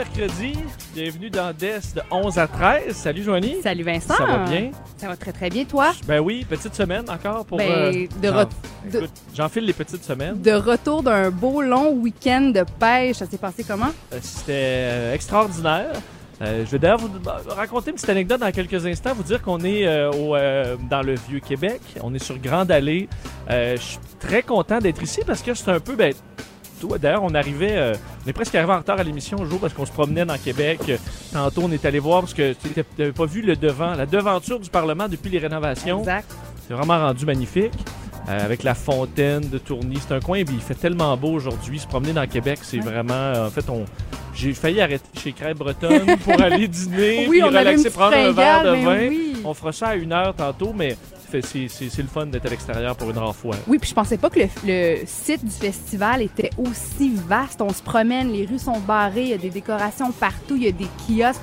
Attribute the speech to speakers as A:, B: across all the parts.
A: Mercredi, bienvenue dans DES de 11 à 13. Salut Joanie.
B: Salut Vincent.
A: Ça va bien?
B: Ça va très très bien, toi?
A: Ben oui, petite semaine encore pour...
B: Ben,
A: euh,
B: de
A: J'enfile les petites semaines.
B: De retour d'un beau long week-end de pêche, ça s'est passé comment?
A: Euh, C'était euh, extraordinaire. Euh, je vais d'ailleurs vous raconter une petite anecdote dans quelques instants, vous dire qu'on est euh, au, euh, dans le vieux Québec, on est sur Grande Allée. Je suis très content d'être ici parce que c'est un peu, ben, d'ailleurs, on arrivait, euh, on est presque arrivé en retard à l'émission un jour parce qu'on se promenait dans Québec. Tantôt, on est allé voir parce que tu n'avais pas vu le devant, la devanture du Parlement depuis les rénovations.
B: Exact.
A: C'est vraiment rendu magnifique. Euh, avec la fontaine de Tourny. C'est un coin, il fait tellement beau aujourd'hui. Se promener dans Québec, c'est
B: Ouais.
A: vraiment. euh, en fait, on. J'ai failli arrêter chez Crêpe Bretonne pour aller dîner,
B: Oui,
A: puis
B: on
A: relaxer, prendre un verre de vin.
B: oui.
A: On fera ça à une heure tantôt, mais c'est le fun d'être à l'extérieur pour une rare.
B: Oui, puis je pensais pas que le, le site du festival était aussi vaste. On se promène, les rues sont barrées, il y a des décorations partout, il y a des kiosques.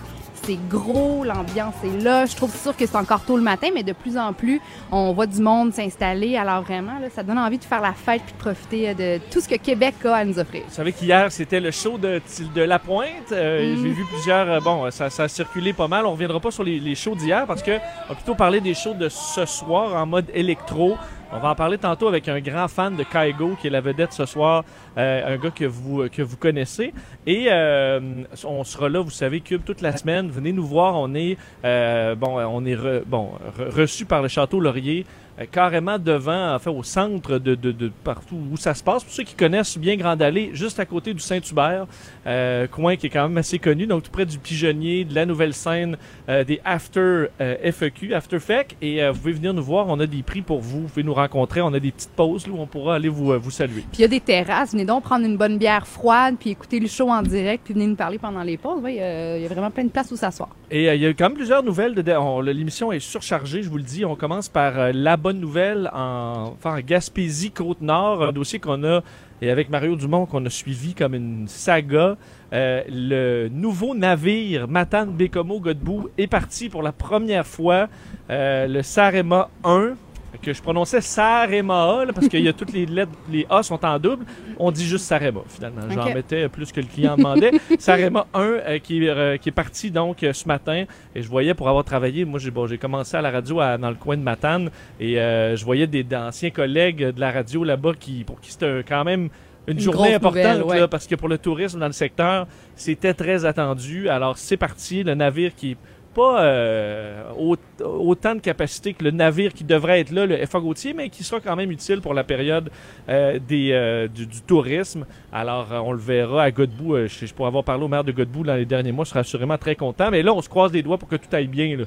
B: C'est gros, l'ambiance est là. Je trouve sûr que c'est encore tôt le matin, mais de plus en plus, on voit du monde s'installer. Alors vraiment, là, ça donne envie de faire la fête puis de profiter de tout ce que Québec a à nous offrir.
A: Vous savez qu'hier, c'était le show de, de La Pointe. Euh,
B: Mm.
A: J'ai vu plusieurs. euh, bon, ça, ça a circulé pas mal. On reviendra pas sur les, les shows d'hier parce que on va plutôt parler des shows de ce soir en mode électro. On va en parler tantôt avec un grand fan de Kaigo qui est la vedette ce soir, euh, un gars que vous que vous connaissez. Et euh, on sera là, vous savez, Cube toute la semaine. Venez nous voir. On est euh, bon, on est re- bon re- reçu par le château Laurier. Euh, carrément devant, enfin au centre de, de, de partout où ça se passe. Pour ceux qui connaissent bien Grande Allée, juste à côté du Saint-Hubert, euh, coin qui est quand même assez connu, donc tout près du Pigeonnier, de la nouvelle scène, euh, des After euh, FEQ, After FEC, et euh, vous pouvez venir nous voir, on a des prix pour vous, vous pouvez nous rencontrer, on a des petites pauses là, où on pourra aller vous, vous saluer.
B: Puis il y a des terrasses. Venez donc prendre une bonne bière froide, puis écouter le show en direct, puis venez nous parler pendant les pauses. Il y a vraiment plein de places où s'asseoir.
A: Et il y a quand même plusieurs nouvelles. L'émission est surchargée, je vous le dis. On commence par la bonne nouvelle en, enfin, en Gaspésie, Côte-Nord, un dossier qu'on a, et avec Mario Dumont, qu'on a suivi comme une saga. Euh, le nouveau navire Matane Bécomo Godbout est parti pour la première fois. Euh, le Sarema 1, que je prononçais Sarema là, parce qu'il y a toutes les lettres, les A sont en double. On dit juste Sarema finalement. J'en mettais plus que le client demandait. Sarema 1 euh, qui, est, euh, qui est parti donc euh, ce matin et je voyais pour avoir travaillé, moi j'ai bon, j'ai commencé à la radio à- dans le coin de Matane et je voyais des d'anciens collègues de la radio là-bas qui pour qui c'était quand même une,
B: Une
A: journée importante
B: nouvelle, ouais.
A: là, parce que pour le tourisme dans le secteur, c'était très attendu. Alors c'est parti, le navire qui est pas euh, au- autant de capacité que le navire qui devrait être là, le FA Gautier, mais qui sera quand même utile pour la période euh, des, euh, du, du tourisme. Alors, on le verra à Godbout. Je, je pourrais avoir parlé au maire de Godbout dans les derniers mois, je serai assurément très content. Mais là, on se croise les doigts pour que tout aille bien. Là.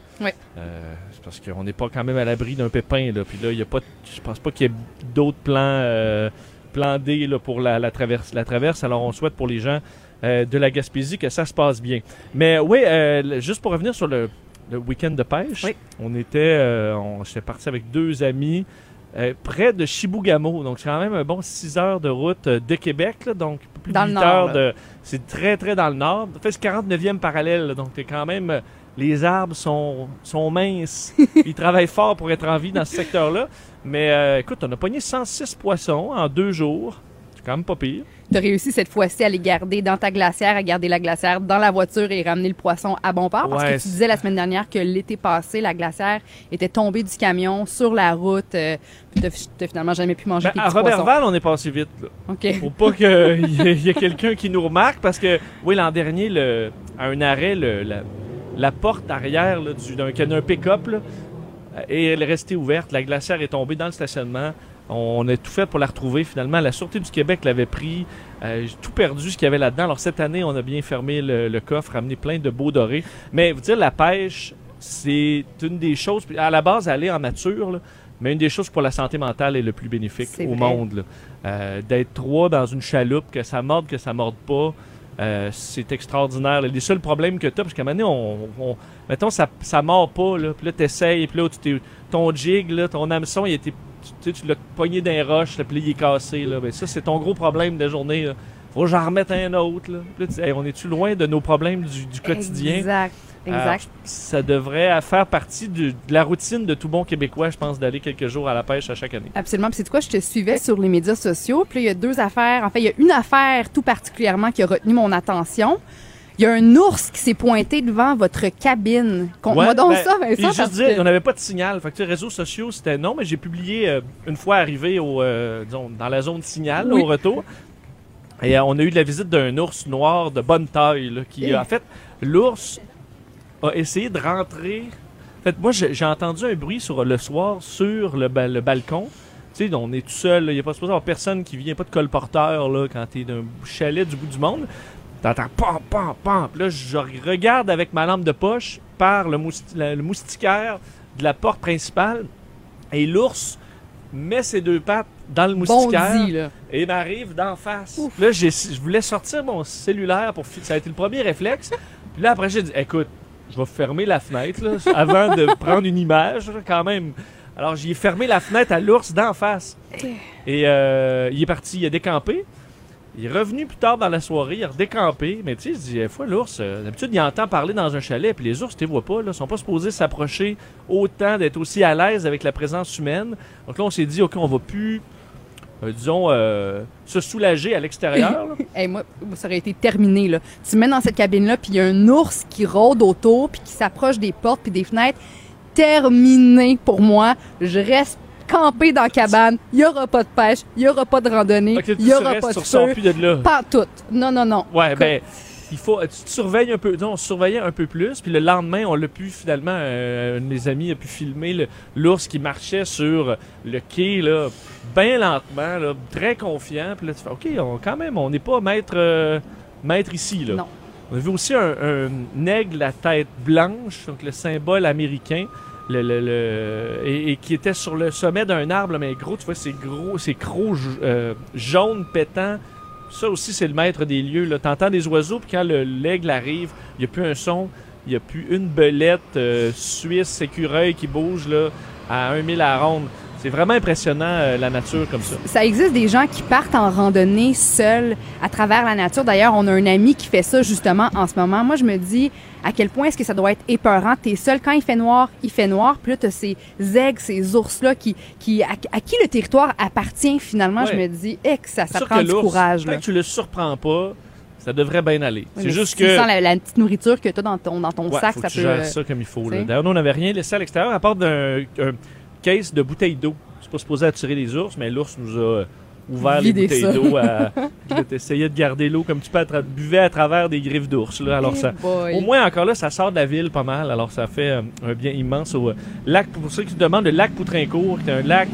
A: Parce qu'on n'est pas quand même à l'abri d'un pépin. Là. Puis là, il y a pas, je pense pas qu'il y ait d'autres plans, plans D là, pour la, la, traverse, la traverse. Alors, on souhaite pour les gens euh, de la Gaspésie que ça se passe bien. Mais oui, euh, juste pour revenir sur le, le week-end de pêche,
B: Oui.
A: on était, euh, on, j'étais parti avec deux amis près de Chibougamau. Donc, c'est quand même un bon 6 heures de route de Québec. là, donc, plus
B: Dans
A: de
B: le
A: 8
B: nord,
A: heures de. C'est très, très dans le nord. En fait, c'est 49e parallèle. là, donc, t'es quand même. Les arbres sont, sont minces. Ils travaillent fort pour être en vie dans ce secteur-là. Mais euh, écoute, on a pogné 106 poissons en deux jours. C'est quand même pas pire.
B: Tu as réussi cette fois-ci à les garder dans ta glacière, à garder la glacière dans la voiture et ramener le poisson à bon port. Parce
A: Ouais,
B: que tu disais la semaine dernière que l'été passé, la glacière était tombée du camion sur la route. Euh, t'as t'as finalement jamais pu manger
A: Ben,
B: tes
A: à
B: petits.
A: Robertval, on est passé vite. Là.
B: OK.
A: Faut pas qu'il y ait, quelqu'un qui nous remarque parce que, oui, l'an dernier, le, à un arrêt, le- la, la porte arrière du- d'un pick-up là, et elle est restée ouverte. La glacière est tombée dans le stationnement. On a tout fait pour la retrouver. Finalement, la Sûreté du Québec l'avait pris. Euh, J'ai tout perdu ce qu'il y avait là-dedans. Alors cette année, on a bien fermé le, le coffre, ramené plein de beaux dorés. Mais vous dire, la pêche, c'est une des choses. À la base, aller en nature, là, mais une des choses pour la santé mentale est le plus bénéfique au
B: vrai.
A: monde. Euh, D'être trois dans une chaloupe, que ça morde, que ça morde pas. euh, c'est extraordinaire. Les seuls problèmes que tu as, parce qu'à un moment donné, on, on- mettons, ça, ça mord pas, là, puis là, t'essayes, puis là, tu ton jig, là, ton hameçon, il était tu, tu l'as pogné d'un roche, le plié cassé. Là. Ben, ça, c'est ton gros problème de journée. Là. Faut que j'en remette un autre. Là. Puis là, tu dis, Hey, on est-tu loin de nos problèmes du, du quotidien?
B: Exact. Exact.
A: Alors, ça devrait faire partie de la routine de tout bon Québécois, je pense, d'aller quelques jours à la pêche à chaque année.
B: Absolument. Puis c'est quoi, je te suivais sur les médias sociaux? Puis il y a deux affaires. En fait, il y a une affaire tout particulièrement qui a retenu mon attention. Il y a un ours qui s'est pointé devant votre cabine. Conte-moi
A: Ouais,
B: donc
A: ben,
B: ça, Vincent.
A: juste
B: parce
A: dire,
B: que-
A: on n'avait pas de signal. Fait que, réseaux sociaux, c'était non, mais j'ai publié euh, une fois arrivé au, euh, disons, dans la zone signal, là, au retour. Et euh, on a eu la visite d'un ours noir de bonne taille, là, qui, en fait, l'ours a essayé de rentrer. En fait, moi, j'ai j'ai entendu un bruit sur le soir sur le, ba- le balcon. Tu sais, on est tout seul, il n'y a pas supposé avoir personne qui vient, pas de colporteur là, quand t'es d'un chalet du bout du monde. T'entends pam, pam, pam. Puis là, je regarde avec ma lampe de poche par le, mousti- la- le moustiquaire de la porte principale. Et l'ours met ses deux pattes dans le moustiquaire
B: Bondi, là.
A: et m'arrive d'en face. Là, j'ai- je voulais sortir mon cellulaire pour. Ça a été le premier réflexe. Puis là, après, j'ai dit écoute, je vais fermer la fenêtre là, avant de prendre une image, quand même. Alors, j'y ai fermé la fenêtre à l'ours d'en face. Et euh, il est parti, il a décampé. Il est revenu plus tard dans la soirée, il a redécampé. Mais tu sais, je dis, fois, l'ours, euh, d'habitude, il entend parler dans un chalet, puis les ours, tu les vois pas, là, sont pas supposés s'approcher autant, d'être aussi à l'aise avec la présence humaine. Donc là, on s'est dit, OK, on va plus, euh, disons, euh, se soulager à l'extérieur.
B: moi, ça aurait été terminé. Là. Tu me mets dans cette cabine-là, puis il y a un ours qui rôde autour, puis qui s'approche des portes puis des fenêtres. Terminé pour moi. Je reste campé dans la cabane. Il n'y aura pas de pêche, il n'y aura pas de randonnée, il n'y aura pas de feu.
A: plus de là.
B: Pas tout. Non, non, non.
A: Ouais,
B: Écoute,
A: ben, il faut, tu te surveilles un peu. Non, on surveillait un peu plus. Puis le lendemain, on l'a pu finalement, euh, un de mes amis a pu filmer l'ours qui marchait sur le quai, là, bien lentement, là, très confiant. Puis là, tu fais, OK, on, quand même, on n'est pas maître, euh, maître ici, là.
B: Non.
A: On a vu aussi un, un aigle à tête blanche, donc le symbole américain. Et, qui était sur le sommet d'un arbre, mais gros, tu vois, c'est gros, c'est crocs euh, jaunes pétants. Ça aussi, c'est le maître des lieux. T'entends des oiseaux, puis quand le- l'aigle arrive, il n'y a plus un son, il n'y a plus une belette euh, suisse, écureuil qui bouge là, à 1 000 à ronde. C'est vraiment impressionnant, euh, la nature comme ça.
B: Ça existe des gens qui partent en randonnée seuls à travers la nature. D'ailleurs, on a un ami qui fait ça justement en ce moment. Moi, je me dis à quel point est-ce que ça doit être épeurant. T'es seul quand il fait noir, il fait noir. Puis là, t'as ces aigles, ces ours-là qui, qui à, à qui le territoire appartient finalement.
A: Ouais.
B: Je me dis, eh, que ça, ça prend du courage.
A: tant
B: Là.
A: que tu le surprends pas, ça devrait bien aller.
B: Oui,
A: c'est juste que...
B: la, la petite nourriture que t'as dans ton, dans ton
A: Ouais,
B: sac,
A: faut
B: ça
A: que tu
B: peut.
A: gères ça comme il faut.
B: tu.
A: D'ailleurs, nous, on n'avait rien laissé à l'extérieur à part d'un case de bouteilles d'eau. C'est pas supposé attirer les ours, mais l'ours nous a euh, ouvert les bouteilles d'eau. À... Essayait de garder l'eau comme tu peux, tra- buvais à travers des griffes d'ours. là. Alors, ça,
B: boy.
A: au moins, encore là, ça sort de la ville pas mal. Alors, ça fait euh, un bien immense au euh, lac. Pour ceux qui se demandent, le lac Poutrincourt, qui est un lac,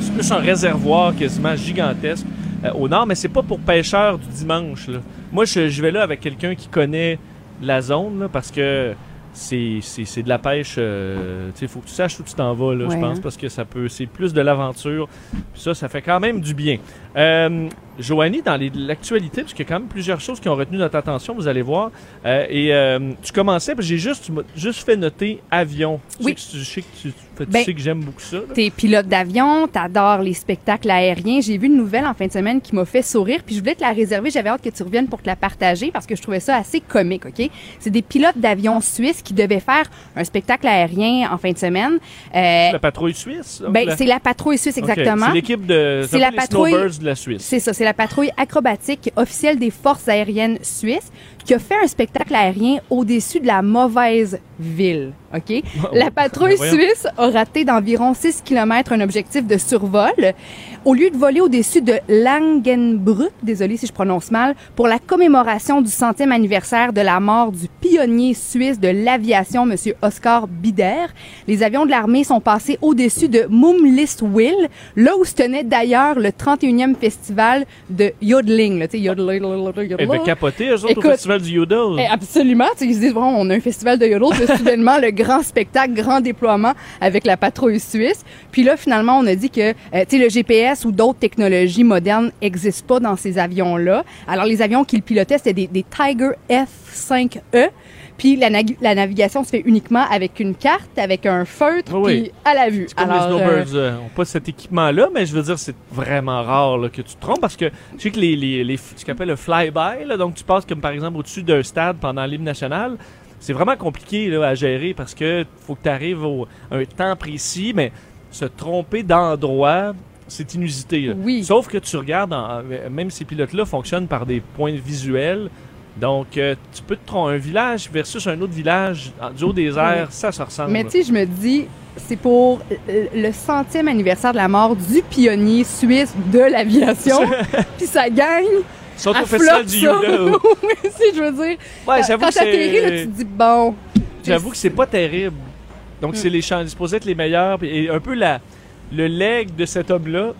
A: c'est plus un réservoir quasiment gigantesque euh, au nord, mais c'est pas pour pêcheurs du dimanche. là. Moi, je, je vais là avec quelqu'un qui connaît la zone là, parce que c'est, de la pêche. euh, tu sais, faut que tu saches où tu t'en vas, là, je pense,
B: hein.
A: parce que ça peut, c'est plus de l'aventure. Ça, ça fait quand même du bien. Euh, Joanie, dans l'actualité, parce qu'il y a quand même plusieurs choses qui ont retenu notre attention, vous allez voir. Euh, et euh, tu commençais, j'ai juste, juste fait noter avion.
B: Oui.
A: tu, sais que tu, tu
B: Ben,
A: sais que j'aime beaucoup ça.
B: T'es pilote d'avion, t'adores les spectacles aériens. J'ai vu une nouvelle en fin de semaine qui m'a fait sourire, puis je voulais te la réserver. J'avais hâte que tu reviennes pour te la partager parce que je trouvais ça assez comique, OK? C'est des pilotes d'avion suisses qui devaient faire un spectacle aérien en fin de semaine. Euh,
A: La patrouille suisse.
B: ben,
A: la-
B: c'est la patrouille suisse,
A: Ok,
B: exactement.
A: C'est l'équipe de.
B: C'est la patrouille-
A: de la Suisse.
B: C'est ça, c'est la patrouille acrobatique officielle des forces aériennes suisses qui a fait un spectacle aérien au-dessus de la mauvaise ville. OK? La patrouille
A: Ben
B: suisse a raté d'environ 6 km un objectif de survol. Au lieu de voler au-dessus de Langenbrück, désolé si je prononce mal, pour la commémoration du centième anniversaire de la mort du pionnier suisse de l'aviation, M. Oscar Bider, les avions de l'armée sont passés au-dessus de Mumliswil, là où se tenait d'ailleurs le 31e festival de yodeling. Là, yodeling, yodeling,
A: Eh ben, eux autres,
B: Écoute,
A: au festival
B: eh, absolument. Ils se disent, bon, on a un festival de yodel, puis soudainement, le grand spectacle, grand déploiement avec la patrouille suisse. Puis là, finalement, on a dit que, euh, tu sais, le GPS ou d'autres technologies modernes n'existent pas dans ces avions-là. Alors, les avions qu'ils pilotaient, c'était des, des Tiger F5E. Puis la, navigation se fait uniquement avec une carte, avec un feutre,
A: Oui, oui.
B: puis à la vue.
A: Comme
B: Alors,
A: les
B: euh,
A: Snowbirds euh, ont pas cet équipement-là, mais je veux dire, c'est vraiment rare là, que tu te trompes parce que je sais que les, les, les- ce qu'on appelle le fly-by, donc tu passes comme par exemple au-dessus d'un stade pendant l'hymne national, c'est vraiment compliqué là, à gérer parce que faut que tu arrives au, à un temps précis, mais se tromper d'endroit, c'est inusité. là.
B: Oui.
A: Sauf que tu regardes, en- même ces pilotes-là fonctionnent par des points visuels. Donc, euh, tu peux te tromper. Un village versus un autre village du haut des airs, ça se ressemble.
B: Mais tu sais, je me dis, c'est pour le centième anniversaire de la mort du pionnier suisse de l'aviation. Puis ça gagne.
A: Sont au festival du. Yoga.
B: Oui, si, je veux dire.
A: Ouais, j'avoue
B: quand t'atterris, là, tu
A: c'est...
B: te dis, bon.
A: J'avoue que c'est pas terrible. Donc,
B: Mm.
A: c'est les champs supposés être les meilleurs. Et un peu la, le leg de cet homme-là,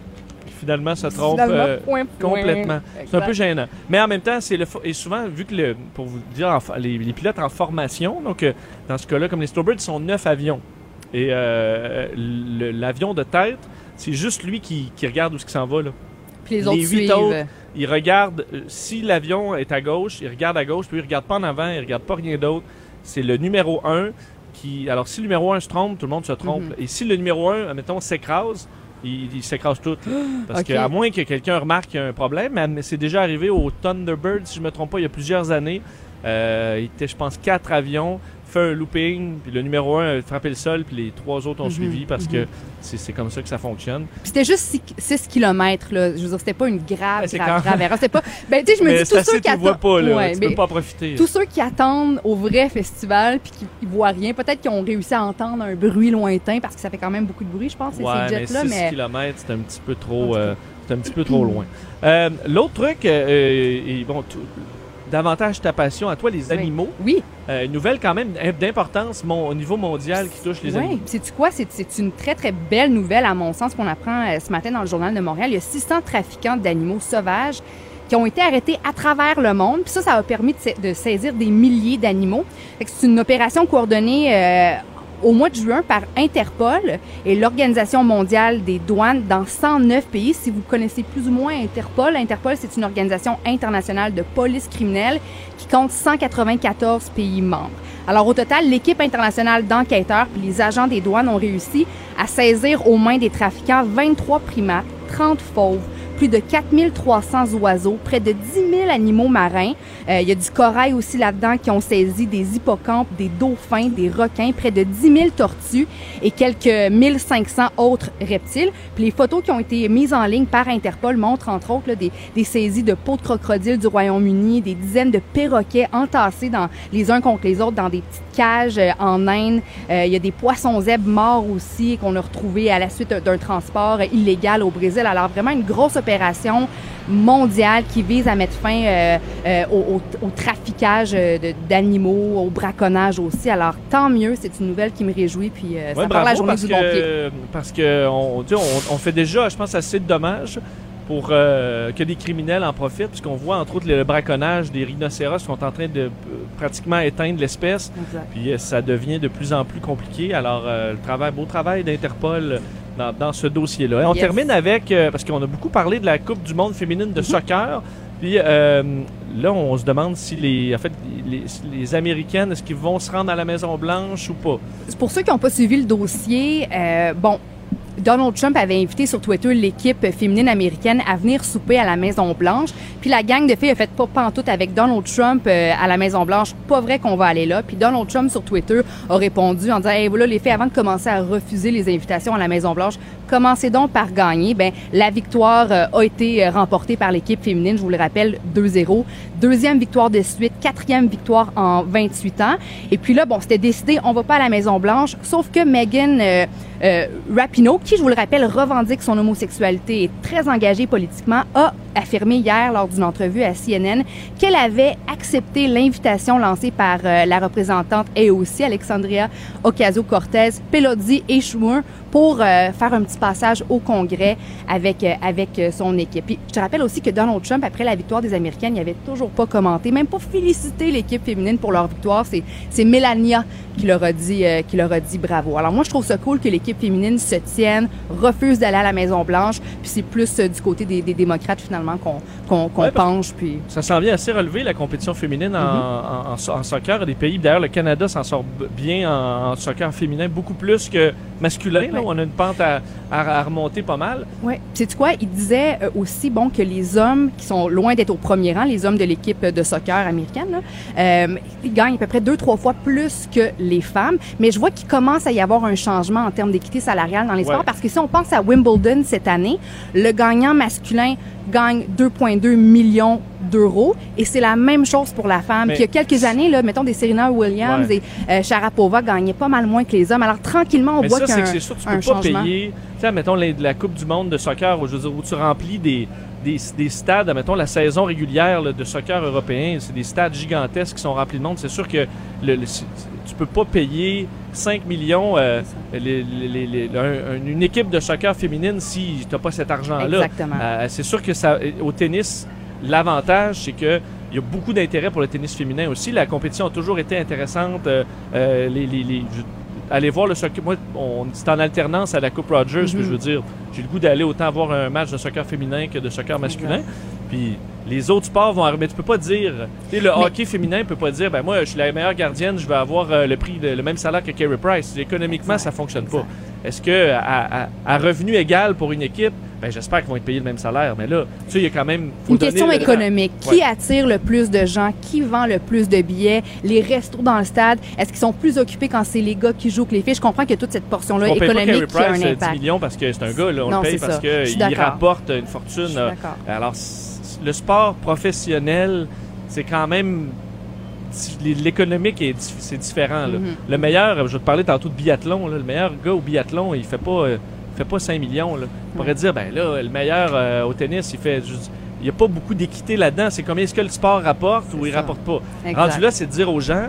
A: finalement se trompe euh,
B: point, point.
A: complètement. C'est un peu gênant. Mais en même temps, c'est le et souvent, vu que, le, pour vous dire, en les, les pilotes en formation, donc euh, dans ce cas-là, comme les Starbirds, sont neuf avions. Et euh, l'avion de tête, c'est juste lui qui, qui regarde où ce qui s'en va. Là.
B: Puis les
A: les
B: autres
A: huit
B: suivent.
A: autres, Il regarde, euh, si l'avion est à gauche, il regarde à gauche, puis il regarde pas en avant, il regarde pas rien d'autre. C'est le numéro 1 qui. Alors, si le numéro 1 se trompe, tout le monde se trompe.
B: Mhm.
A: Et si le numéro 1, admettons, s'écrase, il, il s'écrase tout. là. Parce
B: Ok.
A: que, à moins que quelqu'un remarque qu'il y a un problème, mais c'est déjà arrivé au Thunderbird, si je me trompe pas, il y a plusieurs années. Euh, il était, je pense, quatre avions, fait un looping, puis le numéro 1 a frappé le sol, puis les trois autres ont
B: Mhm,
A: suivi parce
B: mhm.
A: que c'est c'est comme ça que ça fonctionne.
B: Puis c'était juste 6 km, là. Je veux dire, c'était pas une grave,
A: c'est
B: grave,
A: quand-
B: grave erreur. C'était pas. Ben, tu sais, je me dis, tous ceux qui attendent.
A: pas, là.
B: Ouais,
A: tu
B: mais
A: peux pas profiter.
B: tous ceux qui attendent au vrai festival puis qui qui voient rien, peut-être qu'ils ont réussi à entendre un bruit lointain parce que ça fait quand même beaucoup de bruit, je pense, ces
A: Ouais,
B: ces
A: mais 6
B: jets-là. Mais,
A: km, c'est un petit peu trop, euh, c'est un petit peu trop loin. Euh, L'autre truc, euh, euh, et bon, tout- davantage ta passion à toi, les animaux.
B: oui,
A: Euh, une nouvelle quand même d'importance mon- au niveau mondial qui touche les
B: Oui,
A: animaux.
B: sais-tu quoi? C'est une très, très belle nouvelle, à mon sens, qu'on apprend euh, ce matin dans le Journal de Montréal. Il y a 600 trafiquants d'animaux sauvages qui ont été arrêtés à travers le monde. Puis ça, ça a permis de, sa- de saisir des milliers d'animaux. C'est une opération coordonnée euh, au mois de juin par Interpol et l'Organisation mondiale des douanes dans 109 pays. Si vous connaissez plus ou moins Interpol, Interpol, c'est une organisation internationale de police criminelle qui compte 194 pays membres. Alors au total, l'équipe internationale d'enquêteurs puis les agents des douanes ont réussi à saisir aux mains des trafiquants 23 primates, 30 fauves, plus de 4300 oiseaux, près de 10 000 animaux marins. Euh, il y a du corail aussi là-dedans qui ont saisi des hippocampes, des dauphins, des requins, près de 10 000 tortues et quelques 1500 autres reptiles. Puis les photos qui ont été mises en ligne par Interpol montrent entre autres des, des saisies de peaux de crocodile du Royaume-Uni, des dizaines de perroquets entassés dans, les uns contre les autres dans des petites cages euh, en Inde. Euh, il y a des poissons zèbres morts aussi qu'on a retrouvés à la suite d'un transport illégal au Brésil. Alors vraiment une grosse opération mondiale qui vise à mettre fin euh, euh, au, au- d'animaux, au braconnage aussi. Alors tant mieux, c'est une nouvelle qui me réjouit. Puis euh, ça
A: Ouais,
B: part la journée
A: parce
B: du bon pied.
A: parce que on, tu sais, on, on fait déjà, je pense, assez de dommages pour euh, que des criminels en profitent, puisqu'on voit entre autres le braconnage des rhinocéros qui sont en train de euh, pratiquement éteindre l'espèce. Puis euh, ça devient de plus en plus compliqué. Alors, le travail, beau travail d'Interpol dans, dans ce dossier-là. Et on
B: Yes.
A: termine avec, parce qu'on a beaucoup parlé de la Coupe du monde féminine de soccer. Puis là, on se demande si les, en fait, les, les Américaines, est-ce qu'ils vont se rendre à la Maison-Blanche ou pas?
B: Pour ceux qui n'ont pas suivi le dossier, bon, Donald Trump avait invité sur Twitter l'équipe féminine américaine à venir souper à la Maison Blanche. Puis la gang de filles a fait pas pantoute avec Donald Trump euh, à la Maison Blanche. Pas vrai qu'on va aller là. Puis Donald Trump sur Twitter a répondu en disant "Hey voilà les filles avant de commencer à refuser les invitations à la Maison Blanche, commencez donc par gagner." Ben la victoire euh, a été euh, remportée par l'équipe féminine, je vous le rappelle, 2-0. Deuxième victoire de suite, quatrième victoire en 28 ans. Et puis là bon, c'était décidé, on va pas à la Maison Blanche, sauf que Megan euh, euh, Rapinoe, qui, je vous le rappelle, revendique son homosexualité et est très engagée politiquement, a affirmé hier lors d'une entrevue à CNN qu'elle avait accepté l'invitation lancée par la représentante et aussi Alexandria Ocasio-Cortez, Pelodzi et Schumer pour euh, faire un petit passage au Congrès avec, euh, avec euh, son équipe. Puis, je te rappelle aussi que Donald Trump, après la victoire des Américaines, il avait toujours pas commenté, même pas félicité l'équipe féminine pour leur victoire. C'est, c'est Melania qui leur, a dit, qui leur a dit bravo. Alors moi, je trouve ça cool que l'équipe féminine se tienne, refuse d'aller à la Maison-Blanche, puis c'est plus du côté des, des démocrates, finalement, qu'on, qu'on, qu'on
A: Ouais, parce-
B: penche. Puis...
A: Ça s'en vient assez relevé, la compétition féminine en,
B: Mm-hmm.
A: en- en so- en soccer. Des pays, d'ailleurs, le Canada s'en sort bien en, soccer féminin, beaucoup plus que masculin. Là. On a une pente à, à- à remonter pas mal.
B: Ouais. C'est quoi? Il disait euh, aussi bon que les hommes qui sont loin d'être au premier rang, les hommes de l'équipe de soccer américaine, là, euh, ils gagnent à peu près deux trois fois plus que les femmes. Mais je vois qu'il commence à y avoir un changement en termes d'équité salariale dans les
A: Ouais.
B: sports parce que si on pense à Wimbledon cette année, le gagnant masculin gagne 2,2 millions d'euros et c'est la même chose pour la femme.
A: Mais-
B: Puis il y a quelques années, là, mettons des Serena Williams
A: Ouais.
B: et euh, Sharapova gagnaient pas mal moins que les hommes. Alors tranquillement, on
A: Mais
B: voit
A: ça,
B: qu'il y
A: c'est
B: a
A: que
B: un,
A: c'est sûr, tu peux pas
B: changement.
A: payer. Tu sais, mettons, la, la Coupe du Monde de soccer, où, je veux dire, où tu remplis des, des, des stades, mettons, la saison régulière là, de soccer européen, c'est des stades gigantesques qui sont remplis de monde. C'est sûr que le, le- tu peux pas payer 5 millions euh, les- les- les- les- un- un- une équipe de soccer féminine si tu n'as pas cet argent-là.
B: Exactement.
A: Euh, c'est sûr que ça, au tennis, l'avantage, c'est que il y a beaucoup d'intérêt pour le tennis féminin aussi. La compétition a toujours été intéressante. Euh, euh, les, les- les- je- allez voir le soccer. Moi, on, c'est en alternance à la Coupe Rogers.
B: Mhm.
A: puis je veux dire, j'ai le goût d'aller autant voir un match de soccer féminin que de soccer masculin. Puis les autres sports vont arriver. Mais tu peux pas dire. Tu sais, le
B: Mais-
A: hockey féminin peut pas dire, ben moi, je suis la meilleure gardienne, je vais avoir euh, le prix, de- le même salaire que Carey Price. Économiquement,
B: Exact,
A: ça fonctionne
B: exact.
A: pas. Est-ce que à, à- à revenu égal pour une équipe, ben j'espère qu'ils vont être payés le même salaire. Mais là, tu sais, il y a quand même. faut
B: Une question économique. Qui
A: Ouais.
B: attire le plus de gens? Qui vend le plus de billets? Les restos dans le stade, est-ce qu'ils sont plus occupés quand c'est les gars qui jouent que les filles? Je comprends que toute cette portion-là économique qui a un
A: euh, 10
B: impact.
A: millions parce que c'est un gars, là. On
B: Non,
A: le paye parce qu'il rapporte une fortune. Alors, le sport professionnel, c'est quand même. L'économique, est c'est différent. là.
B: Mhm.
A: Le meilleur, je vais te parler tantôt de biathlon, là, le meilleur gars au biathlon, il fait pas, euh, fait pas 5 millions. Là. On pourrait dire, ben là, le meilleur euh, au tennis, il fait. juste- Il n'y a pas beaucoup d'équité là-dedans. C'est combien est-ce que le sport rapporte ou il
B: ça.
A: rapporte pas?
B: Exact.
A: Rendu là, c'est de dire aux gens,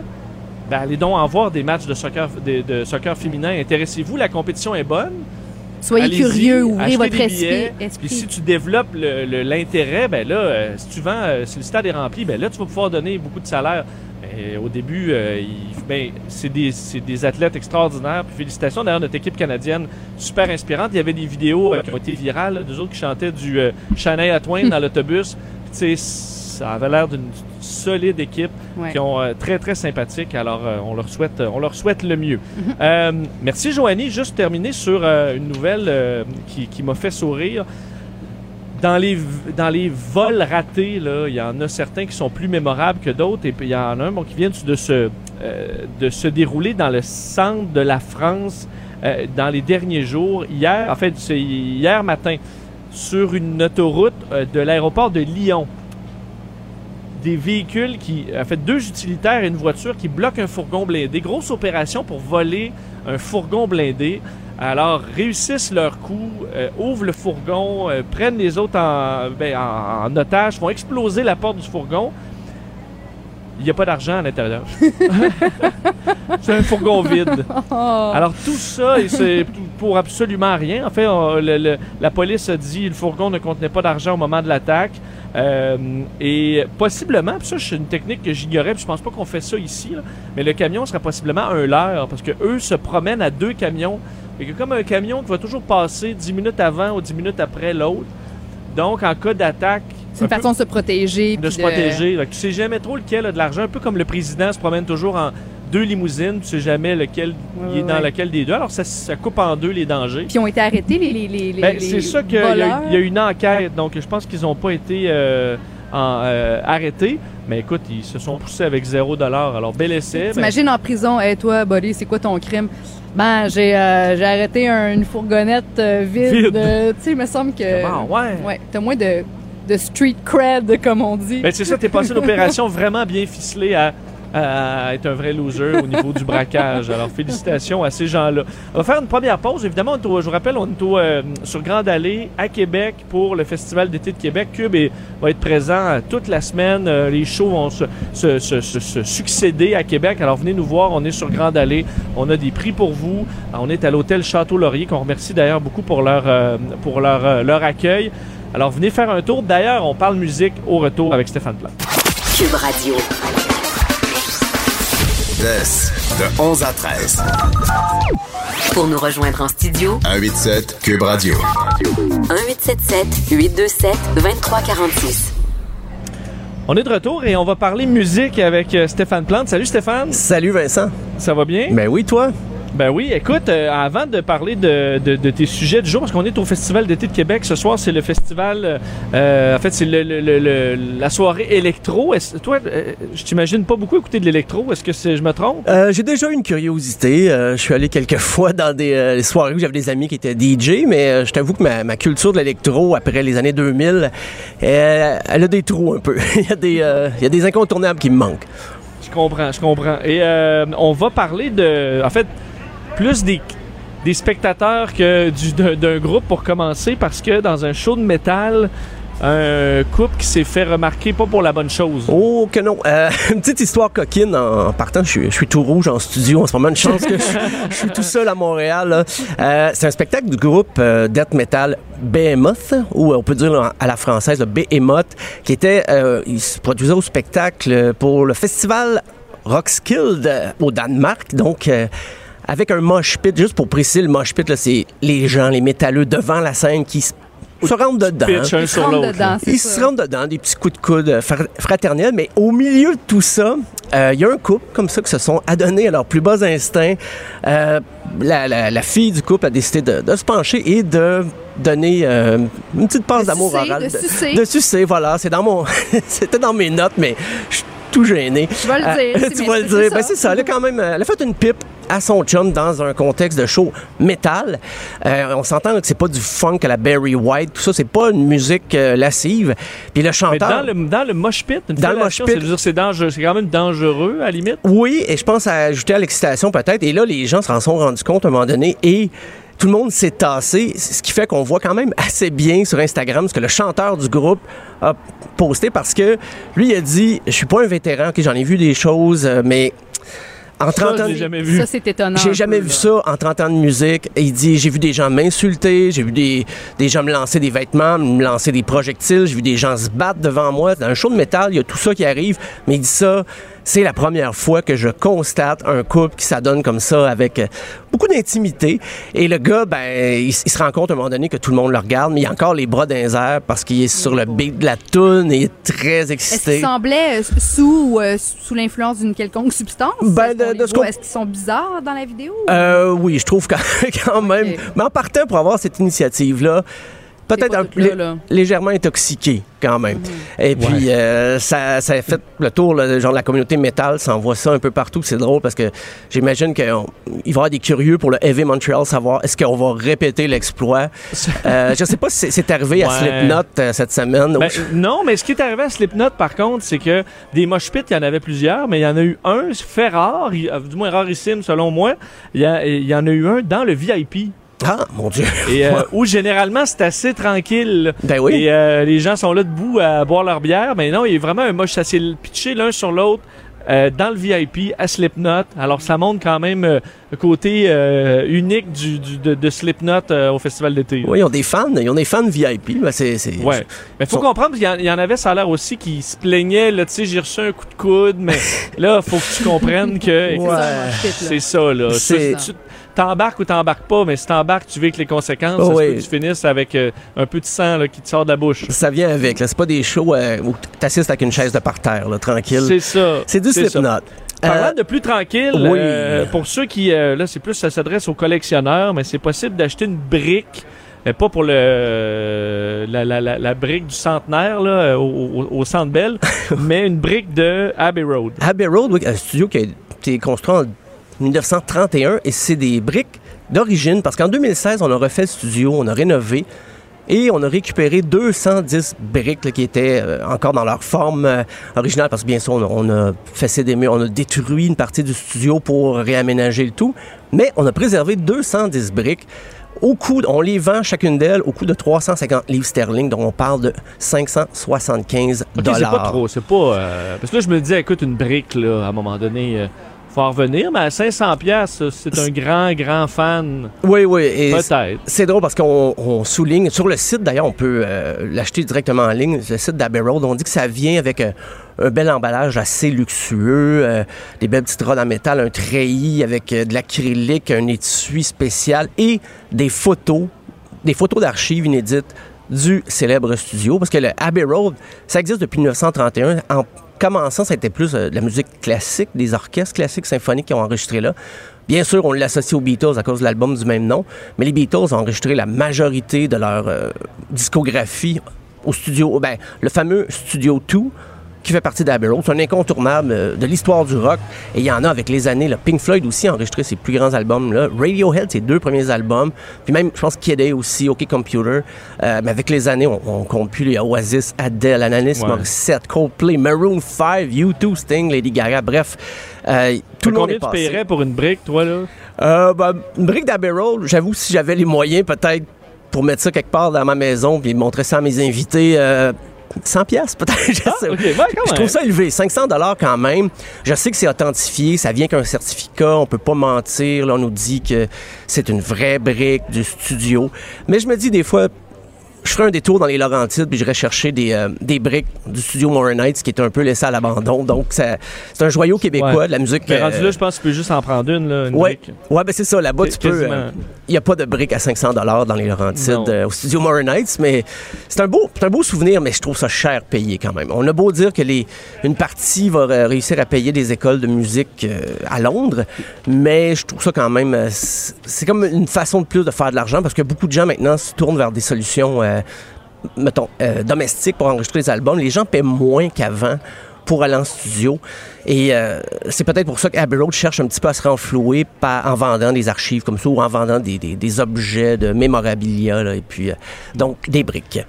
A: ben allez donc en voir des matchs de soccer, de, de soccer féminin. Intéressez-vous, la compétition est bonne.
B: Soyez curieux, ouvrez votre
A: des billets,
B: esprit.
A: Puis si tu développes l'intérêt, ben là, euh, si tu vends, euh, si le stade est rempli, ben là, tu vas pouvoir donner beaucoup de salaire. Mais au début, euh, il- ben, c'est des, athlètes extraordinaires. Puis félicitations d'ailleurs notre équipe canadienne, super inspirante. Il y avait des vidéos euh, qui ont été virales, d'eux autres qui chantaient du euh, Shania Twain dans l'autobus. Puis tu sais, ça avait l'air d'une solide équipe
B: Ouais.
A: qui ont euh, très très sympathique. Alors euh, on leur souhaite euh, on leur souhaite le mieux. Euh, merci Joanie. Juste terminer sur une nouvelle qui, qui m'a fait sourire. Dans les, dans les vols ratés, là, il y en a certains qui sont plus mémorables que d'autres. Et puis il y en a un bon, qui vient de se, de se dérouler dans le centre de la France euh, dans les derniers jours. Hier, en fait, c'est hier matin, sur une autoroute euh, de l'aéroport de Lyon des véhicules qui, en fait, deux utilitaires et une voiture qui bloquent un fourgon blindé. Grosse opération pour voler un fourgon blindé. Alors, réussissent leur coup, euh, ouvrent le fourgon, euh, prennent les autres en, ben, en, en otage, font exploser la porte du fourgon. Il n'y a pas d'argent à l'intérieur. c'est un fourgon vide.
B: Oh.
A: Alors tout ça, c'est pour absolument rien. En fait, on- le- le- la police a dit que le fourgon ne contenait pas d'argent au moment de l'attaque. Euh, et possiblement, puis ça c'est une technique que j'ignorais, puis je pense pas qu'on fait ça ici, là, mais le camion serait possiblement un leurre, parce que eux se promènent à deux camions. Et que comme un camion qui va toujours passer 10 minutes avant ou 10 minutes après l'autre. Donc en cas d'attaque,
B: C'est une
A: un
B: façon de se protéger.
A: de se protéger. Que tu sais jamais trop lequel a de l'argent. Un peu comme le président se promène toujours en deux limousines, tu sais jamais lequel il est dans lequel des deux. Alors ça, ça coupe en deux les dangers.
B: Puis ils ont été arrêtés, les, les, les,
A: Ben, c'est ça qu'il y, y a une enquête, donc je pense qu'ils n'ont pas été euh, en, euh, arrêtés. Mais écoute, ils se sont poussés avec zéro dollar. Alors bel essai. Ben,
B: T'imagines en prison, hey, toi, Buddy, c'est quoi ton crime? Ben, j'ai euh, j'ai arrêté un- une fourgonnette euh, vide.
A: Vide.
B: tu sais, il me semble que.
A: Ah, ouais.
B: Ouais, t'as moins de, de street cred, comme on dit.
A: Ben, c'est ça, t'es passé l'opération vraiment bien ficelée à à être un vrai loser au niveau du braquage. Alors, félicitations à ces gens-là. On va faire une première pause. Évidemment, on je vous rappelle, on est au, euh, sur Grande Allée à Québec pour le Festival d'été de Québec. Cube est- va être présent toute la semaine. Euh, les shows vont se, succéder à Québec. Alors, venez nous voir. On est sur Grande Allée. On a des prix pour vous. On est à l'hôtel Château-Laurier, qu'on remercie d'ailleurs beaucoup pour leur, euh, pour leur, leur accueil. Alors, venez faire un tour. D'ailleurs, on parle musique au retour avec Stéphane Plante.
C: Cube Radio.
D: Tess, de 11 à 13.
C: Pour nous rejoindre en studio,
D: 187 Cube Radio.
C: 1877 827 2346.
A: On est de retour et on va parler musique avec euh, Stéphane Plante. Salut Stéphane,
E: Salut Vincent.
A: ça va bien?
E: Ben oui, toi?
A: Ben oui, écoute, euh, avant de parler de, de- de tes sujets du jour, parce qu'on est au Festival d'été de Québec, ce soir c'est le festival, euh, en fait c'est le, le- le- le- la soirée électro. Toi, euh, je t'imagine pas beaucoup écouter de l'électro, est-ce que c'est, je me trompe?
E: J'ai déjà eu une curiosité. Je suis allé quelques fois dans des soirées où j'avais des amis qui étaient DJ, mais je t'avoue que ma, ma culture de l'électro, après les années 2000, euh, elle a des trous un peu. il, y a des, il y a des incontournables qui me manquent.
A: Je comprends, je comprends. Et euh, on va parler de, en fait, plus des, spectateurs que du- d'un groupe pour commencer, parce que dans un show de métal, un couple qui s'est fait remarquer pas pour la bonne chose.
E: Oh que non. Euh, une petite histoire coquine en, partant. Je suis, tout rouge en studio en ce moment. Une chance que je, suis tout seul à Montréal. Euh, c'est un spectacle du groupe euh, death metal Behemoth, ou on peut dire à la française le Behemoth, qui était, il se produisait au spectacle pour le festival euh, au Danemark. Donc avec un mosh pit, juste pour préciser, le mosh pit, là, c'est les gens, les métalleux devant la scène qui se se rentrent dedans.
A: Pitch
B: Ils se rentrent dedans,
E: Ils se rentrent dedans, des petits coups de coude euh, fra- fraternels, mais au milieu de tout ça, euh, il y a un couple comme ça qui se sont adonnés à leurs plus bas instincts. Euh, la, la- la fille du couple a décidé de, de se pencher et de donner euh, une petite passe d'amour oral.
B: de sucer.
E: de sucer, voilà. C'est dans mon... C'était dans mes notes, mais je suis tout gêné.
B: Tu vas le dire.
E: Euh, tu vas le
B: c'est
E: dire.
B: ça.
E: Ben, c'est ça. Elle a quand même, euh, elle a fait une pipe à son chum dans un contexte de show métal. Euh, on s'entend que c'est pas du funk à la Barry White, tout ça. C'est pas une musique euh, lascive. Puis le
A: Mais
E: chanteur.
A: dans le, dans le mosh pit, une
E: Dans le mosh pit.
A: je c'est quand même dangereux à la limite?
E: Oui, et je pense à ajouter à l'excitation peut-être. Et là, les gens s'en sont rendus compte à un moment donné et tout le monde s'est tassé, ce qui fait qu'on voit quand même assez bien sur Instagram ce que le chanteur du groupe a posté parce que lui il a dit je suis pas un vétéran, ok, j'en ai vu des choses, euh, mais en 30
A: Ça,
E: ans,
A: jamais vu.
B: Ça, c'est étonnant.
E: j'ai jamais
B: peu,
E: vu
B: là.
E: ça en 30 ans de musique. Et il dit, j'ai vu des gens m'insulter, j'ai vu des, des gens me lancer des vêtements, me lancer des projectiles, j'ai vu des gens se battre devant moi. Dans un show de métal, il y a tout ça qui arrive. Mais il dit ça, c'est la première fois que je constate un couple qui s'adonne comme ça avec euh, beaucoup d'intimité. Et le gars, ben, il, se rend compte à un moment donné que tout le monde le regarde, mais il a encore les bras dans les airs parce qu'il est sur le beat de la toune et il est très
B: Est-ce
E: excité.
B: qu'ils semblaient euh, sous ou euh, sous l'influence d'une quelconque substance?
E: Ben,
B: Est-ce
E: de-
B: qu'on
E: de
B: Est-ce qu'ils sont bizarres dans la vidéo?
E: Euh, oui, je trouve quand, quand même. Mais en partant pour avoir cette initiative-là, peut-être légèrement intoxiqué quand même. Et puis, euh, ça, ça a fait le tour, là, genre la communauté métal s'envoie ça un peu partout. C'est drôle parce que j'imagine qu'il va y avoir des curieux pour le Heavy Montreal, savoir est-ce qu'on va répéter l'exploit. Euh, je sais pas si c'est- arrivé à. Slipknot euh, cette semaine.
A: Ben, non, mais ce qui est arrivé à Slipknot, par contre, c'est que des mosh pits, il y en avait plusieurs, mais il y en a eu un, fait rare, euh, du moins rarissime selon moi. Il y, a- il y en a eu un dans le VIP.
E: Ah, mon Dieu.
A: Et euh, où généralement c'est assez tranquille.
E: Ben oui.
A: Et euh, les gens sont là debout à boire leur bière. Mais non, il y a vraiment un moche, ça s'est pitché l'un sur l'autre. euh, dans le VIP à Slipknot. Alors ça montre quand même euh, le côté euh, unique du, du- de, de Slipknot euh, au festival d'été.
E: Oui, ils ont des fans. Ils ont des fans VIP. Ben, c'est, c'est-
A: Ouais. Mais faut
E: Sont-
A: comprendre qu'il y, en- il y en avait, ça a l'air aussi, qui se plaignaient, là, tu sais, j'ai reçu un coup de coude, mais là, faut que tu comprennes que
E: Ouais.
A: c'est ça, là.
E: C'est-
A: Tu- tu- T'embarques ou t'embarques pas, mais si t'embarques, tu vis avec les conséquences.
E: Oh
A: ça se
E: oui.
A: peut que tu finisses avec euh, un peu de sang là, qui te sort de la bouche.
E: Ça vient avec. Là. C'est pas des shows euh, où t'assistes avec une chaise de parterre, là, tranquille.
A: C'est ça.
E: C'est du. Slipknot.
A: Parlant
E: Euh,
A: de plus tranquille,
E: oui.
A: euh, pour ceux qui, là, c'est plus, ça s'adresse aux collectionneurs, mais c'est possible d'acheter une brique, mais pas pour le, euh, la, la, la, la brique du centenaire, là, au, au, au Centre Bell, mais une brique de Abbey Road.
E: Abbey Road, oui, un studio qui a été construit en 1931 et c'est des briques d'origine parce qu'en 2016, on a refait le studio, on a rénové Et on a récupéré 210 briques là, qui étaient euh, encore dans leur forme euh, originale, parce que bien sûr, on a, on a fessé des murs, on a détruit une partie du studio pour réaménager le tout, mais on a préservé 210 briques. Au coût, on les vend chacune d'elles au coût de 350 livres sterling, donc on parle de 575
A: Ok,
E: dollars.
A: c'est pas trop, c'est pas... euh, parce que là, je me disais, écoute, une brique, là, à un moment donné, euh, faut en revenir, mais à 500 pièces, c'est un grand, grand fan.
E: Oui, oui.
A: Peut-être.
E: C'est drôle parce qu'on on souligne, sur le site d'ailleurs, on peut euh, l'acheter directement en ligne, le site d'Abbey Road, on dit que ça vient avec euh, un bel emballage assez luxueux, euh, des belles petites rods en métal, un treillis avec de l'acrylique, un étui spécial et des photos, des photos d'archives inédites du célèbre studio. Parce que le Abbey Road, ça existe depuis 1931. En commençant, ça a été plus euh, de la musique classique, des orchestres classiques symphoniques qui ont enregistré là. Bien sûr, on l'associe aux Beatles à cause de l'album du même nom, mais les Beatles ont enregistré la majorité de leur euh, discographie au studio, ben, le fameux Studio 2 qui fait partie d'Abbey Road. C'est un incontournable euh, de l'histoire du rock. Et il y en a avec les années. Là. Pink Floyd aussi a enregistré ses plus grands albums. Là. Radiohead, ses deux premiers albums. Puis même, je pense, Kid A aussi, OK Computer. Euh, mais avec les années, on, on compte plus les Oasis, Adele, Alanis
A: Ouais.
E: Morissette, Coldplay, Maroon 5, U2, Sting, Lady Gaga. Bref, euh, tout le monde
A: Combien
E: est
A: tu paierais pour une brique, toi, là?
E: Euh, ben, une brique d'Abbey Road, j'avoue, si j'avais les moyens, peut-être, pour mettre ça quelque part dans ma maison, puis montrer ça à mes invités, euh, 100 pièces peut-être. je
A: Ah, ouais,
E: Je trouve ça élevé, 500 dollars quand même. Je sais que c'est authentifié, ça vient qu'un certificat, on peut pas mentir. Là, on nous dit que c'est une vraie brique du studio. Mais je me dis des fois, je ferais un détour dans les Laurentides puis j'irais chercher des, euh, des briques du studio Morin Heights qui est un peu laissé à l'abandon. Donc c'est un joyau québécois
A: Ouais.
E: de la musique.
A: Mais rendu
E: euh,
A: là, je pense que tu peux juste en prendre une, là, une
E: Ouais,
A: brique.
E: ouais ben c'est ça. Là-bas, tu peux. euh, Il n'y a pas de briques à 500 dollars dans les Laurentides euh, au studio Morin Heights, mais c'est un beau, un beau souvenir, mais je trouve ça cher payé quand même. On a beau dire que les, une partie va euh, réussir à payer des écoles de musique euh, à Londres, mais je trouve ça quand même, euh, c'est c'est comme une façon de plus de faire de l'argent parce que beaucoup de gens maintenant se tournent vers des solutions, euh, mettons, euh, domestiques pour enregistrer les albums. Les gens paient moins qu'avant pour aller en studio. Et euh, c'est peut-être pour ça qu'Abbey Road cherche un petit peu à se renflouer par, en vendant des archives comme ça ou en vendant des, des- des objets de mémorabilia, là, et puis euh, donc des briques.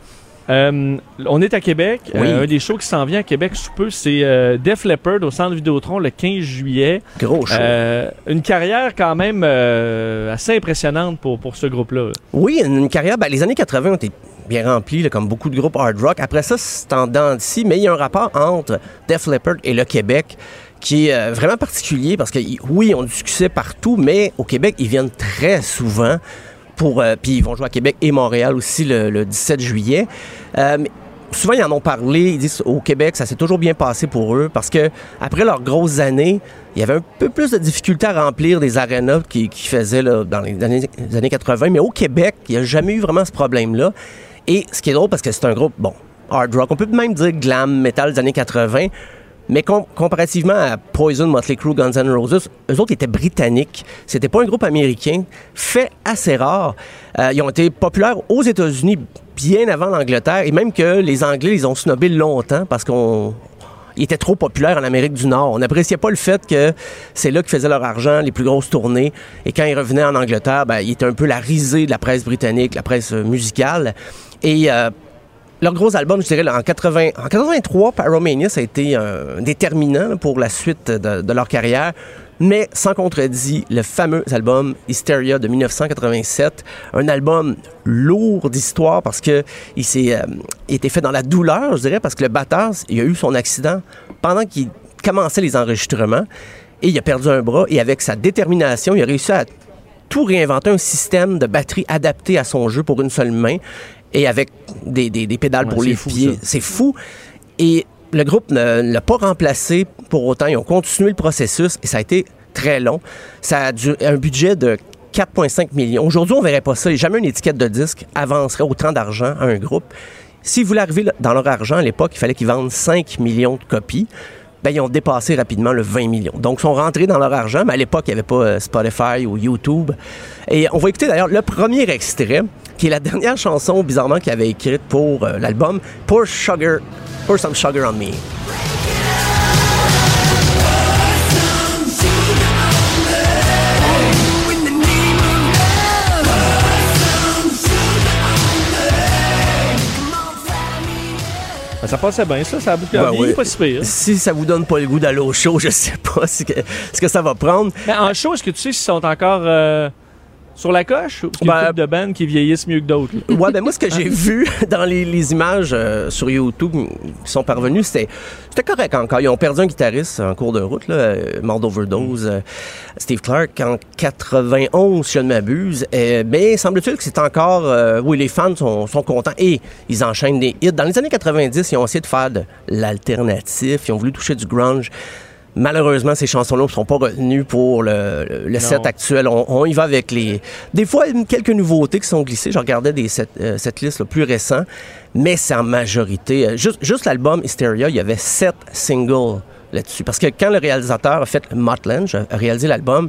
A: Euh, on est à Québec.
E: Oui.
A: Euh, un des shows qui s'en vient à Québec sous peu, c'est euh, Def Leppard au Centre Vidéotron le 15 juillet.
E: Gros show.
A: Euh, une carrière quand même euh, assez impressionnante pour, pour ce groupe-là.
E: Oui, une, une carrière, ben, les années 80 ont été bien remplies, là, comme beaucoup de groupes hard rock. Après ça, c'est en dents mais il y a un rapport entre Def Leppard et le Québec qui est euh, vraiment particulier parce que, oui, ont du succès partout, mais au Québec, ils viennent très souvent pour... euh, Puis ils vont jouer à Québec et Montréal aussi le, le 17 juillet. Euh, souvent, ils en ont parlé. Ils disent au Québec, ça s'est toujours bien passé pour eux parce que après leurs grosses années, il y avait un peu plus de difficultés à remplir des arénas qu'ils qui faisaient dans les années, les années 80. Mais au Québec, il n'y a jamais eu vraiment ce problème-là. Et ce qui est drôle parce que c'est un groupe, bon, hard rock, on peut même dire glam metal des années 80. Mais com- comparativement à Poison, Motley Crue, Guns N' Roses, eux autres étaient britanniques. C'était pas un groupe américain. Fait assez rare. Euh, ils ont été populaires aux États-Unis bien avant l'Angleterre. Et même que les Anglais, ils ont snobé longtemps parce qu'on ils étaient trop populaires en Amérique du Nord. On n'appréciait pas le fait que c'est là qu'ils faisaient leur argent, les plus grosses tournées. Et quand ils revenaient en Angleterre, ben, ils étaient un peu la risée de la presse britannique, la presse musicale. Et euh, leur gros album, je dirais, en, 80, en 83, Pyromania, ça a été un déterminant pour la suite de, de leur carrière. Mais sans contredit, le fameux album Hysteria de 1987, un album lourd d'histoire parce que il s'est euh, été fait dans la douleur, je dirais, parce que le batteur, il a eu son accident pendant qu'il commençait les enregistrements et il a perdu un bras et avec sa détermination, il a réussi à tout réinventer un système de batterie adapté à son jeu pour une seule main et avec des, des- des pédales
A: Ouais,
E: pour les
A: fou,
E: pieds. C'est fou. Et le groupe ne l'a pas remplacé pour autant. Ils ont continué le processus et ça a été très long. Ça a dû- un budget de 4,5 millions. Aujourd'hui, on verrait pas ça. Jamais une étiquette de disque avancerait autant d'argent à un groupe. S'ils voulaient arriver dans leur argent à l'époque, il fallait qu'ils vendent 5 millions de copies. Ben, ils ont dépassé rapidement le 20 millions. Donc, ils sont rentrés dans leur argent, mais à l'époque, il n'y avait pas euh, Spotify ou YouTube. Et on va écouter d'ailleurs le premier extrait, qui est la dernière chanson, bizarrement, qu'il avait écrite pour euh, l'album, Pour Sugar, Pour Some Sugar on Me.
A: Ben, ça passait bien, ça. Ça a
E: Ben
A: vieilli
E: oui.
A: pas si pire.
E: Si ça vous donne pas le goût d'aller au show, je sais pas ce que, ce que ça va prendre.
A: Mais en show, est-ce que tu sais s'ils sont encore euh, sur la coche? Ou parce qu'il y a
E: Ben,
A: de bandes qui vieillissent mieux que d'autres?
E: Ouais, ben moi, ce que j'ai vu dans les, les images euh, sur YouTube qui sont parvenues, c'était c'était correct encore. Ils ont perdu un guitariste en cours de route, là, euh, mort d'overdose, euh, Steve Clark, en 91, si je ne m'abuse. Mais semble-t-il que c'est encore... euh, oui, les fans sont, sont contents et ils enchaînent des hits. Dans les années 90, ils ont essayé de faire de l'alternatif. Ils ont voulu toucher du grunge. Malheureusement, ces chansons-là ne sont pas retenues pour le, set actuel. On, on y va avec les... Des fois, quelques nouveautés qui sont glissées. Je regardais des set, euh, cette liste plus récents, mais c'est en majorité... euh, juste juste l'album Hysteria, il y avait sept singles là-dessus. Parce que quand le réalisateur a fait Motland, a réalisé l'album,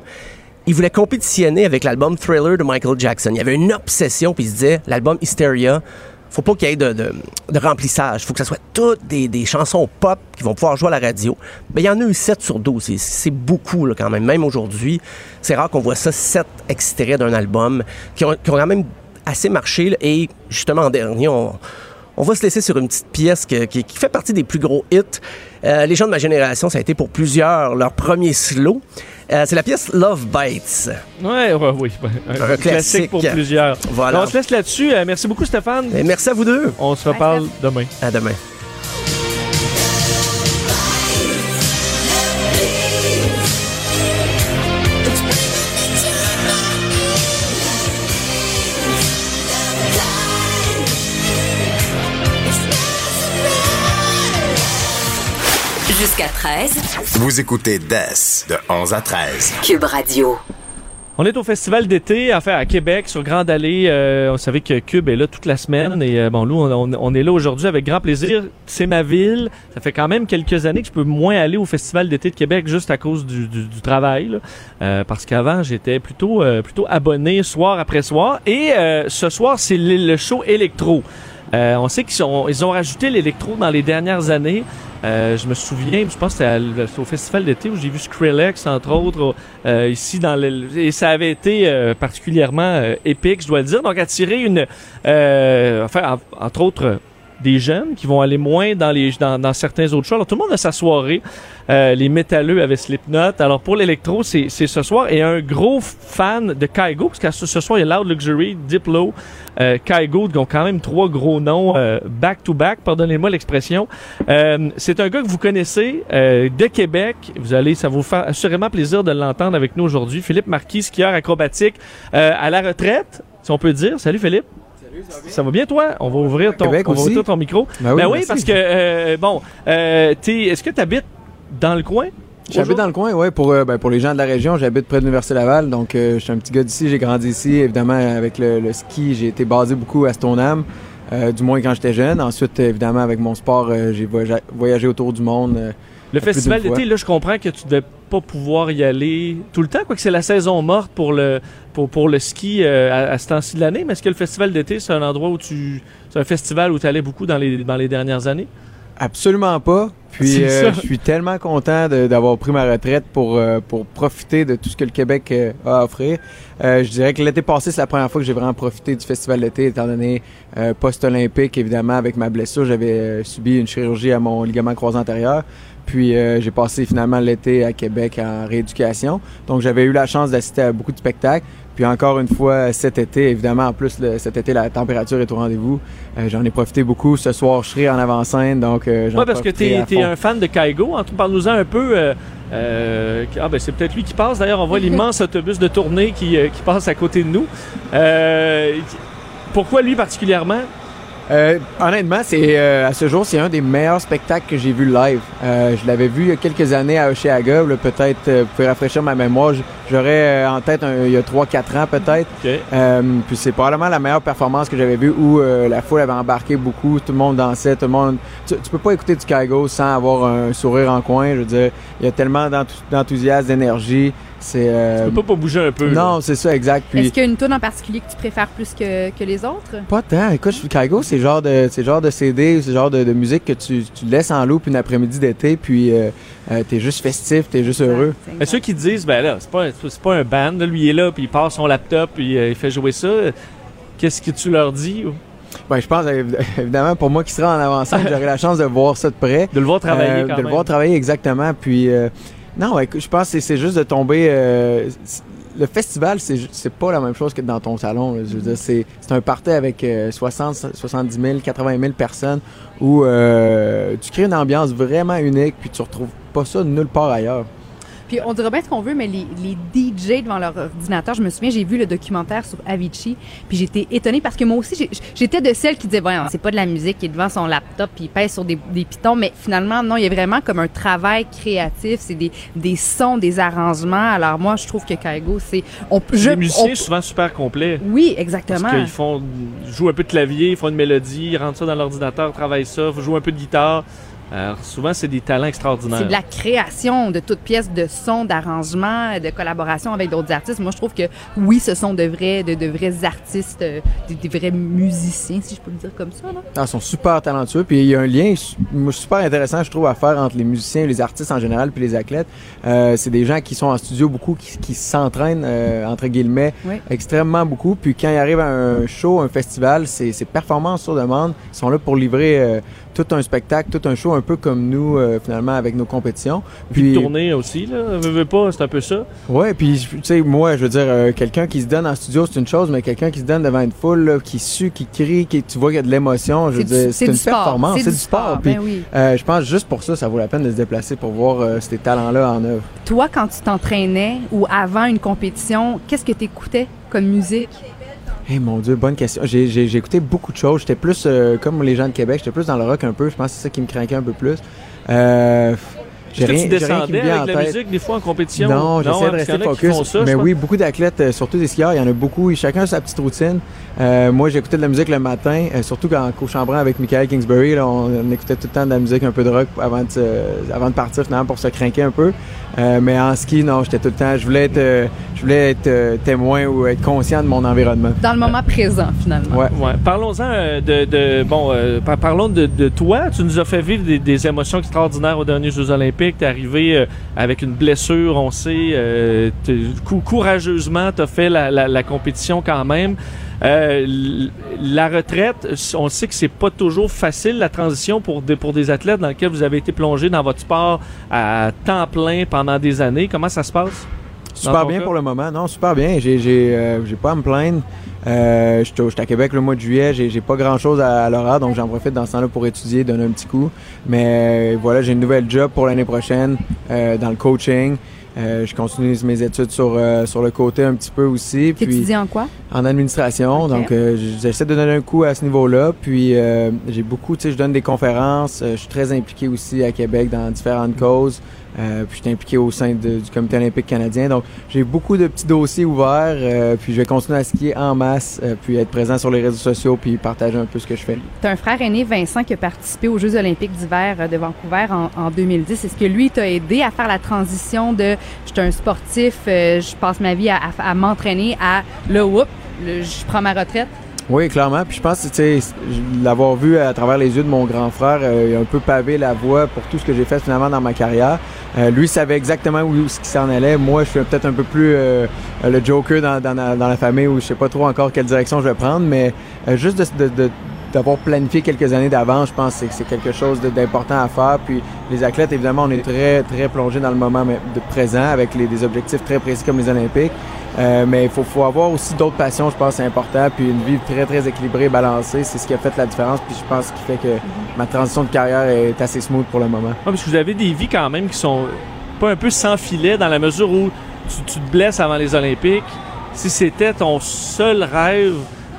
E: il voulait compétitionner avec l'album Thriller de Michael Jackson. Il y avait une obsession, puis il se disait, l'album Hysteria, faut pas qu'il y ait de, de, de remplissage. faut que ça soit toutes des, chansons pop qui vont pouvoir jouer à la radio. Mais il y en a eu 7 sur 12. C'est- beaucoup quand même. Même aujourd'hui, c'est rare qu'on voit ça, 7 extraits d'un album qui ont, quand même assez marché. Et justement, en dernier, on, va se laisser sur une petite pièce qui fait partie des plus gros hits. Euh, les gens de ma génération, ça a été pour plusieurs leur premier slow. Euh, c'est la pièce Love Bites.
A: Ouais, ouais, oui. Un,
E: Un
A: classique.
E: classique.
A: pour plusieurs.
E: Voilà.
A: On se laisse là-dessus. Euh, merci beaucoup, Stéphane.
E: Et merci à vous deux.
A: On se reparle demain.
E: À demain.
C: Jusqu'à 13,
D: Vous écoutez DES de 11 à 13.
C: Cube Radio.
A: On est au festival d'été, enfin à Québec, sur Grande Allée. Euh, on savait que Cube est là toute la semaine et euh, bon, nous, on, est là aujourd'hui avec grand plaisir. C'est ma ville. Ça fait quand même quelques années que je peux moins aller au festival d'été de Québec juste à cause du, du- du travail, là. Euh, parce qu'avant j'étais plutôt euh, plutôt abonné soir après soir. Et euh, ce soir, c'est le show électro. Euh, on sait qu'ils sont- ils ont rajouté l'électro dans les dernières années. Euh, je me souviens, je pense que c'était au festival d'été où j'ai vu Skrillex, entre autres, euh, ici dans le... Et ça avait été euh, particulièrement euh, épique, je dois le dire. Donc, attirer une... Euh, enfin, en- entre autres, des jeunes qui vont aller moins dans, les, dans, dans certains autres shows. Alors, tout le monde a sa soirée. Euh, les métalleux avaient Slipknot. Alors, pour l'électro, c'est c'est ce soir. Et un gros fan de Kygo, parce que ce, soir, il y a Loud Luxury, Diplo, euh, Kygo, qui ont quand même trois gros noms euh, back-to-back, pardonnez-moi l'expression. Euh, c'est un gars que vous connaissez euh, de Québec. Vous allez, ça vous faire assurément plaisir de l'entendre avec nous aujourd'hui. Philippe Marquis, skieur acrobatique euh, à la retraite, si on peut dire. Salut Philippe. Ça va bien? Toi? On va ouvrir ton,
F: Québec
A: on va ouvrir ton micro.
F: Ben oui,
A: Ben oui, parce que euh, bon, euh, t'es- est-ce que tu habites dans le coin?
F: J'habite dans le coin, ouais, pour, euh, ben, pour les gens de la région, j'habite près de l'Université Laval, donc euh, je suis un petit gars d'ici, j'ai grandi ici, évidemment, avec le, le ski, j'ai été basé beaucoup à Stoneham, euh, du moins quand j'étais jeune. Ensuite, évidemment, avec mon sport, euh, j'ai voyagé, voyagé autour du monde.
A: Le festival d'été, là, je comprends que tu devais pas pouvoir y aller tout le temps, quoique c'est la saison morte pour le pour, pour le ski euh, à, à ce temps-ci de l'année. Mais est-ce que le festival d'été, c'est un endroit où tu c'est un festival où tu allais beaucoup dans les dans les dernières années?
F: Absolument pas. Puis euh, je suis tellement content d'avoir pris ma retraite pour, euh, pour profiter de tout ce que le Québec euh, a à offrir. Je dirais que l'été passé, c'est la première fois que j'ai vraiment profité du festival d'été, étant donné post-olympique, évidemment, avec ma blessure, j'avais subi une chirurgie à mon ligament croisé antérieur. Puis euh, j'ai passé finalement l'été à Québec en rééducation. Donc j'avais eu la chance d'assister à beaucoup de spectacles. Puis encore une fois, cet été, évidemment, en plus, le- cet été, la température est au rendez-vous. Euh, j'en ai profité beaucoup. Ce soir, je serai en avant-scène, donc euh, j'en
A: Ouais, parce que
F: à
A: es un fan de Kaigo. En tout cas, Parle-nous-en un peu. euh, euh, ah ben c'est peut-être lui qui passe. D'ailleurs, on voit l'immense autobus de tournée qui, euh, qui passe à côté de nous. Euh, pourquoi lui particulièrement?
F: Euh, honnêtement, c'est euh, à ce jour, c'est un des meilleurs spectacles que j'ai vu live. Euh, je l'avais vu il y a quelques années à Oshéaga. Peut-être, euh, vous pouvez rafraîchir ma mémoire. J'aurais euh, en tête un- il y a 3-4 ans peut-être.
A: Ok.
F: Euh, puis c'est probablement la meilleure performance que j'avais vue où euh, la foule avait embarqué beaucoup, tout le monde dansait, tout le monde. Tu, tu peux pas écouter du Kygo sans avoir un sourire en coin. Je veux dire, il y a tellement d'enthou- d'enthousiasme, d'énergie. C'est euh,
A: Tu peux pas, pas bouger un peu. là.
F: non, c'est ça, exact. Puis
B: Est-ce qu'il y a une tune en particulier que tu préfères plus que, que les autres?
F: Pas tant. Écoute, je- Kygo, c'est le genre de, c'est genre de CD, c'est le genre de, de musique que tu, tu laisses en loop une après-midi d'été, puis euh, euh, t'es juste festif, t'es juste heureux.
A: Mais ceux qui disent, ben là, c'est pas, un- c'est pas un band, là, lui il est là, puis il passe son laptop, puis euh, il fait jouer ça. Qu'est-ce que tu leur dis? ou-
F: Ben, je pense, évi- évidemment, pour moi qui serai en avançant, j'aurai la chance de voir ça de près.
A: De le voir travailler
F: Euh,
A: quand
F: de le voir travailler exactement. Puis, euh, non, je pense que c'est- juste de tomber. euh, le festival, c'est pas la même chose que dans ton salon. c'est un party avec euh, 60, 70 000, 80 000 personnes où euh, tu crées une ambiance vraiment unique, puis tu retrouves pas ça nulle part ailleurs.
B: Puis on dira bien ce qu'on veut, mais les, les DJ devant leur ordinateur, je me souviens, j'ai vu le documentaire sur Avicii, puis j'étais étonnée parce que moi aussi, j'étais de celles qui disaient, voyons, c'est pas de la musique, qui est devant son laptop, puis il pèse sur des, des pitons, mais finalement, non, il y a vraiment comme un travail créatif, c'est des, des sons, des arrangements. Alors moi, je trouve que Kaigo, c'est... On, je,
A: les musiciens,
B: on-
A: souvent super complets.
B: oui,
A: Parce
B: exactement.
A: qu'ils font, ils jouent un peu de clavier, ils font une mélodie, ils rentrent ça dans l'ordinateur, travaillent ça, jouent un peu de guitare. Alors, souvent, c'est des talents extraordinaires.
B: C'est de la création de toutes pièces de sons, d'arrangements, de collaboration avec d'autres artistes. Moi, je trouve que oui, ce sont de vrais, de, de vrais artistes, euh, des, des vrais musiciens, si je peux le dire comme ça. Là.
F: Ah, ils sont super talentueux. Puis il y a un lien super intéressant, je trouve, à faire entre les musiciens les artistes en général, puis les athlètes. Euh, c'est des gens qui sont en studio beaucoup, qui, qui s'entraînent, euh, entre guillemets,
B: Oui.
F: extrêmement beaucoup. Puis quand ils arrivent à un show, un festival, c'est c'est performance sur demande. Ils sont là pour livrer euh, tout un spectacle, tout un show, un peu comme nous, euh, finalement, avec nos compétitions.
A: Puis de tourner aussi, là. Veux, veux pas, c'est un peu ça.
F: Ouais, puis tu sais, moi, je veux dire, euh, quelqu'un qui se donne en studio, c'est une chose, mais quelqu'un qui se donne devant une foule, là, qui sue, qui crie, qui tu vois qu'il y a de l'émotion, je veux
B: C'est
F: dire, c'est une
B: sport.
F: performance, c'est du sport. Puis,
B: Ben oui.
F: euh, je pense juste pour ça, ça vaut la peine de se déplacer pour voir euh, ces talents-là en œuvre.
B: Toi, quand tu t'entraînais ou avant une compétition, qu'est-ce que tu écoutais comme musique?
F: Eh mon Dieu, bonne question. J'ai, écouté beaucoup de choses. J'étais plus euh, comme les gens de Québec, j'étais plus dans le rock un peu. Je pense que c'est ça qui me craquait un peu plus. Euh,
A: Est-ce que
F: rien,
A: tu
F: j'ai rien qui me
A: descendais avec la
F: tête.
A: musique des fois en compétition?
F: Non, j'essaie
A: hein,
F: de rester focus.
A: ça,
F: mais oui, beaucoup d'athlètes, euh, surtout des skieurs, il y en a beaucoup. Chacun a sa petite routine. Euh, moi, j'écoutais de la musique le matin, euh, surtout quand au Chambran avec Michael Kingsbury, là, on, on écoutait tout le temps de la musique un peu de rock avant de, se- avant de partir finalement pour se craquer un peu. Euh, mais en ski, non, j'étais tout le temps, je voulais être, je voulais être euh, témoin ou être conscient de mon environnement.
B: Dans le moment présent, finalement.
F: Ouais.
A: Ouais. Parlons-en de, de- bon, euh, par- parlons de, de toi. Tu nous as fait vivre des, des émotions extraordinaires aux derniers Jeux Olympiques. T'es arrivé euh, avec une blessure, on sait. Euh, cou- courageusement, t'as fait la, la- la compétition quand même. Euh, la retraite, on sait que c'est pas toujours facile la transition pour des, pour des athlètes dans lesquels vous avez été plongé dans votre sport à temps plein pendant des années. Comment ça se passe?
F: Super bien
A: cas?
F: pour le moment. Non, super bien. J'ai, j'ai, euh, j'ai pas à me plaindre. Euh, au- j'étais à Québec le mois de juillet. J'ai, pas grand chose à, à l'horaire, donc j'en profite dans ce temps-là pour étudier, donner un petit coup. Mais euh, voilà, j'ai une nouvelle job pour l'année prochaine euh, dans le coaching. Je continue mes études sur, sur le côté un petit peu aussi.
B: Tu
F: Puis
B: étudies en quoi?
F: en administration. Donc, j'essaie de donner un coup à ce niveau-là. Puis, j'ai beaucoup, tu sais, je donne des conférences. Je suis très impliqué aussi à Québec dans différentes causes. Euh, puis, je suis impliqué au sein du Comité olympique canadien. Donc, j'ai beaucoup de petits dossiers ouverts. euh, puis, je vais continuer à skier en masse. euh, puis, être présent sur les réseaux sociaux. Puis, partager un peu ce que je fais.
B: Tu as un frère aîné, Vincent, qui a participé aux Jeux olympiques d'hiver de Vancouver en, en 2010. Est-ce que lui t'a aidé à faire la transition de je suis un sportif, je passe ma vie à, à- m'entraîner à le whoop, je prends ma retraite?
F: Oui, clairement. Puis je pense que, l'avoir vu à travers les yeux de mon grand frère, euh, il a un peu pavé la voie pour tout ce que j'ai fait finalement dans ma carrière. Euh, lui savait exactement où ce qui s'en allait. Moi, je suis peut-être un peu plus euh, le joker dans, dans, la, dans la famille où je sais pas trop encore quelle direction je vais prendre, mais euh, juste de, de- d'avoir planifié quelques années d'avance, je pense que c'est- quelque chose d'important à faire. Puis les athlètes, évidemment, on est très, très plongés dans le moment de présent avec les, des objectifs très précis comme les Olympiques. Euh, mais il faut, avoir aussi d'autres passions, je pense, c'est important. Puis une vie très, très équilibrée, balancée, c'est ce qui a fait la différence. Puis je pense qu'il fait que ma transition de carrière est assez smooth pour le moment.
A: Parce que vous avez des vies quand même qui sont pas un peu sans filet dans la mesure où tu, te blesses avant les Olympiques. Si c'était ton seul rêve,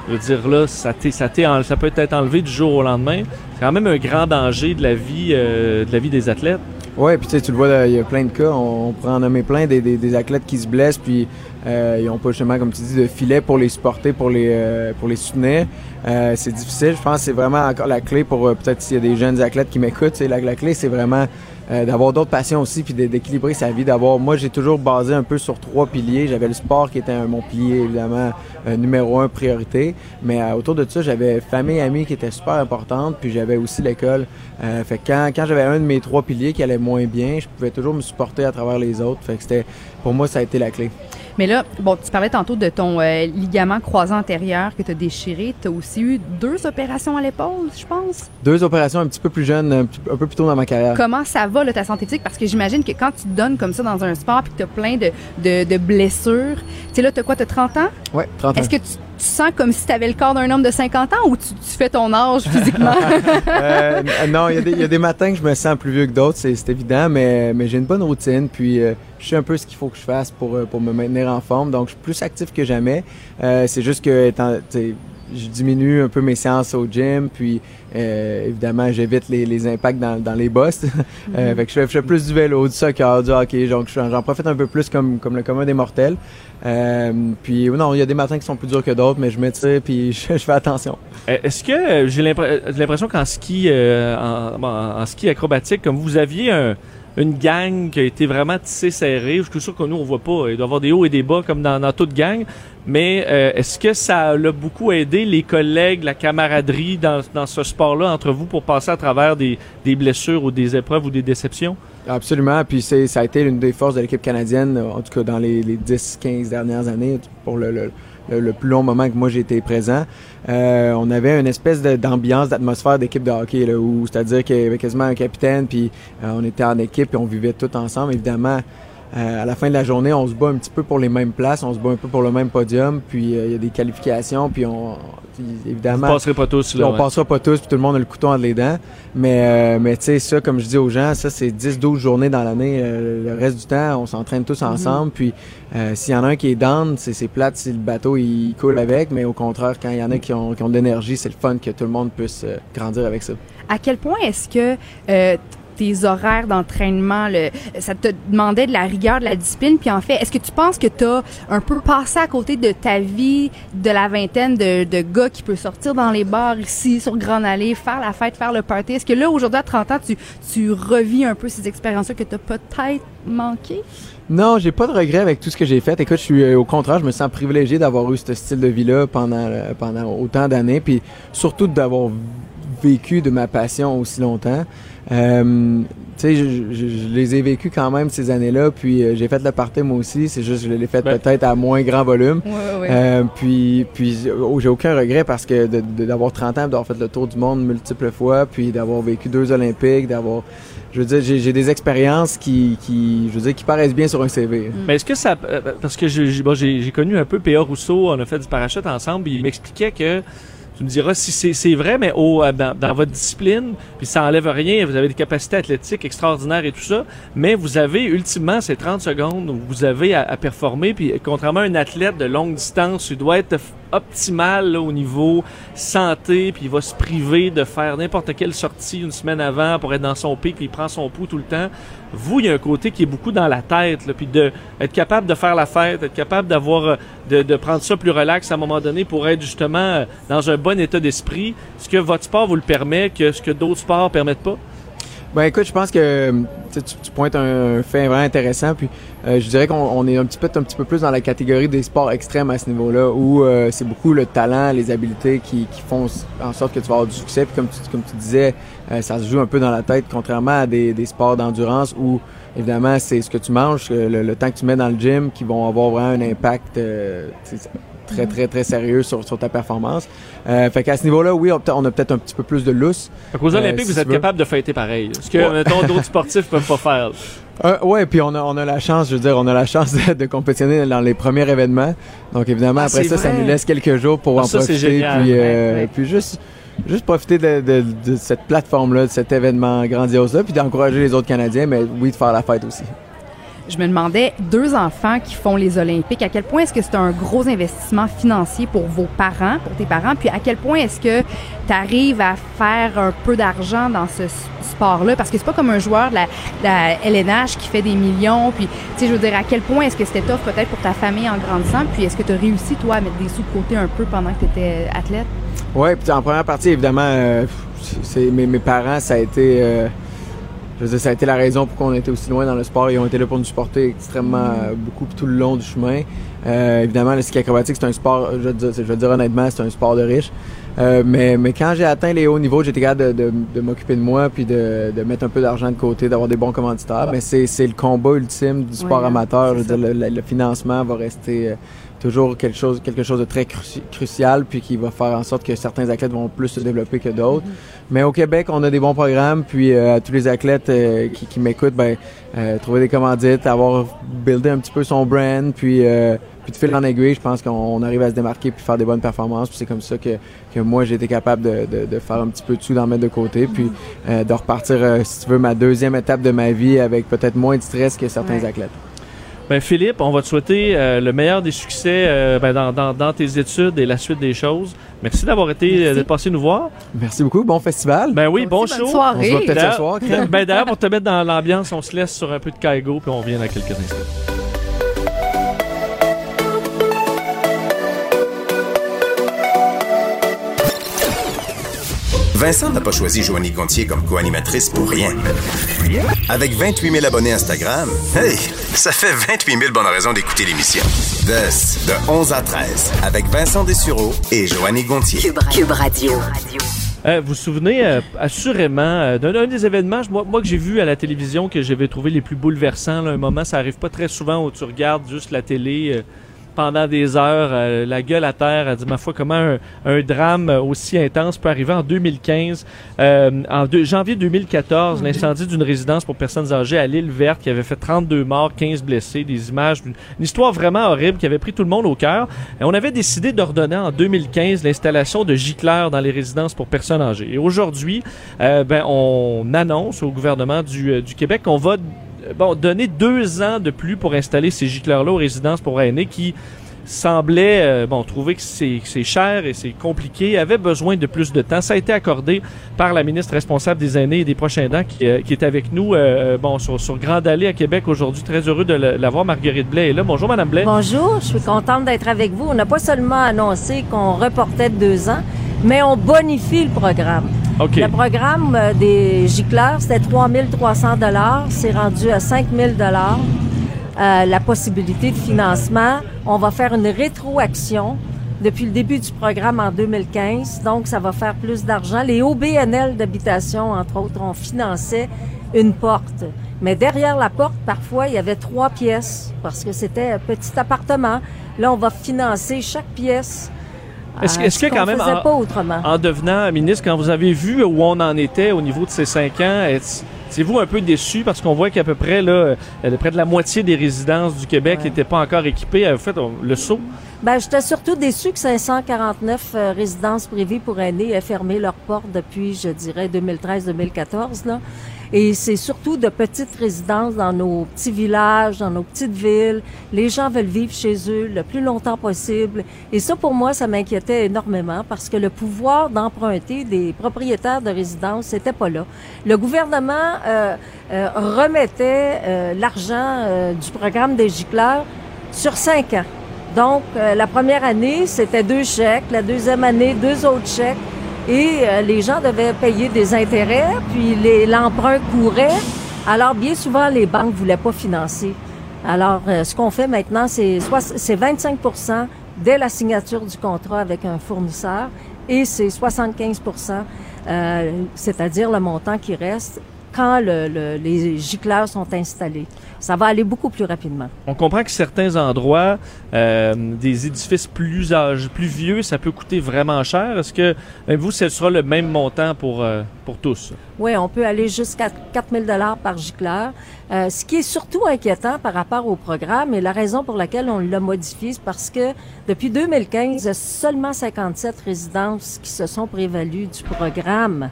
A: je veux dire là, ça, peut être enlevé du jour au lendemain. C'est quand même un grand danger de la vie, euh, de la vie des athlètes.
F: Ouais, puis tu le vois, il y a plein de cas. On, on pourrait en nommer plein des, des, des athlètes qui se blessent, puis euh, ils n'ont pas justement, comme tu dis, de filet pour les supporter, pour les, euh, pour les soutenir. Euh, c'est difficile. Je pense que c'est vraiment encore la clé pour euh, peut-être s'il y a des jeunes athlètes qui m'écoutent. La, la clé, c'est vraiment euh, d'avoir d'autres passions aussi, puis d'é- d'équilibrer sa vie. D'avoir, moi, j'ai toujours basé un peu sur trois piliers. J'avais le sport qui était mon pilier, évidemment, euh, numéro un, priorité. Mais euh, autour de ça, j'avais famille, amis qui étaient super importantes, puis j'avais aussi l'école. Fait que quand, quand j'avais un de mes trois piliers qui allait moins bien, je pouvais toujours me supporter à travers les autres. Fait que c'était, pour moi, ça a été la clé.
B: Mais là, bon, tu parlais tantôt de ton euh, ligament croisant antérieur que tu as déchiré. Tu as aussi eu deux opérations à l'épaule, je pense?
F: Deux opérations un petit peu plus jeunes, un, peu plus tôt dans ma carrière.
B: Comment ça va, là, ta santé physique? Parce que j'imagine que quand tu te donnes comme ça dans un sport puis que tu as plein de, de, de blessures, tu sais, là, tu as quoi? Tu as 30 ans?
F: Ouais, 30 ans.
B: Est-ce que tu, tu sens comme si tu avais le corps d'un homme de 50 ans ou tu, tu fais ton âge physiquement?
F: Euh, non, il y, a des- il y a des matins que je me sens plus vieux que d'autres, c'est évident, mais, mais j'ai une bonne routine, puis euh, je sais un peu ce qu'il faut que je fasse pour, euh, pour me maintenir en forme, donc je suis plus actif que jamais. Euh, c'est juste que étant, je diminue un peu mes séances au gym, puis euh, évidemment j'évite les, les impacts dans, dans les bosses. Euh, fait que je fais, je fais plus du vélo, du soccer, du hockey, donc j'en profite un peu plus comme, comme le commun des mortels. Euh, puis non, il y a des matins qui sont plus durs que d'autres, mais je m'étire puis je, je fais attention.
A: Euh, Est-ce que euh, j'ai l'impre- j'ai l'impression qu'en ski, euh, en, en ski acrobatique, comme vous aviez un- une gang qui a été vraiment tissée serrée, je suis sûr que nous on voit pas, il doit y avoir des hauts et des bas comme dans, toute gang, mais euh, est-ce que ça l'a beaucoup aidé les collègues, la camaraderie dans, ce sport-là entre vous pour passer à travers des, blessures ou des épreuves ou des déceptions?
F: Absolument. Puis c'est, ça a été l'une des forces de l'équipe canadienne, en tout cas dans les, les 10-15 dernières années, pour le, le- plus long moment que moi j'ai été présent. Euh, on avait une espèce d'ambiance, d'atmosphère d'équipe de hockey, là, où c'est-à-dire qu'il y avait quasiment un capitaine, puis euh, on était en équipe, et on vivait tout ensemble. Évidemment, euh, à la fin de la journée, on se bat un petit peu pour les mêmes places, on se bat un peu pour le même podium, puis euh, il y a des qualifications, puis on, puis
A: Vous
F: évidemment,
A: passerez pas tous là.
F: on
A: ouais.
F: passera pas tous, puis tout le monde a le couteau entre les dents. Mais, euh, mais tu sais, ça, comme je dis aux gens, ça, c'est 10-12 journées dans l'année. Euh, le reste du temps, on s'entraîne tous ensemble. Puis euh, s'il y en a un qui est down, c'est c'est plate si le bateau, il coule avec. Mais au contraire, quand il y en a qui ont, qui ont de l'énergie, c'est le fun que tout le monde puisse euh, grandir avec ça.
B: À quel point est-ce que euh, tes horaires d'entraînement, ça te demandait de la rigueur, de la discipline, puis en fait, est-ce que tu penses que tu as un peu passé à côté de ta vie de la vingtaine de, gars qui peut sortir dans les bars ici, sur Grande Allée, faire la fête, faire le party? Est-ce que là, aujourd'hui, à 30 ans, tu, revis un peu ces expériences-là que tu as peut-être manquées?
F: Non, j'ai pas de regret avec tout ce que j'ai fait. Écoute, je suis euh, au contraire, je me sens privilégié d'avoir eu ce style de vie-là pendant euh, pendant autant d'années, puis surtout d'avoir vécu de ma passion aussi longtemps. Euh, tu sais, je, je- je les ai vécus quand même ces années-là, puis euh, j'ai fait le party moi aussi. C'est juste que je l'ai fait
A: Ben-
F: peut-être à moins grand volume.
B: Oui, oui, oui.
F: Euh, puis, puis oh, j'ai aucun regret parce que d'avoir 30 ans, d'avoir fait le tour du monde multiples fois, puis d'avoir vécu deux Olympiques, d'avoir, je veux dire, j'ai des expériences qui, qui, je veux dire, qui paraissent bien sur un CV.
A: Mais est-ce que ça. Parce que j'ai j'ai- bon, connu un peu P.A. Rousseau, on a fait du parachute ensemble, il m'expliquait que. Tu me diras si c'est vrai, mais au, euh, dans, votre discipline, puis ça enlève rien, vous avez des capacités athlétiques extraordinaires et tout ça, mais vous avez ultimement ces 30 secondes où vous avez à, à performer, puis contrairement à un athlète de longue distance, il doit être optimal au niveau santé, puis il va se priver de faire n'importe quelle sortie une semaine avant pour être dans son pic, puis il prend son pouls tout le temps. Vous, il y a un côté qui est beaucoup dans la tête, puis de être capable de faire la fête, être capable d'avoir, euh, de, de prendre ça plus relax à un moment donné pour être justement euh, dans un bon état d'esprit. Est-ce que votre sport vous le permet, que ce que d'autres sports permettent pas?
F: Ben écoute, je pense que tu, sais, tu- pointes un fait vraiment intéressant. Puis euh, je dirais qu'on on est un petit peu un petit peu plus dans la catégorie des sports extrêmes à ce niveau-là, où euh, c'est beaucoup le talent, les habiletés qui, qui font en sorte que tu vas avoir du succès. Puis comme tu, comme tu disais, euh, ça se joue un peu dans la tête, contrairement à des, des sports d'endurance où évidemment c'est ce que tu manges, le temps que tu mets dans le gym, qui vont avoir vraiment un impact. Très très très sérieux sur, sur ta performance. Euh, fait qu'à ce niveau-là, oui, on, a peut-être un petit peu plus de lousse.
A: Fait qu'aux
F: Euh,
A: Olympiques,
F: si
A: vous êtes capable de fêter pareil. Ce que,
F: Ouais.
A: mettons, d'autres sportifs peuvent pas faire.
F: Euh, ouais, puis on a, on a la chance, je veux dire, on a la chance de, de compétitionner dans les premiers événements. Donc évidemment,
A: Ah,
F: après ça, ça nous laisse quelques jours pour
A: Ah,
F: en
A: ça,
F: profiter. Puis, euh,
B: Ouais, ouais.
F: puis juste, juste profiter de, de- de cette plateforme-là, de cet événement grandiose-là, puis d'encourager les autres Canadiens, mais oui, de faire la fête aussi.
B: Je me demandais, deux enfants qui font les Olympiques, à quel point est-ce que c'est un gros investissement financier pour vos parents, pour tes parents, puis à quel point est-ce que tu arrives à faire un peu d'argent dans ce sport-là? Parce que c'est pas comme un joueur de la, LNH qui fait des millions, puis, tu sais, je veux dire, à quel point est-ce que c'était tough peut-être pour ta famille en grandissant, puis est-ce que tu as réussi, toi, à mettre des sous de côté un peu pendant que tu étais athlète?
F: Ouais, puis en première partie, évidemment, euh, mes parents, ça a été, euh, je veux dire, ça a été la raison pour qu'on était aussi loin dans le sport. Ils ont été là pour nous supporter extrêmement euh, beaucoup tout le long du chemin. Euh, évidemment, le ski acrobatique, c'est un sport, je veux dire, je veux dire honnêtement, c'est un sport de riche. Euh, mais, mais quand j'ai atteint les hauts niveaux, j'étais capable de, de, de m'occuper de moi puis de, de mettre un peu d'argent de côté, d'avoir des bons commanditaires. Mais c'est c'est le combat ultime du sport
B: Ouais,
F: amateur. Je veux dire, le, le- le financement va rester euh, toujours quelque chose, quelque chose de très cruci- crucial puis qui va faire en sorte que certains athlètes vont plus se développer que d'autres. Mais au Québec, on a des bons programmes. Puis euh, à tous les athlètes euh, qui, qui m'écoutent, ben, euh, trouver des commandites, avoir buildé un petit peu son brand, puis, euh, puis de fil en aiguille, je pense qu'on on arrive à se démarquer puis faire des bonnes performances. Puis c'est comme ça que, que moi, j'ai été capable de, de, de faire un petit peu de sous, d'en mettre de côté, puis euh, de repartir, euh, si tu veux, ma deuxième étape de ma vie avec peut-être moins de stress que certains
B: Ouais.
F: athlètes.
A: Ben, Philippe, on va te souhaiter euh, le meilleur des succès euh, ben, dans, dans, dans tes études et la suite des choses. Merci d'avoir été, euh, d'être passé nous voir.
F: Merci beaucoup. Bon festival.
A: Ben oui, bon show.
B: soirée.
F: on se voit peut-être
A: D'ailleurs-
F: ce soir. Crème.
A: Ben d'ailleurs, pour te mettre dans l'ambiance, on se laisse sur un peu de Kaigo, puis on revient dans quelques instants.
D: Vincent n'a pas choisi Joanie Gontier comme co-animatrice pour rien. Avec 28 000 abonnés Instagram, hey, ça fait 28 000 bonnes raisons d'écouter l'émission. De, de 11 à 13, avec Vincent Dessureau et Joanie Gontier.
C: Cube, Cube Radio.
A: Euh, vous vous souvenez euh, assurément euh, d'un d'un des événements, moi, moi, que j'ai vu à la télévision, que j'avais trouvé les plus bouleversants. là, un moment, ça arrive pas très souvent où tu regardes juste la télé euh, pendant des heures, euh, la gueule à terre. Elle dit, ma foi, comment un, drame aussi intense peut arriver en 2015. Euh, en janvier 2014, l'incendie d'une résidence pour personnes âgées à l'île verte qui avait fait 32 morts, 15 blessés, des images, une histoire vraiment horrible qui avait pris tout le monde au cœur. On avait décidé d'ordonner en 2015 l'installation de gicleurs dans les résidences pour personnes âgées. Et aujourd'hui, euh, ben, on annonce au gouvernement du, du Québec qu'on va bon, donner deux ans de plus pour installer ces gicleurs-là aux résidences pour aînés qui semblait euh, bon trouver que c'est c'est cher et c'est compliqué avait besoin de plus de temps. Ça a été accordé par la ministre responsable des aînés et des prochains aidants qui, euh, qui est avec nous euh, bon sur, sur Grande Allée à Québec aujourd'hui. Très heureux de la la voir Marguerite Blais est là. Bonjour madame Blais.
G: Bonjour, je suis contente d'être avec vous. On n'a pas seulement annoncé qu'on reportait de deux ans, mais on bonifie le programme. Le programme euh, des gicleurs, c'était 3300 dollars, c'est rendu à 5000 dollars. Euh, la possibilité de financement, on va faire une rétroaction depuis le début du programme en 2015, donc ça va faire plus d'argent. Les OBNL d'habitation, entre autres, on finançait une porte. Mais derrière la porte, parfois, il y avait trois pièces parce que c'était un petit appartement. Là, on va financer chaque pièce.
A: Est-ce- est-ce
G: ce
A: que quand même en-
G: pas autrement?
A: en devenant ministre quand vous avez vu où on en était au niveau de ces cinq ans est- Étiez-vous un peu déçu parce qu'on voit qu'à peu près là, euh, près de la moitié des résidences du Québec
G: Ouais.
A: n'étaient pas encore équipées? Fait euh, le saut?
G: Ben, j'étais surtout déçu que 549 euh, résidences privées pour aînés aient fermé leurs portes depuis, je dirais, 2013-2014. Là. Et c'est surtout de petites résidences dans nos petits villages, dans nos petites villes. Les gens veulent vivre chez eux le plus longtemps possible. Et ça, pour moi, ça m'inquiétait énormément parce que le pouvoir d'emprunter des propriétaires de résidences, c'était pas là. Le gouvernement euh, euh, remettait euh, l'argent euh, du programme des gicleurs sur cinq ans. Donc, euh, la première année, c'était deux chèques. La deuxième année, deux autres chèques. Et euh, les gens devaient payer des intérêts, puis les- l'emprunt courait. Alors, bien souvent, les banques voulaient pas financer. Alors, euh, ce qu'on fait maintenant, c'est soit- c'est 25% dès la signature du contrat avec un fournisseur et c'est 75% euh, c'est-à-dire le montant qui reste quand le- le- les gicleurs sont installés. Ça va aller beaucoup plus rapidement.
A: On comprend que certains endroits, euh, des édifices plus âgés, plus vieux, ça peut coûter vraiment cher. Est-ce que vous, ce sera le même montant pour, euh, pour tous?
G: Oui, on peut aller jusqu'à 4 000 par gicleur. Euh, ce qui est surtout inquiétant par rapport au programme et la raison pour laquelle on l'a modifié, c'est parce que depuis 2015, il y a seulement 57 résidences qui se sont prévalues du programme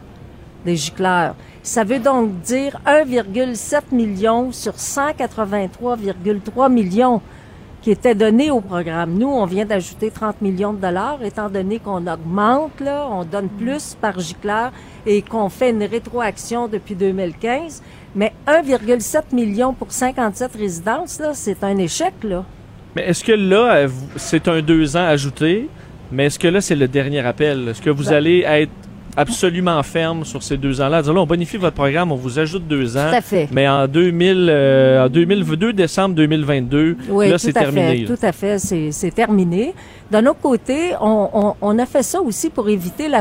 G: des gicleurs. Ça veut donc dire 1,7 million sur 183,3 millions qui étaient donnés au programme. Nous, on vient d'ajouter 30 millions de dollars, étant donné qu'on augmente, là, on donne plus par gicleur et qu'on fait une rétroaction depuis 2015. Mais 1,7 million pour 57 résidences, là, c'est un échec, là.
A: Mais est-ce que là, c'est un deux ans ajouté, mais est-ce que là, c'est le dernier appel? Est-ce que vous
G: Ben-
A: allez être absolument ferme sur ces deux ans-là. Dire, Là, on bonifie votre programme, on vous ajoute deux ans.
G: Tout à fait.
A: Mais en 2000, euh, en 2002 décembre 2022,
G: Oui,
A: là, c'est terminé.
G: Fait,
A: là.
G: tout à fait, c'est c'est terminé. D'un autre côté, on, on, on a fait ça aussi pour éviter la,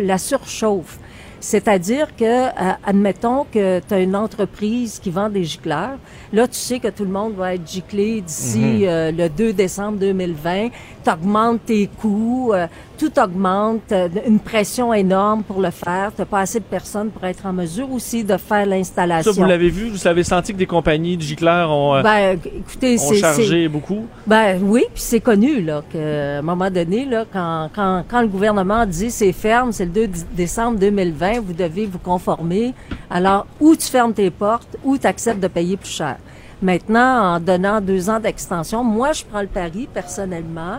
G: la surchauffe. C'est-à-dire que, euh, admettons que tu as une entreprise qui vend des gicleurs. Là, tu sais que tout le monde va être giclé d'ici
A: Mhm.
G: euh, le 2 décembre 2020. Tu augmentes tes coûts, euh, tout augmente, euh, une pression énorme pour le faire. Tu pas assez de personnes pour être en mesure aussi de faire
A: Ça,
G: l'installation.
A: vous l'avez vu, vous avez senti que des compagnies de gicleurs ont, euh,
G: Ben, écoutez,
A: ont chargé beaucoup?
G: ben oui, puis c'est connu là qu'à un moment donné là, quand, quand, quand le gouvernement dit c'est ferme, c'est le 2 d- décembre 2020, vous devez vous conformer. Alors ou tu fermes tes portes ou tu acceptes de payer plus cher. Maintenant, en donnant deux ans d'extension, moi je prends le pari personnellement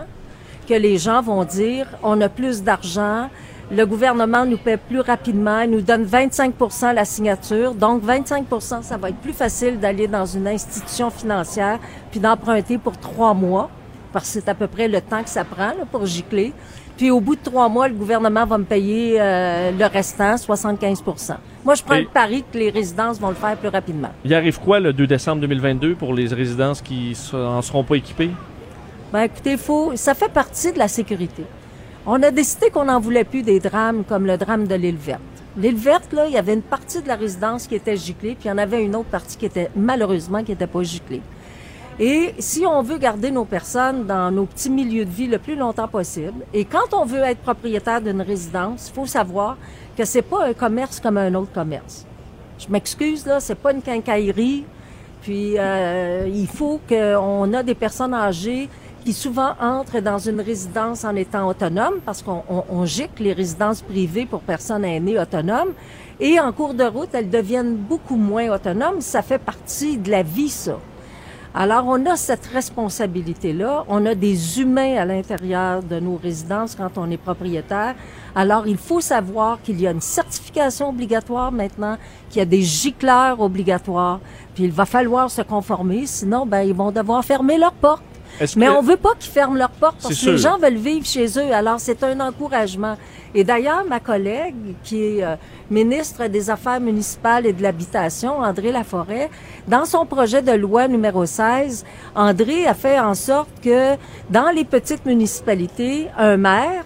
G: que les gens vont dire on a plus d'argent, le gouvernement nous paie plus rapidement, il nous donne 25 à la signature. Donc 25% ça va être plus facile d'aller dans une institution financière puis d'emprunter pour trois mois parce que c'est à peu près le temps que ça prend là, pour gicler. Puis au bout de trois mois, le gouvernement va me payer euh, le restant, 75% Moi, je prends
A: Et-
G: le pari que les résidences vont le faire plus rapidement.
A: Il arrive quoi le 2 décembre 2022 pour les résidences qui en seront pas équipées?
G: Ben écoutez, faut, ça fait partie de la sécurité. On a décidé qu'on n'en voulait plus des drames comme le drame de l'île verte. L'île verte, là, il y avait une partie de la résidence qui était giclée, puis il y en avait une autre partie qui était malheureusement qui n'était pas giclée. Et si on veut garder nos personnes dans nos petits milieux de vie le plus longtemps possible, et quand on veut être propriétaire d'une résidence, il faut savoir que c'est pas un commerce comme un autre commerce. Je m'excuse là, c'est pas une quincaillerie. Puis euh, il faut qu'on a des personnes âgées qui souvent entrent dans une résidence en étant autonomes, parce qu'on on, on gicle les résidences privées pour personnes aînées autonomes. Et en cours de route, elles deviennent beaucoup moins autonomes. Ça fait partie de la vie, ça. Alors, on a cette responsabilité-là. On a des humains à l'intérieur de nos résidences quand on est propriétaire. Alors, il faut savoir qu'il y a une certification obligatoire maintenant, qu'il y a des gicleurs obligatoires. Puis, il va falloir se conformer, sinon, ben, ils vont devoir fermer leurs portes. Mais
A: que-
G: on veut pas qu'ils ferment leurs portes parce que les gens veulent vivre chez eux. Alors, c'est un encouragement. Et d'ailleurs, ma collègue, qui est euh, ministre des Affaires municipales et de l'Habitation, André Laforêt, dans son projet de loi numéro 16, André a fait en sorte que dans les petites municipalités, un maire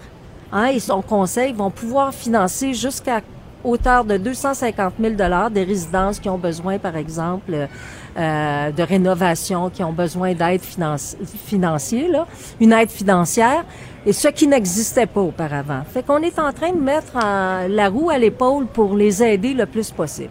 G: hein, et son conseil vont pouvoir financer jusqu'à hauteur de 250 000 des résidences qui ont besoin, par exemple, euh, de rénovation, qui ont besoin d'aide financi- financière, une aide financière, et ce qui n'existait pas auparavant. Fait qu'on est en train de mettre en- la roue à l'épaule pour les aider le plus possible.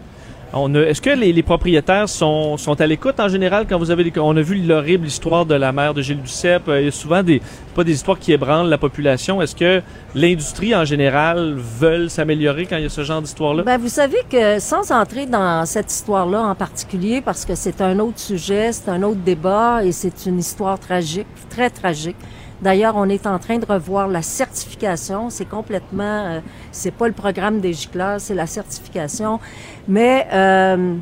A: Est-ce que les, propriétaires sont, sont à l'écoute en général quand vous avez des- on a vu l'horrible histoire de la mère de Gilles Duceppe, euh, il y a souvent des pas des histoires qui ébranlent la population. Est-ce que l'industrie en général veulent s'améliorer quand il y a ce genre d'histoire-là?
G: Ben, vous savez que sans entrer dans cette histoire-là en particulier, parce que c'est un autre sujet, c'est un autre débat et c'est une histoire tragique, très tragique. D'ailleurs, on est en train de revoir la certification. C'est complètement, euh, c'est pas le programme des gicleurs, c'est la certification. Mais euh,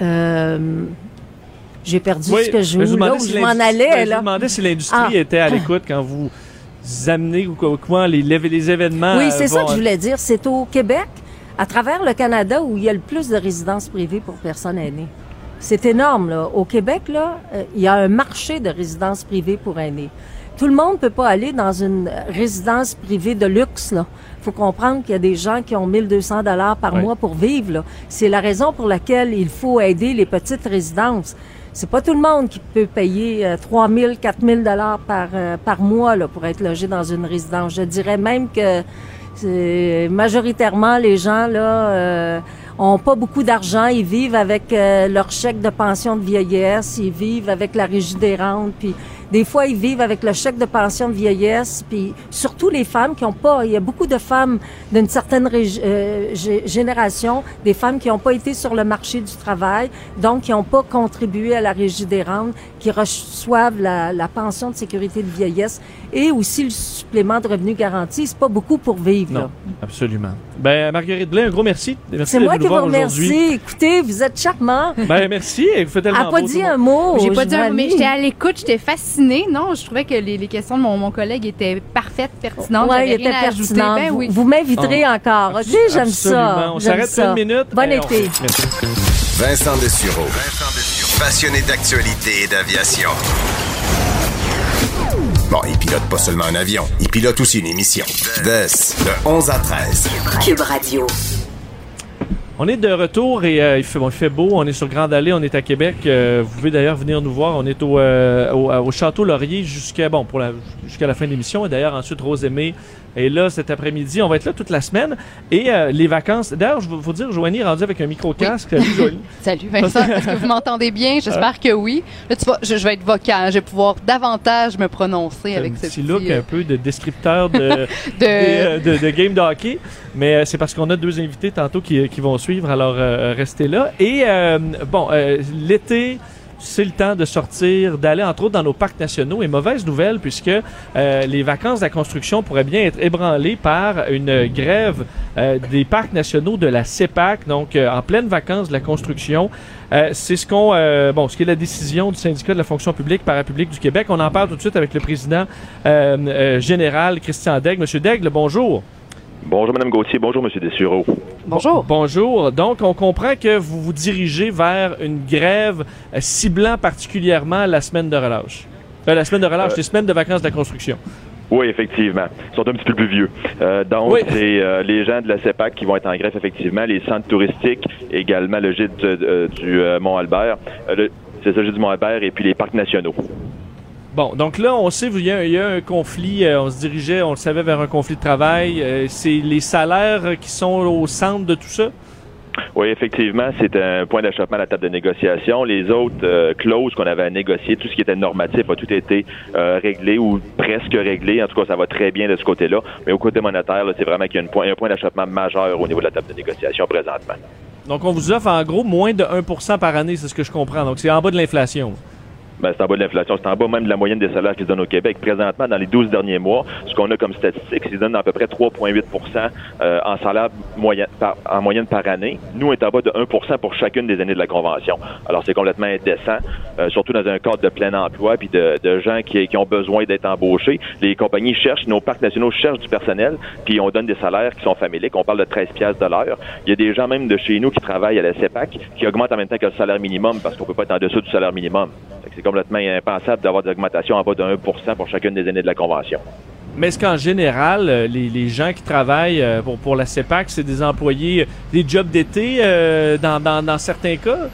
G: euh, j'ai perdu
A: Oui,
G: ce que je,
A: mais je vous
G: là
A: demandais
G: où
A: si
G: je m'en allais.
A: ben, Je demandais si l'industrie
G: Ah.
A: était à l'écoute quand vous amenez ou quoi, les, les, événements.
G: Oui, c'est ça que je voulais dire. C'est au Québec, à travers le Canada, où il y a le plus de résidences privées pour personnes aînées. C'est énorme, là. Au Québec, là, euh, il y a un marché de résidences privées pour aînés. Tout le monde peut pas aller dans une résidence privée de luxe, là. Faut comprendre qu'il y a des gens qui ont 1200 dollars par
A: Oui.
G: mois pour vivre, là. C'est la raison pour laquelle il faut aider les petites résidences. C'est pas tout le monde qui peut payer euh, 3000, 4000 dollars par euh, par mois là pour être logé dans une résidence. Je dirais même que c'est majoritairement les gens là euh, ont pas beaucoup d'argent, ils vivent avec euh, leur chèque de pension de vieillesse, ils vivent avec la régie des rentes, puis des fois ils vivent avec le chèque de pension de vieillesse, puis surtout les femmes qui ont pas, il y a beaucoup de femmes d'une certaine euh, gé- génération, des femmes qui n'ont pas été sur le marché du travail, donc qui n'ont pas contribué à la régie des rentes, qui reçoivent la, la pension de sécurité de vieillesse et aussi le supplément de revenu garanti. C'est pas beaucoup pour vivre. là.
A: Non, absolument. Ben, Marguerite Blais, un gros merci. Merci
G: C'est
A: de
G: moi qui vous remercie. Écoutez, vous êtes charmant.
A: Ben, merci. Vous faites
G: Elle
A: tellement
G: n'a pas
A: beau,
G: dit un mot.
B: J'ai pas dit un mot, mais j'étais à l'écoute, j'étais fascinée. Non, je trouvais que les, les questions de mon, mon collègue étaient parfaites, pertinentes.
G: Ouais, il était pertinent.
B: Ben
G: vous
B: oui.
G: vous m'inviterez encore. OK, j'aime ça.
A: Absolument. On s'arrête
G: ça.
A: une minute.
G: Bon
A: on-
G: été.
D: Vincent Dessureau. Passionné d'actualité et d'aviation. Bon, il pilote pas seulement un avion, il pilote aussi une émission. Des, de 11 à 13.
C: Cube Radio.
A: On est de retour et euh, il, fait, bon, il fait beau. On est sur Grande Allée, on est à Québec. Euh, vous pouvez d'ailleurs venir nous voir. On est au, euh, au, au Château Laurier jusqu'à bon, la, jusqu'à la fin de l'émission. Et d'ailleurs, ensuite, Rose Est là cet après-midi. On va être là toute la semaine. Et euh, les vacances. D'ailleurs, je veux vous dire, Joanie est rendue avec un micro-casque. Salut, Joanie.
H: Salut Vincent, est-ce que vous m'entendez bien? J'espère que oui. Là, tu vois, je, je vais être vocal, je vais pouvoir davantage me prononcer avec ce
A: petit look
H: euh,
A: un peu de descripteur de,
H: de-
A: euh, de, de game de hockey. Mais euh, c'est parce qu'on a deux invités tantôt qui, qui vont suivre, alors euh, restez là. Et euh, bon, euh, l'été, c'est le temps de sortir, d'aller entre autres dans nos parcs nationaux. Et mauvaise nouvelle, puisque euh, les vacances de la construction pourraient bien être ébranlées par une grève euh, des parcs nationaux de la CEPAC, donc euh, en pleine vacances de la construction. C'est ce qu'on, bon, ce qui est la décision du syndicat de la fonction publique parapublique du Québec. On en parle tout de suite avec le président général Christian Daigle. Monsieur Daigle, bonjour.
I: Bonjour, Mme Gauthier. Bonjour, M. Dessureau.
H: Bonjour.
A: Bonjour. Donc, on comprend que vous vous dirigez vers une grève euh, ciblant particulièrement la semaine de relâche. Euh, la semaine de relâche,
I: Euh,
A: les semaines de vacances de la construction.
I: Oui, effectivement. Ils sont un petit peu plus vieux. Euh, donc,
A: Oui.
I: c'est euh, les gens de la CEPAC qui vont être en grève, effectivement. Les centres touristiques, également le gîte euh, du euh, Mont-Albert. Euh, c'est ça, le gîte du Mont-Albert et puis les parcs nationaux.
A: Bon, donc là, on sait, il y a, il y a un conflit, euh, on se dirigeait, on le savait, vers un conflit de travail. Euh, c'est les salaires qui sont au centre de tout ça?
I: Oui, effectivement, c'est un point d'achoppement à la table de négociation. Les autres euh, clauses qu'on avait à négocier, tout ce qui était normatif a tout été euh, réglé ou presque réglé. En tout cas, ça va très bien de ce côté-là. Mais au côté monétaire, c'est vraiment qu'il y a une point- un point d'achoppement majeur au niveau de la table de négociation présentement.
A: Donc, on vous offre en gros moins de 1% par année, c'est ce que je comprends. Donc, c'est en bas de l'inflation.
I: Ben, c'est en bas de l'inflation, c'est en bas même de la moyenne des salaires qu'ils donnent au Québec. Présentement, dans les 12 derniers mois, ce qu'on a comme statistique, c'est qu'ils donnent à peu près 3,8% euh, en salaire moyen, en moyenne par année. Nous, on est en bas de 1% pour chacune des années de la Convention. Alors, c'est complètement indécent, euh, surtout dans un cadre de plein emploi puis de, gens qui, ont besoin d'être embauchés. Les compagnies cherchent, nos parcs nationaux cherchent du personnel, puis on donne des salaires qui sont familiques. On parle de 13 piastres de l'heure. Il y a des gens même de chez nous qui travaillent à la CEPAC qui augmentent en même temps que le salaire minimum parce qu'on peut pas être en dessous du salaire minimum. C'est complètement impensable d'avoir des augmentations en bas de 1 pour chacune des années de la Convention.
A: Mais est-ce qu'en général, euh, les, les gens qui travaillent euh, pour, pour la CEPAC, c'est des employés, euh, des jobs d'été euh, dans, dans, dans certains cas?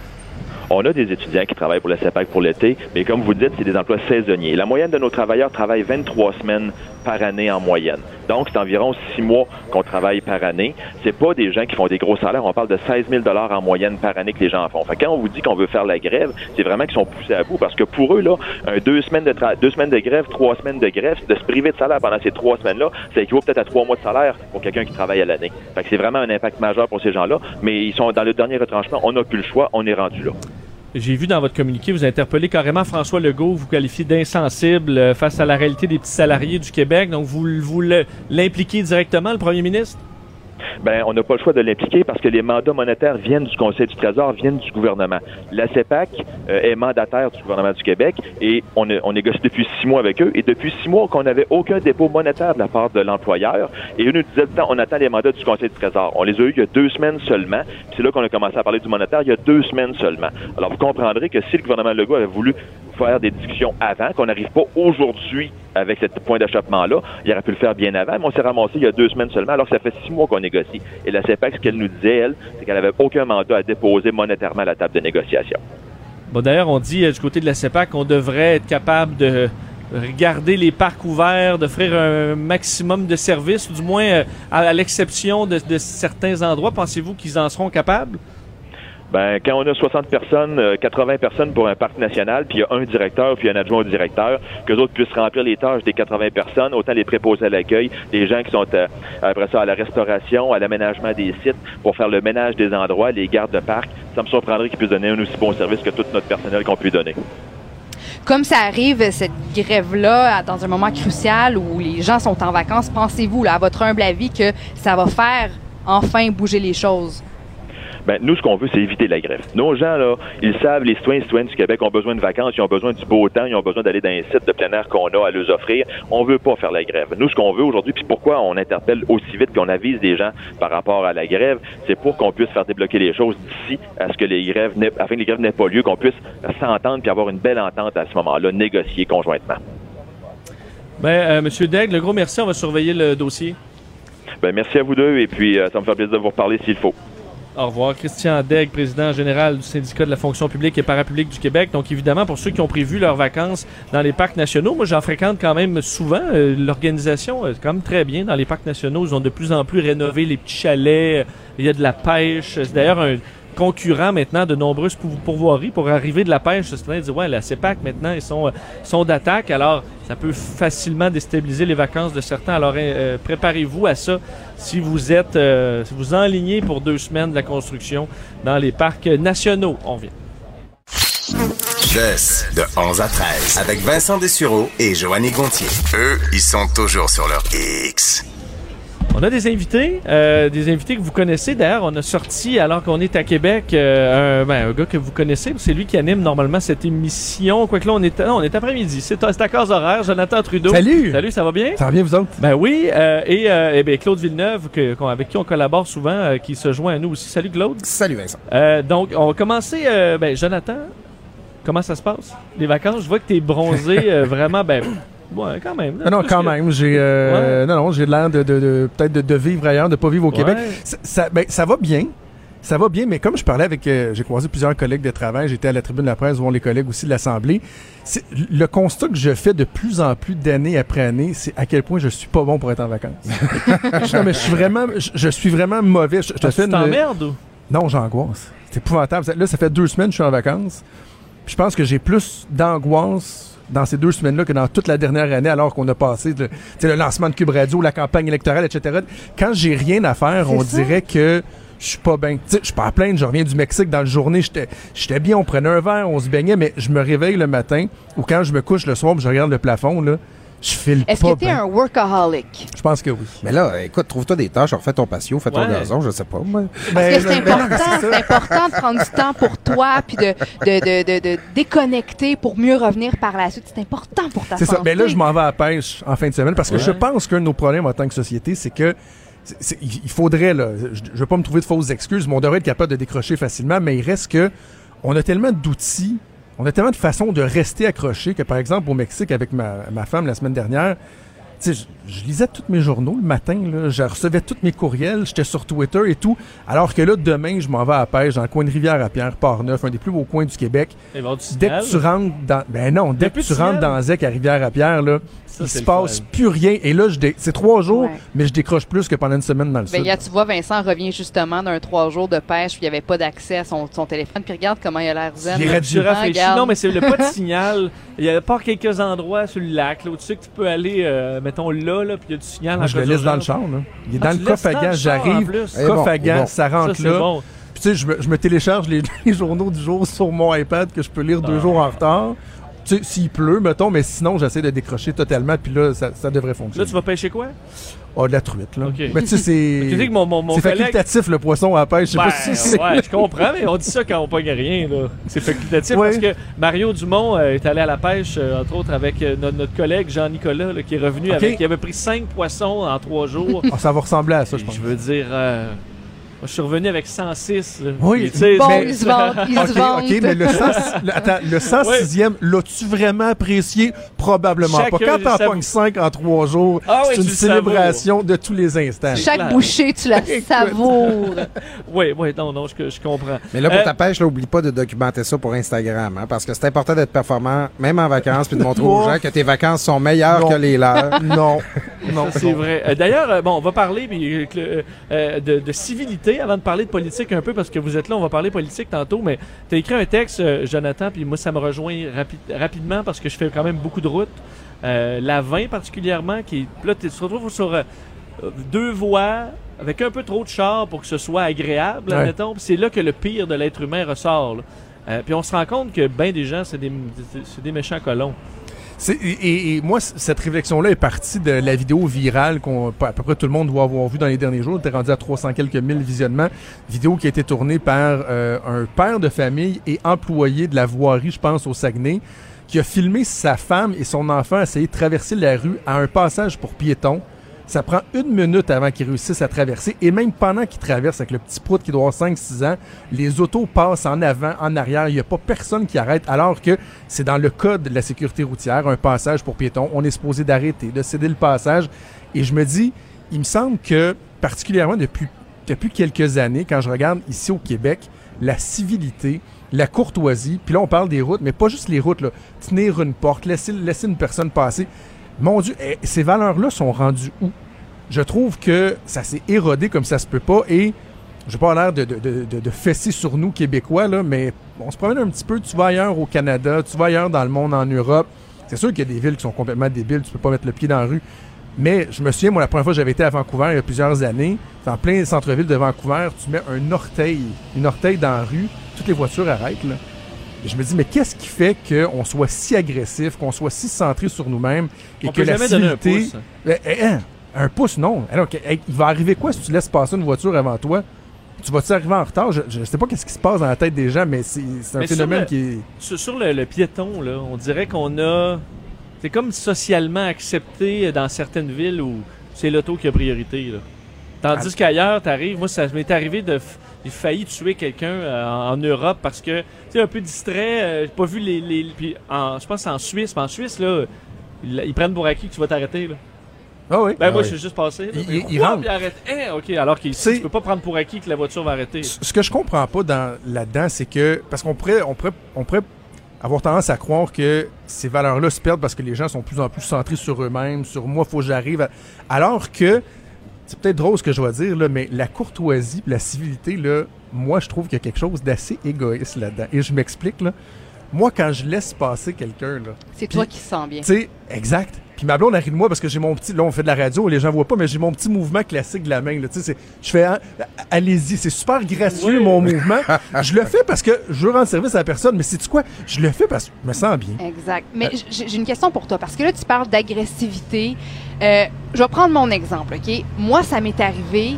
I: On a des étudiants qui travaillent pour la CEPAC pour l'été, mais comme vous dites, c'est des emplois saisonniers. La moyenne de nos travailleurs travaille 23 semaines par année en moyenne. Donc, c'est environ six mois qu'on travaille par année. C'est pas des gens qui font des gros salaires. On parle de 16 000 en moyenne par année que les gens font. Fait quand on vous dit qu'on veut faire la grève, c'est vraiment qu'ils sont poussés à bout parce que pour eux, là, deux semaines de deux semaines de grève, trois semaines de grève, de se priver de salaire pendant ces trois semaines-là, ça équivaut peut-être à trois mois de salaire pour quelqu'un qui travaille à l'année. C'est vraiment un impact majeur pour ces gens-là. Mais ils sont dans le dernier retranchement. On n'a plus le choix. On est rendu là.
A: J'ai vu dans votre communiqué, vous interpellez carrément François Legault, vous qualifiez d'insensible euh, face à la réalité des petits salariés du Québec. Donc, vous, vous l'impliquez directement, le premier ministre?
I: Ben, on n'a pas le choix de l'impliquer parce que les mandats monétaires viennent du Conseil du Trésor, viennent du gouvernement. La CEPAC euh, est mandataire du gouvernement du Québec et on, négocie depuis six mois avec eux. Et depuis six mois qu'on n'avait aucun dépôt monétaire de la part de l'employeur. Et eux nous disaient, on attend les mandats du Conseil du Trésor. On les a eu il y a deux semaines seulement. C'est là qu'on a commencé à parler du monétaire il y a deux semaines seulement. Alors vous comprendrez que si le gouvernement Legault avait voulu faire des discussions avant, qu'on n'arrive pas aujourd'hui avec ce point d'achoppement-là, il aurait pu le faire bien avant, mais on s'est ramassé il y a deux semaines seulement, alors que ça fait six mois qu'on négocie. Et la CEPAC, ce qu'elle nous disait, elle, c'est qu'elle n'avait aucun mandat à déposer monétairement à la table de négociation.
A: Bon, d'ailleurs, on dit euh, du côté de la CEPAC qu'on devrait être capable de regarder les parcs ouverts, d'offrir un maximum de services, ou du moins euh, à, l'exception de certains endroits. Pensez-vous qu'ils en seront capables?
I: Ben, quand on a 60 personnes, euh, 80 personnes pour un parc national, puis il y a un directeur, puis un adjoint au directeur, que autres puissent remplir les tâches des 80 personnes, autant les préposés à l'accueil, les gens qui sont euh, après ça à la restauration, à l'aménagement des sites, pour faire le ménage des endroits, les gardes de parc, ça me surprendrait qu'ils puissent donner un aussi bon service que tout notre personnel qu'on peut donner.
H: Comme ça arrive, cette grève-là, dans un moment crucial où les gens sont en vacances, pensez-vous, à votre humble avis, que ça va faire enfin bouger les choses?
I: Ben, nous, ce qu'on veut, c'est éviter la grève. Nos gens, là, ils savent, les citoyens et citoyennes du Québec ont besoin de vacances, ils ont besoin du beau temps, ils ont besoin d'aller dans un site de plein air qu'on a à leur offrir. On veut pas faire la grève. Nous, ce qu'on veut aujourd'hui, puis pourquoi on interpelle aussi vite qu'on avise des gens par rapport à la grève, c'est pour qu'on puisse faire débloquer les choses d'ici à ce que les grèves n'aient, afin que les grèves n'aient pas lieu, qu'on puisse s'entendre puis avoir une belle entente à ce moment-là, négocier conjointement.
A: Ben, euh, Monsieur Daigle, le gros merci. On va surveiller le dossier.
I: Ben, merci à vous deux et puis euh, ça me fait plaisir de vous reparler s'il faut.
A: Au revoir. Christian Daigle, président général du syndicat de la fonction publique et parapublique du Québec. Donc, évidemment, pour ceux qui ont prévu leurs vacances dans les parcs nationaux, moi, j'en fréquente quand même souvent. Euh, L'organisation est quand même très bien dans les parcs nationaux. Ils ont de plus en plus rénové les petits chalets. Il y a de la pêche. C'est d'ailleurs un concurrent maintenant de nombreuses pour- pourvoiries pour arriver de la pêche. C'est dire, ouais, la CEPAC maintenant, ils sont, euh, sont d'attaque. Alors, ça peut facilement déstabiliser les vacances de certains. Alors, euh, préparez-vous à ça si vous êtes, euh, si vous enlignez pour deux semaines de la construction dans les parcs nationaux. On vient.
D: Chess de 11 à 13 avec Vincent Dessureau et Joanny Gontier. Eux, ils sont toujours sur leur X.
A: On a des invités, euh, des invités que vous connaissez. D'ailleurs, on a sorti, alors qu'on est à Québec, euh, un, ben, un gars que vous connaissez. C'est lui qui anime normalement cette émission. Quoique là, on est, non, on est après-midi. C'est à cause horaire. Jonathan Trudeau.
J: Salut!
A: Salut, ça va bien?
J: Ça va bien, vous autres?
A: Ben oui. euh, et bien, Claude Villeneuve, que- avec qui on collabore souvent, qui se joint à nous aussi. Salut, Claude.
J: Salut, Vincent.
A: Donc, on va commencer. ben, Jonathan, comment ça se passe? Les vacances, je vois que t'es bronzé euh, vraiment, ben, ouais, quand même.
J: Non, non, quand
A: que-
J: même. J'ai, euh, non, non, j'ai l'air de, de, de- peut-être de, de vivre ailleurs, de pas vivre au
A: Ouais.
J: Québec. Ça, ça, ben, ça va bien. Ça va bien, mais comme je parlais avec, euh, j'ai croisé plusieurs collègues de travail, j'étais à la tribune de la presse, voir les collègues aussi de l'Assemblée. Le constat que je fais de plus en plus d'année après année, c'est à quel point je suis pas bon pour être en vacances. non, mais je suis vraiment, je, je suis vraiment mauvais. Je, je te
A: que
J: fais une-
A: t'emmerdes ou?
J: Non, j'angoisse. C'est épouvantable. Là, ça fait deux semaines que je suis en vacances. Je pense que j'ai plus d'angoisse dans ces deux semaines-là que dans toute la dernière année, alors qu'on a passé le, le lancement de Cube Radio, la campagne électorale, etc. Quand j'ai rien à faire, on
G: ça.
J: dirait que je suis pas bien. Je suis pas à plaindre, je reviens du Mexique dans la journée, j'étais bien, on prenait un verre, on se baignait, mais je me réveille le matin ou quand je me couche le soir, je regarde le plafond, là, je file
H: Est-ce
J: pas
H: que t'es
J: bien.
H: un workaholic?
J: Je pense que oui.
K: Mais là, écoute, trouve-toi des tâches, refais ton patio, fais ton
A: Ouais.
K: gazon, je sais pas. Moi.
H: Parce que c'est
J: ben,
H: important, c'est important de prendre du temps pour toi, puis de, de, de, de, de déconnecter pour mieux revenir par la suite. C'est important pour ta
J: C'est
H: santé.
J: ça. Mais là, je m'en vais à la pêche en fin de semaine parce que
A: Ouais.
J: je pense qu'un de nos problèmes en tant que société, c'est que c'est- c'est- il il faudrait, là, je ne veux pas me trouver de fausses excuses, mais on devrait être capable de décrocher facilement, mais il reste que on a tellement d'outils, on a tellement de façons de rester accroché que, par exemple, au Mexique, avec ma, ma femme la semaine dernière, tu je, lisais tous mes journaux le matin, là, je recevais tous mes courriels, j'étais sur Twitter et tout, alors que là, demain, je m'en vais à la pêche dans le coin de Rivière-à-Pierre, Port-Neuf, un des plus beaux coins du Québec. Dès que tu rentres dans. Ben non, dès que tu rentres dans Zec à Rivière-à-Pierre, là,
A: Ça,
J: il se passe
A: fun.
J: plus rien. Et là, dé- c'est trois jours,
H: Ouais.
J: mais je décroche plus que pendant une semaine dans le
H: Ben,
J: sud.
H: là, tu vois, Vincent revient justement d'un trois jours de pêche, puis il n'y avait pas d'accès à son, son téléphone. Puis regarde comment il a l'air zen.
J: Il est.
A: Non, mais c'est le pas de signal. Il y a pas quelques endroits sur le lac là, où tu sais que tu peux aller, euh, mettons là, là, puis il y a du signal.
J: Moi, je le laisse dans le char. Là. Il est
A: Ah,
J: dans le coffre à gants, j'arrive.
K: Eh
J: coffre à gants, ça rentre là.
A: bon.
J: Puis tu sais, je me, je me télécharge les, les journaux du jour sur mon iPad que je peux lire deux
A: Ah.
J: jours en retard. Tu sais, s'il pleut, mettons, mais sinon, j'essaie de décrocher totalement, puis là, ça, ça devrait
A: Là,
J: fonctionner.
A: tu vas pêcher quoi?
J: Ah, de la truite, là. Mais tu sais, c'est...
A: Mon, mon, mon
J: C'est
A: collègue.
J: facultatif, le poisson à la pêche. Je sais
A: Ben,
J: pas si c'est...
A: ouais, je comprends, mais on dit ça quand on pogne rien. là. C'est facultatif
J: Ouais.
A: parce que Mario Dumont euh, est allé à la pêche, euh, entre autres, avec euh, notre, notre collègue Jean-Nicolas, qui est revenu avec. Il avait pris cinq poissons en trois jours.
J: Ah, ça va ressembler à ça, je pense.
A: je veux dire, euh, je suis revenu avec 106. là.
J: Oui,
A: Et tu sais,
H: Bon,
A: mais-
H: il se vante, il se
J: OK,
H: vante.
J: OK, mais le, 100 le, attends, le 106e, l'as-tu vraiment apprécié? Probablement
A: Chacun,
J: pas. Quand t'en
A: ça-
J: pognes 5 en 3 jours,
A: Ah oui,
J: c'est une
A: tu le
J: célébration de tous les instants.
H: Chaque
A: clair.
H: bouchée, tu la savoures.
A: Oui, oui, non, non, je, je comprends.
K: Mais là, pour
A: Euh,
K: ta pêche, là, oublie pas de documenter ça pour Instagram, hein, parce que c'est important d'être performant, même en vacances, puis de montrer aux gens que tes vacances sont meilleures
J: Non.
K: que les leurs.
J: Non, non.
A: C'est vrai. Euh, D'ailleurs, euh, bon, on va parler puis, euh, que, euh, euh, de, de civilité avant de parler de politique un peu parce que vous êtes là, on va parler politique tantôt, mais tu as écrit un texte, euh, Jonathan, puis moi, ça me rejoint rapi- rapidement parce que je fais quand même beaucoup de routes. Euh, la 20 particulièrement, qui est- là, tu te retrouves sur euh, deux voies avec un peu trop de chars pour que ce soit agréable,
J: Ouais.
A: admettons. Puis c'est là que le pire de l'être humain ressort. puis on se rend compte que ben des gens, c'est des, c'est des méchants colons.
J: Et, moi, cette réflexion-là est partie de la vidéo virale qu'on à peu près tout le monde doit avoir vu dans les derniers jours. Était rendu à 300 quelques mille visionnements. Vidéo qui a été tournée par euh, un père de famille et employé de la voirie, je pense, au Saguenay, qui a filmé sa femme et son enfant essayer de traverser la rue à un passage pour piétons. Ça prend une minute avant qu'ils réussissent à traverser. Et même pendant qu'ils traversent avec le petit prout qui doit avoir 5-6 ans, les autos passent en avant, en arrière. Il n'y a pas personne qui arrête. Alors que c'est dans le code de la sécurité routière, un passage pour piétons. On est supposé d'arrêter, de céder le passage. Et je me dis, il me semble que, particulièrement depuis, depuis quelques années, quand je regarde ici au Québec, la civilité, la courtoisie, puis là on parle des routes, mais pas juste les routes, tenir une porte, laisser, laisser une personne passer. Mon Dieu, eh, ces valeurs-là sont rendues où? Je trouve que ça s'est érodé comme ça se peut pas et je pas l'air de- de fesser sur nous, Québécois, là, mais on se promène un petit peu. Tu vas ailleurs au Canada, tu vas ailleurs dans le monde, en Europe. C'est sûr qu'il y a des villes qui sont complètement débiles, tu peux pas mettre le pied dans la rue. Mais je me souviens, moi, la première fois que j'avais été à Vancouver, il y a plusieurs années, en plein centre-ville de Vancouver, tu mets un orteil, une orteil dans la rue, toutes les voitures arrêtent, là. Je me dis, mais qu'est-ce qui fait qu'on soit si agressif, qu'on soit si centré sur nous-mêmes et
A: On
J: que
A: peut
J: la
A: jamais donner un pouce.
J: Eh, eh, hein, un pouce, non. Alors, que- hey, il va arriver quoi si tu laisses passer une voiture avant toi? Tu vas-tu arriver en retard? Je, je sais pas qu'est-ce qui se passe dans la tête des gens, mais c'est c'est un
A: Mais sur
J: phénomène
A: le-
J: qui est...
A: Sur, sur le, le piéton, là, on dirait qu'on a. C'est comme socialement accepté dans certaines villes où c'est l'auto qui a priorité. Là. Tandis qu'ailleurs, t'arrives. Moi, ça m'est arrivé de. f- J'ai failli tuer quelqu'un euh, en, Europe parce que, tu sais, un peu distrait. euh, J'ai pas vu les. les puis en- je pense que c'est en Suisse. Mais en Suisse, là, ils, ils prennent pour acquis que tu vas t'arrêter. Là.
J: Ah oui?
A: Ben,
J: Ah
A: moi,
J: oui.
A: je suis juste passé. là.
J: Il-
A: Mais
J: il- il rentre.
A: Puis. Hein, ok, alors
J: C'est-
A: tu peux pas prendre pour acquis que la voiture va arrêter.
J: Ce ce que je comprends pas dans, là-dedans, c'est que. Parce qu'on pourrait, on pourrait, on pourrait avoir tendance à croire que ces valeurs-là se perdent parce que les gens sont de plus en plus centrés sur eux-mêmes, sur moi, faut que j'arrive. à- Alors que. C'est peut-être drôle ce que je dois dire, là, mais la courtoisie, la civilité, là, moi, je trouve qu'il y a quelque chose d'assez égoïste là-dedans. Et je m'explique, là. Moi, quand je laisse passer quelqu'un, là,
B: C'est toi qui se sens bien.
J: tu sais, exact. Puis ma blonde arrive de moi parce que j'ai mon petit. Là, on fait de la radio, les gens voient pas, mais j'ai mon petit mouvement classique de la main. là. Tu sais, je fais. hein, Allez-y, c'est super gracieux
A: Oui.
J: mon mouvement. je le fais parce que je veux rendre service à la personne, mais c'est quoi? Je le fais parce que je me sens bien.
B: Exact. Mais j- j'ai une question pour toi, parce que là, tu parles d'agressivité. Euh, je vais prendre mon exemple, OK? Moi, ça m'est arrivé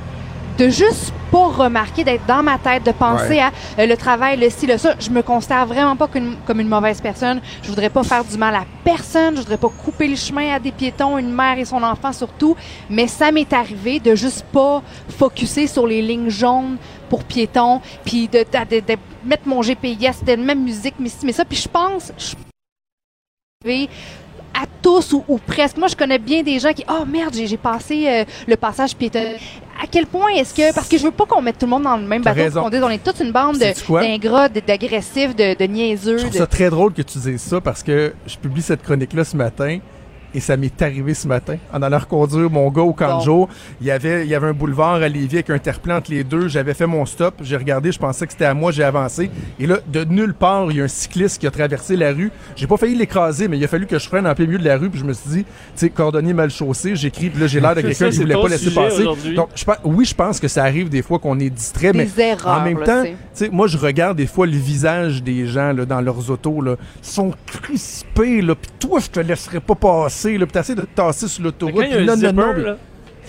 B: de juste pas remarquer, d'être dans ma tête, de penser
K: Ouais.
B: à euh, le travail, le ci, le ça. Je me considère vraiment pas comme, comme une mauvaise personne. Je voudrais pas faire du mal à personne. Je voudrais pas couper le chemin à des piétons, une mère et son enfant surtout. Mais ça m'est arrivé de juste pas focuser sur les lignes jaunes pour piétons, puis de, de- de- de mettre mon GPS, de même musique, mais ça. Puis je pense, je à tous ou, ou presque. Moi, je connais bien des gens qui, oh merde, j'ai passé euh, le passage piéton. À quel point est-ce que, parce que je veux pas qu'on mette tout le monde dans le même bateau,
J: raison.
B: qu'on dise on est toute une bande d'ingrats, d'agressifs, de, de niaiseux.
J: Je trouve
B: de-
J: ça très drôle que tu dises ça parce que je publie cette chronique-là ce matin. Et ça m'est arrivé ce matin. En allant reconduire mon gars au jour, il y avait, il y avait un boulevard à Lévis avec un terre-plein entre les deux. J'avais fait mon stop. J'ai regardé, je pensais que c'était à moi, j'ai avancé. Et là, de nulle part, il y a un cycliste qui a traversé la rue. J'ai pas failli l'écraser, mais il a fallu que je freine en plein milieu de la rue. Puis je me suis dit, tu sais, cordonnier mal chaussé, j'écris, puis là, j'ai l'air de quelqu'un qui voulait pas laisser passer. Donc, je pense, oui, je pense que ça arrive des fois qu'on est distrait,
B: Des
J: mais
B: erreurs,
J: en même
B: là,
J: temps,
B: sais.
J: moi, je regarde des fois le visage des gens là, dans leurs autos. Là. Ils sont crispés, là. Puis toi, je te laisserais pas passer. Là, puis t'essaies de te tasser sur l'autoroute. puis non, non,
A: zipper,
J: non, puis-
A: là,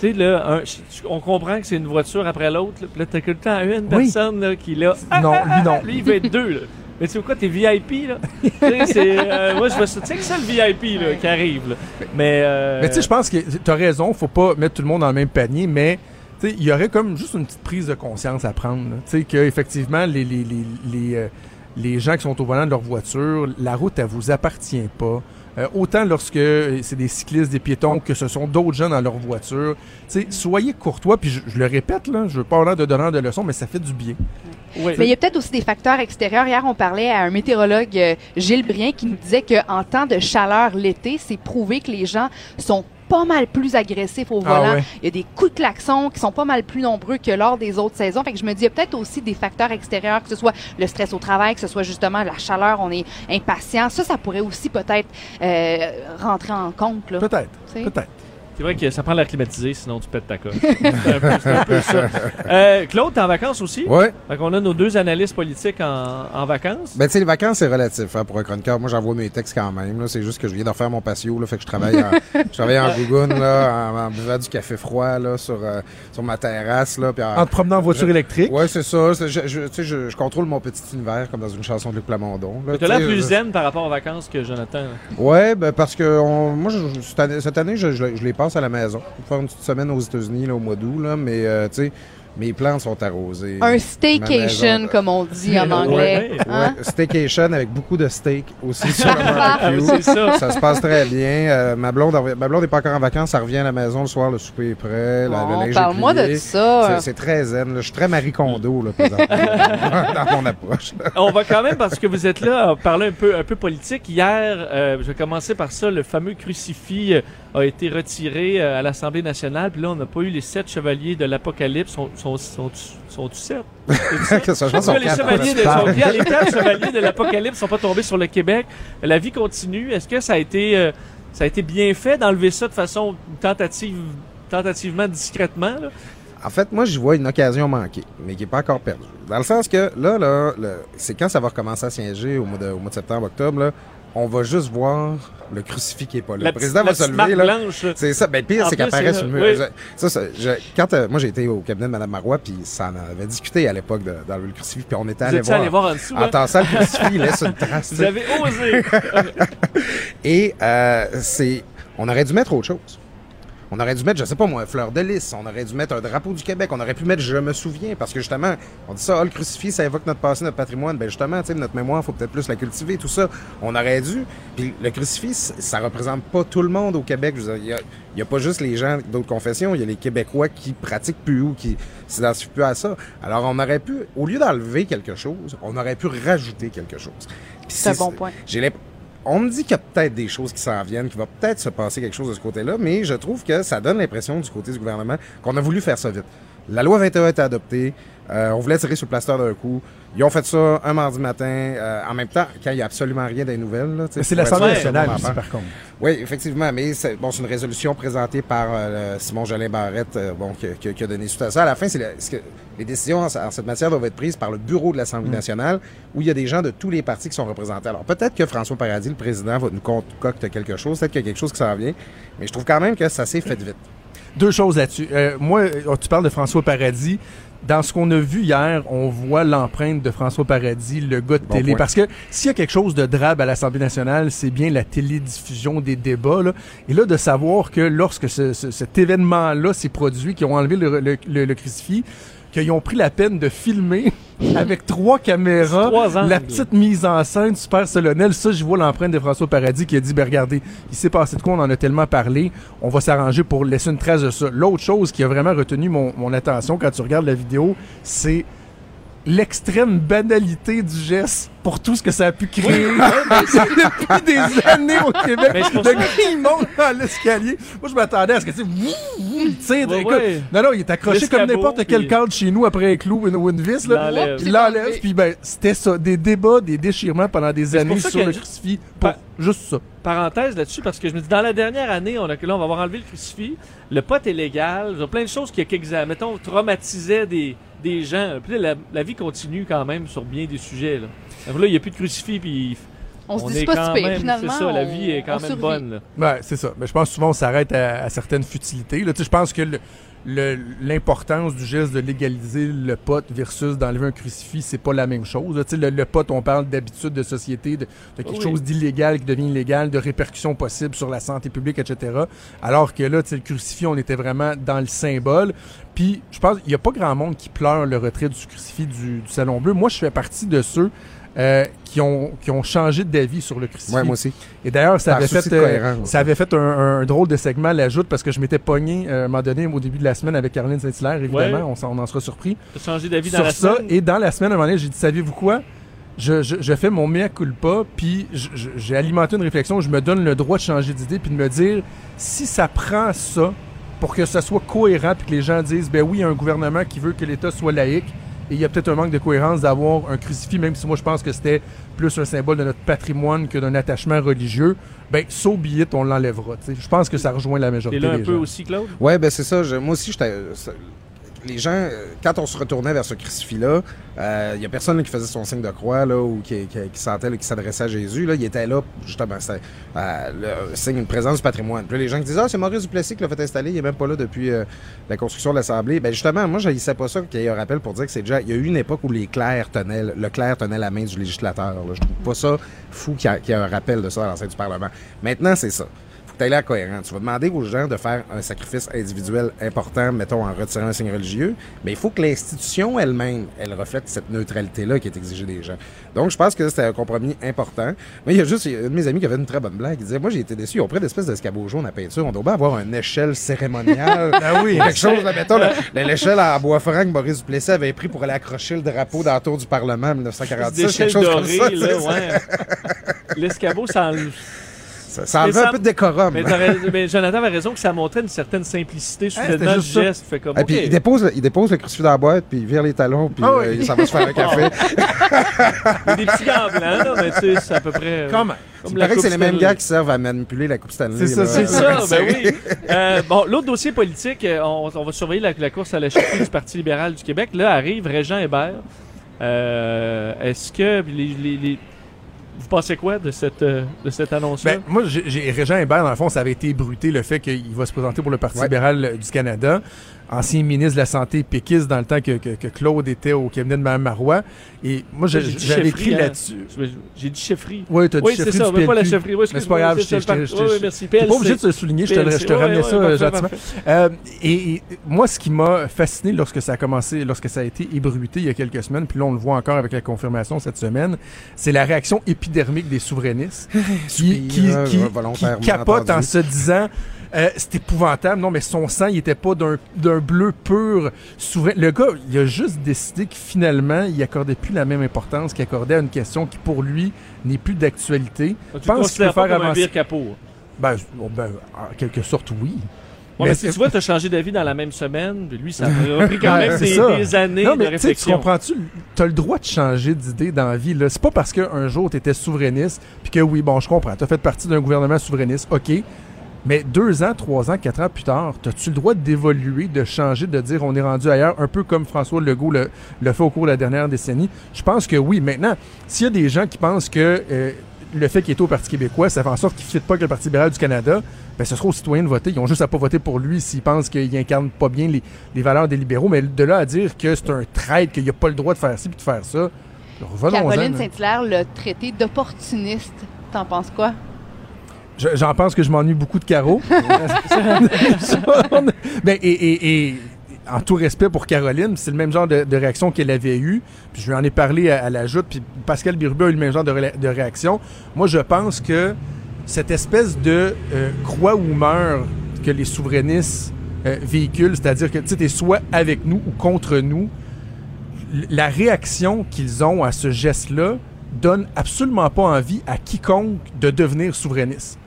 A: tu sais, là, un- je- on comprend que c'est une voiture après l'autre, là, puis là, t'as que le temps une
J: Oui.
A: personne là, qui là. ah,
J: Non, lui, non.
A: Lui, il va être deux, là. Mais tu sais quoi, t'es VIP, là? c'est. euh, moi, je vois ça. Tu sais que c'est le VIP, là, qui arrive, là. Mais. euh,
J: Mais tu sais, je pense que t'as raison, faut pas mettre tout le monde dans le même panier, mais il y aurait comme juste une petite prise de conscience à prendre. Tu sais, qu'effectivement, les, les, les, les, euh, les gens qui sont au volant de leur voiture, la route, elle vous appartient pas. Euh, autant lorsque euh, c'est des cyclistes, des piétons, que ce sont d'autres gens dans leur voiture. Tu sais, soyez courtois, puis je, je le répète, là, je veux pas avoir de donneur de leçons, mais ça fait du bien.
A: oui.
B: Mais il y a peut-être aussi des facteurs extérieurs. Hier, on parlait à un météorologue, Gilles Brien, qui nous disait qu'en temps de chaleur l'été, c'est prouvé que les gens sont pas mal plus agressifs au
J: Ah
B: volant.
J: ouais.
B: Il y a des coups de klaxon qui sont pas mal plus nombreux que lors des autres saisons. Fait que je me dis, il y a peut-être aussi des facteurs extérieurs, que ce soit le stress au travail, que ce soit justement la chaleur, on est impatient. Ça, ça pourrait aussi peut-être euh, rentrer en compte. là.
J: Peut-être, peut-être.
A: C'est vrai que ça prend l'air climatisé, sinon tu pètes ta coche. c'est un peu, c'est un peu ça. Euh, Claude, t'es en vacances aussi?
K: Ouais.
A: Fait qu'on a nos deux analystes politiques en, en vacances.
K: Ben, tu sais, les vacances, c'est relatif hein, pour un chroniqueur. Moi, j'envoie mes textes quand même. là. C'est juste que je viens de refaire mon patio. Là, fait que je travaille en, je travaille en gougoune, là, en, en buvant du café froid là, sur, euh, sur ma terrasse. Là, puis en-
J: En te promenant en voiture
K: je-
J: électrique?
K: Ouais, c'est ça. C'est- Je, je, tu sais, je, je contrôle mon petit univers comme dans une chanson de Luc Plamondon. là.
A: T'as l'air plus
K: je-
A: zen par rapport aux vacances que Jonathan.
K: Ouais, ben parce que on- moi, cette année, cette année, je, je- je les passe à la maison. Pour faire une petite semaine aux États-Unis là, au mois d'août, là, mais euh, tu sais, mes plantes sont arrosées.
H: Un staycation,
K: maison,
H: comme on dit en
A: Ouais,
H: anglais.
A: ouais,
H: Hein?
K: Ouais, staycation avec beaucoup de steak aussi sur le barbecue.
A: ça.
K: Ça se passe très bien. Euh, ma blonde, ma blonde n'est pas encore en vacances. Elle revient à la maison le soir, le souper est prêt,
H: Bon, Parle-moi de ça.
K: C'est- C'est très zen. là. Je suis très Marie Kondo là, dans mon approche.
A: On va quand même, parce que vous êtes là, parler un peu, un peu politique. Hier, euh, je vais commencer par ça, le fameux crucifix euh, a été retiré euh, à l'Assemblée nationale. Puis là, on n'a pas eu les sept chevaliers de l'Apocalypse. Sont, sont, sont, sont, sept?
K: Je
A: les
K: quatre,
A: chevaliers de, bien, les quatre chevaliers de l'Apocalypse sont pas tombés sur le Québec. La vie continue. Est-ce que ça a été, euh, ça a été bien fait d'enlever ça de façon tentative, tentativement discrètement? Là?
K: En fait, moi, j'y vois une occasion manquée, mais qui n'est pas encore perdue. Dans le sens que là, là, c'est quand ça va recommencer à siéger au mois de, au mois de septembre, octobre, là, on va juste voir le crucifix qui est pas là.
A: La
K: le président va se lever. Là, c'est ça. Ben, le pire,
A: En
K: c'est qu'elle apparaît sur le mur.
A: oui.
K: Ça, ça, je- quand euh, moi, j'ai été au cabinet de Mme Marois, puis ça en avait discuté à l'époque de- d'enlever le crucifix, puis on était allé voir.
A: allé voir en dessous,
K: En
A: hein?
K: temps le crucifix, laisse une trace.
A: Vous avez osé!
K: Et euh, c'est, on aurait dû mettre autre chose. On aurait dû mettre, je sais pas moi, un fleur de lys. On aurait dû mettre un drapeau du Québec. On aurait pu mettre Je me souviens. Parce que justement, on dit ça, ah, le crucifix, ça évoque notre passé, notre patrimoine. Ben justement, tu sais, notre mémoire, faut peut-être plus la cultiver, tout ça. On aurait dû. Puis le crucifix, ça représente pas tout le monde au Québec. Il y y a pas juste les gens d'autres confessions. Il y a les Québécois qui pratiquent plus ou qui s'identifient plus à ça. Alors on aurait pu, au lieu d'enlever quelque chose, on aurait pu rajouter quelque chose.
H: C'est un bon point.
K: j'ai on me dit qu'il y a peut-être des choses qui s'en viennent, qu'il va peut-être se passer quelque chose de ce côté-là, mais je trouve que ça donne l'impression du côté du gouvernement qu'on a voulu faire ça vite. La loi 21 a été adoptée, euh, on voulait tirer sur le plaster d'un coup. Ils ont fait ça un mardi matin, euh, en même temps, quand il n'y a absolument rien des nouvelles.
J: c'est l'Assemblée nationale aussi, par contre.
K: Oui, effectivement, mais c'est bon, c'est une résolution présentée par euh, Simon Jolin Barrette, euh, bon, qui, qui- qui a donné suite à ça. À la fin, c'est ce que- les décisions en, en cette matière doivent être prises par le bureau de l'Assemblée nationale, où il y a des gens de tous les partis qui sont représentés. Alors peut-être que François Paradis, le président, va nous concocter quelque chose, peut-être qu'il y a quelque chose qui s'en vient, mais je trouve quand même que ça s'est fait vite.
J: Deux choses là-dessus. Euh, moi, euh, tu parles de François Paradis. Dans ce qu'on a vu hier, on voit l'empreinte de François Paradis, le gars de
K: Bon
J: télé.
K: point.
J: Parce que s'il y a quelque chose de drabe à l'Assemblée nationale, c'est bien la télédiffusion des débats. Là. Et là, de savoir que lorsque ce- ce- cet événement-là s'est produit, qu'ils ont enlevé le, le- le- le crucifix, qu'ils ont pris la peine de filmer avec trois caméras,
A: Trois
J: la petite mise en scène super solennelle. Ça, je vois l'empreinte de François Paradis qui a dit, ben regardez, il s'est passé de quoi, on en a tellement parlé, on va s'arranger pour laisser une trace de ça. L'autre chose qui a vraiment retenu mon, mon attention quand tu regardes la vidéo, c'est l'extrême banalité du geste pour tout ce que ça a pu créer depuis des années au Québec. Le gars, il monte dans l'escalier. Moi, je m'attendais à ce que, tu sais, il tire.
A: Ouais,
J: écoute,
A: ouais.
J: Non, non, il est accroché comme n'importe quel
A: puis-
J: cadre chez nous après un clou ou une, vis. Là. Il l'enlève, puis ben, c'était ça. Des débats, des déchirements pendant des années sur le crucifix. Pour
A: Pa-
J: juste ça.
A: parenthèse là-dessus parce que je me dis dans la dernière année, on a là on va avoir enlevé le crucifix, le pot est légal, il y a plein de choses qui, qui mettons traumatisaient des, des gens. Puis là, la, la vie continue quand même sur bien des sujets là. Là, il n'y a plus de crucifix puis
H: On se
A: est
H: dit pas si finalement.
A: C'est ça, la
H: on-
A: vie est
H: on
A: quand même
H: survit.
A: bonne. là.
J: Ouais, c'est ça. Mais je pense que souvent on s'arrête à, à certaines futilités. Là. Tu sais, Je pense que le- l'importance du geste de légaliser le pot versus d'enlever un crucifix, c'est pas la même chose. Tu sais, Le, le pot, on parle d'habitude de société, de, de quelque
A: Oui.
J: chose d'illégal qui devient illégal, de répercussions possibles sur la santé publique, etc. Alors que là, tu sais, le crucifix, on était vraiment dans le symbole. Puis, je pense qu'il n'y a pas grand monde qui pleure le retrait du crucifix du, du Salon Bleu. Moi, je fais partie de ceux euh, qui, ont, qui ont changé d'avis sur le crucifix.
K: Ouais, moi aussi.
J: Et d'ailleurs, ça avait fait, euh, ça avait fait un, un drôle de segment à la joute parce que je m'étais pogné euh, à un moment donné au début de la semaine avec Caroline Saint-Hilaire, évidemment,
A: Ouais.
J: on, en sera surpris.
A: Changé d'avis dans
J: Sur
A: la
J: ça,
A: semaine?
J: et dans la semaine, à un moment donné, j'ai dit, savez-vous quoi? Je, je, je fais mon mea culpa, puis j'ai alimenté une réflexion, je me donne le droit de changer d'idée, puis de me dire, si ça prend ça pour que ça soit cohérent, puis que les gens disent, ben oui, il y a un gouvernement qui veut que l'État soit laïque, Et il y a peut-être un manque de cohérence d'avoir un crucifix, même si moi je pense que c'était plus un symbole de notre patrimoine que d'un attachement religieux. Ben, so be it, on l'enlèvera. tu sais. Je pense que ça rejoint la majorité
A: là un
J: des
A: peu
J: gens.
A: aussi, Claude?
K: Ouais, ben c'est ça. Je- moi aussi, j'étais. Les gens, euh, quand on se retournait vers ce crucifix-là, il y a personne qui faisait son signe de croix là, ou qui, sentait, s'adressait à Jésus. Là, il était là, justement, c'était euh, le signe, une présence du patrimoine. Puis les gens qui disaient Ah, c'est Maurice Duplessis qui l'a fait installer, il est même pas là depuis euh, la construction de l'Assemblée. Ben justement, moi, je ne pas ça qu'il y ait un rappel pour dire que c'est déjà. Il y a eu une époque où les clercs tenaient, le clerc tenait la main du législateur. là. Je trouve pas ça fou qu'il y, a- qu'il y ait un rappel de ça à l'enceinte du Parlement. Maintenant, c'est ça. Cohérent. Tu vas demander aux gens de faire un sacrifice individuel important, mettons en retirant un signe religieux, mais il faut que l'institution elle-même, elle reflète cette neutralité-là qui est exigée des gens. Donc, je pense que c'était un compromis important. Mais il y a juste un de mes amis qui avait une très bonne blague. Il disait, moi, j'ai été déçu. Pris une espèce d'escabeau jaune à peinture. On doit bien avoir une échelle cérémoniale.
J: Ah oui.
K: Ou quelque chose, là, mettons, l'échelle en bois franc que Maurice Duplessis avait pris pour aller accrocher le drapeau dans la tour du Parlement en
A: Des
K: 1946.
A: échelles
K: Quelque chose comme
A: dorées,
K: ça.
A: ouais. L'escabeau, ça enlève.
K: Ça, ça enlevait un peu de décorum.
A: Mais, Jonathan avait raison que ça montrait une certaine simplicité
J: c'était
A: le
J: ça.
A: geste. Fait comme,
K: Et puis
A: ok.
K: il dépose, le- il dépose le crucifix dans la boîte, puis il vire les talons, puis
J: Ah
K: euh,
J: oui.
K: ça va se faire un café.
A: Il y a des petits gants blancs, là, mais tu sais, c'est à peu près. euh,
J: Quand même.
A: Comme
K: Il paraît que c'est les mêmes gars qui servent à manipuler la Coupe Stanley.
J: C'est ça, c'est
A: C'est ça, ben oui. Euh, bon, l'autre dossier politique, euh, on, on va surveiller la, la course à la chefferie du Parti libéral du Québec. Là arrive Régent Hébert. Euh, Est-ce que les, les- les- vous pensez quoi de cette euh, de cette annonce-là?
J: Ben, moi, j'ai- Régent Hébert, dans le fond, ça avait été ébruité le fait qu'il va se présenter pour le Parti
K: Ouais.
J: libéral euh, du Canada. Ancien ministre de la Santé péquiste dans le temps que, que- que Claude était au cabinet de Mme Marois. Et moi,
A: dit
J: j'avais écrit
A: hein.
J: là-dessus.
A: J'ai dit chefferie.
J: Oui, tu as dit
A: Oui, c'est
J: chefferie
A: ça,
J: du
A: mais pas la chefferie. Oui,
J: Mais c'est pas grave, je t'ai-
A: Oui, merci.
J: Pas obligé de se souligner, je te, le- ramenais ça
A: ouais, parfait,
J: gentiment.
A: parfait.
J: Euh, et, et moi, ce qui m'a fasciné lorsque ça a commencé, lorsque ça a été ébruité il y a quelques semaines, puis là on le voit encore avec la confirmation cette semaine, c'est la réaction épidermique des souverainistes qui, qui, qui- capotent en se disant euh, c'est épouvantable, non mais son sang il était pas d'un d'un bleu pur souverain. Le gars, il a juste décidé que finalement il accordait plus la même importance qu'il accordait à une question qui pour lui n'est plus d'actualité.
A: Tu
J: Je pense
A: le
J: qu'il peut faire avancer. Ben, ben, en quelque sorte, oui.
A: Ouais,
J: Mais
A: mais si tu vois, tu as changé d'avis dans la même semaine, lui, ça a pris quand même des, années
J: Non,
A: de
J: mais tu sais, tu
A: réflexion.
J: comprends-tu? T'as le droit de changer d'idée dans la vie. là. C'est pas parce qu'un jour t'étais souverainiste, puis que oui, bon, je comprends, t'as fait partie d'un gouvernement souverainiste, ok. Mais deux ans, trois ans, quatre ans plus tard, t'as-tu le droit d'évoluer, de changer, de dire on est rendu ailleurs, un peu comme François Legault le, le fait au cours de la dernière décennie? Je pense que oui. Maintenant, s'il y a des gens qui pensent que euh, le fait qu'il est au Parti québécois, ça fait en sorte qu'il ne fit pas avec le Parti libéral du Canada, ben ce sera aux citoyens de voter. Ils ont juste à pas voter pour lui s'ils pensent qu'il incarne pas bien les, les valeurs des libéraux. Mais de là à dire que c'est un traître, qu'il n'y a pas le droit de faire ci puis de faire ça, revenons-en.
H: Caroline. Saint-Hilaire l'a traité d'opportuniste. T'en penses quoi?
J: Je- J'en pense que je m'ennuie beaucoup de Caro. ben, et, et- et en tout respect pour Caroline, c'est le même genre de, réaction qu'elle avait eue. Puis je lui en ai parlé à, la joute, puis Pascal Birubé a eu le même genre de, réaction. Moi, je pense que cette espèce de euh, croix ou meurt que les souverainistes euh, véhiculent, c'est-à-dire que tu es soit avec nous ou contre nous, la réaction qu'ils ont à ce geste-là donne absolument pas envie à quiconque de devenir souverainiste.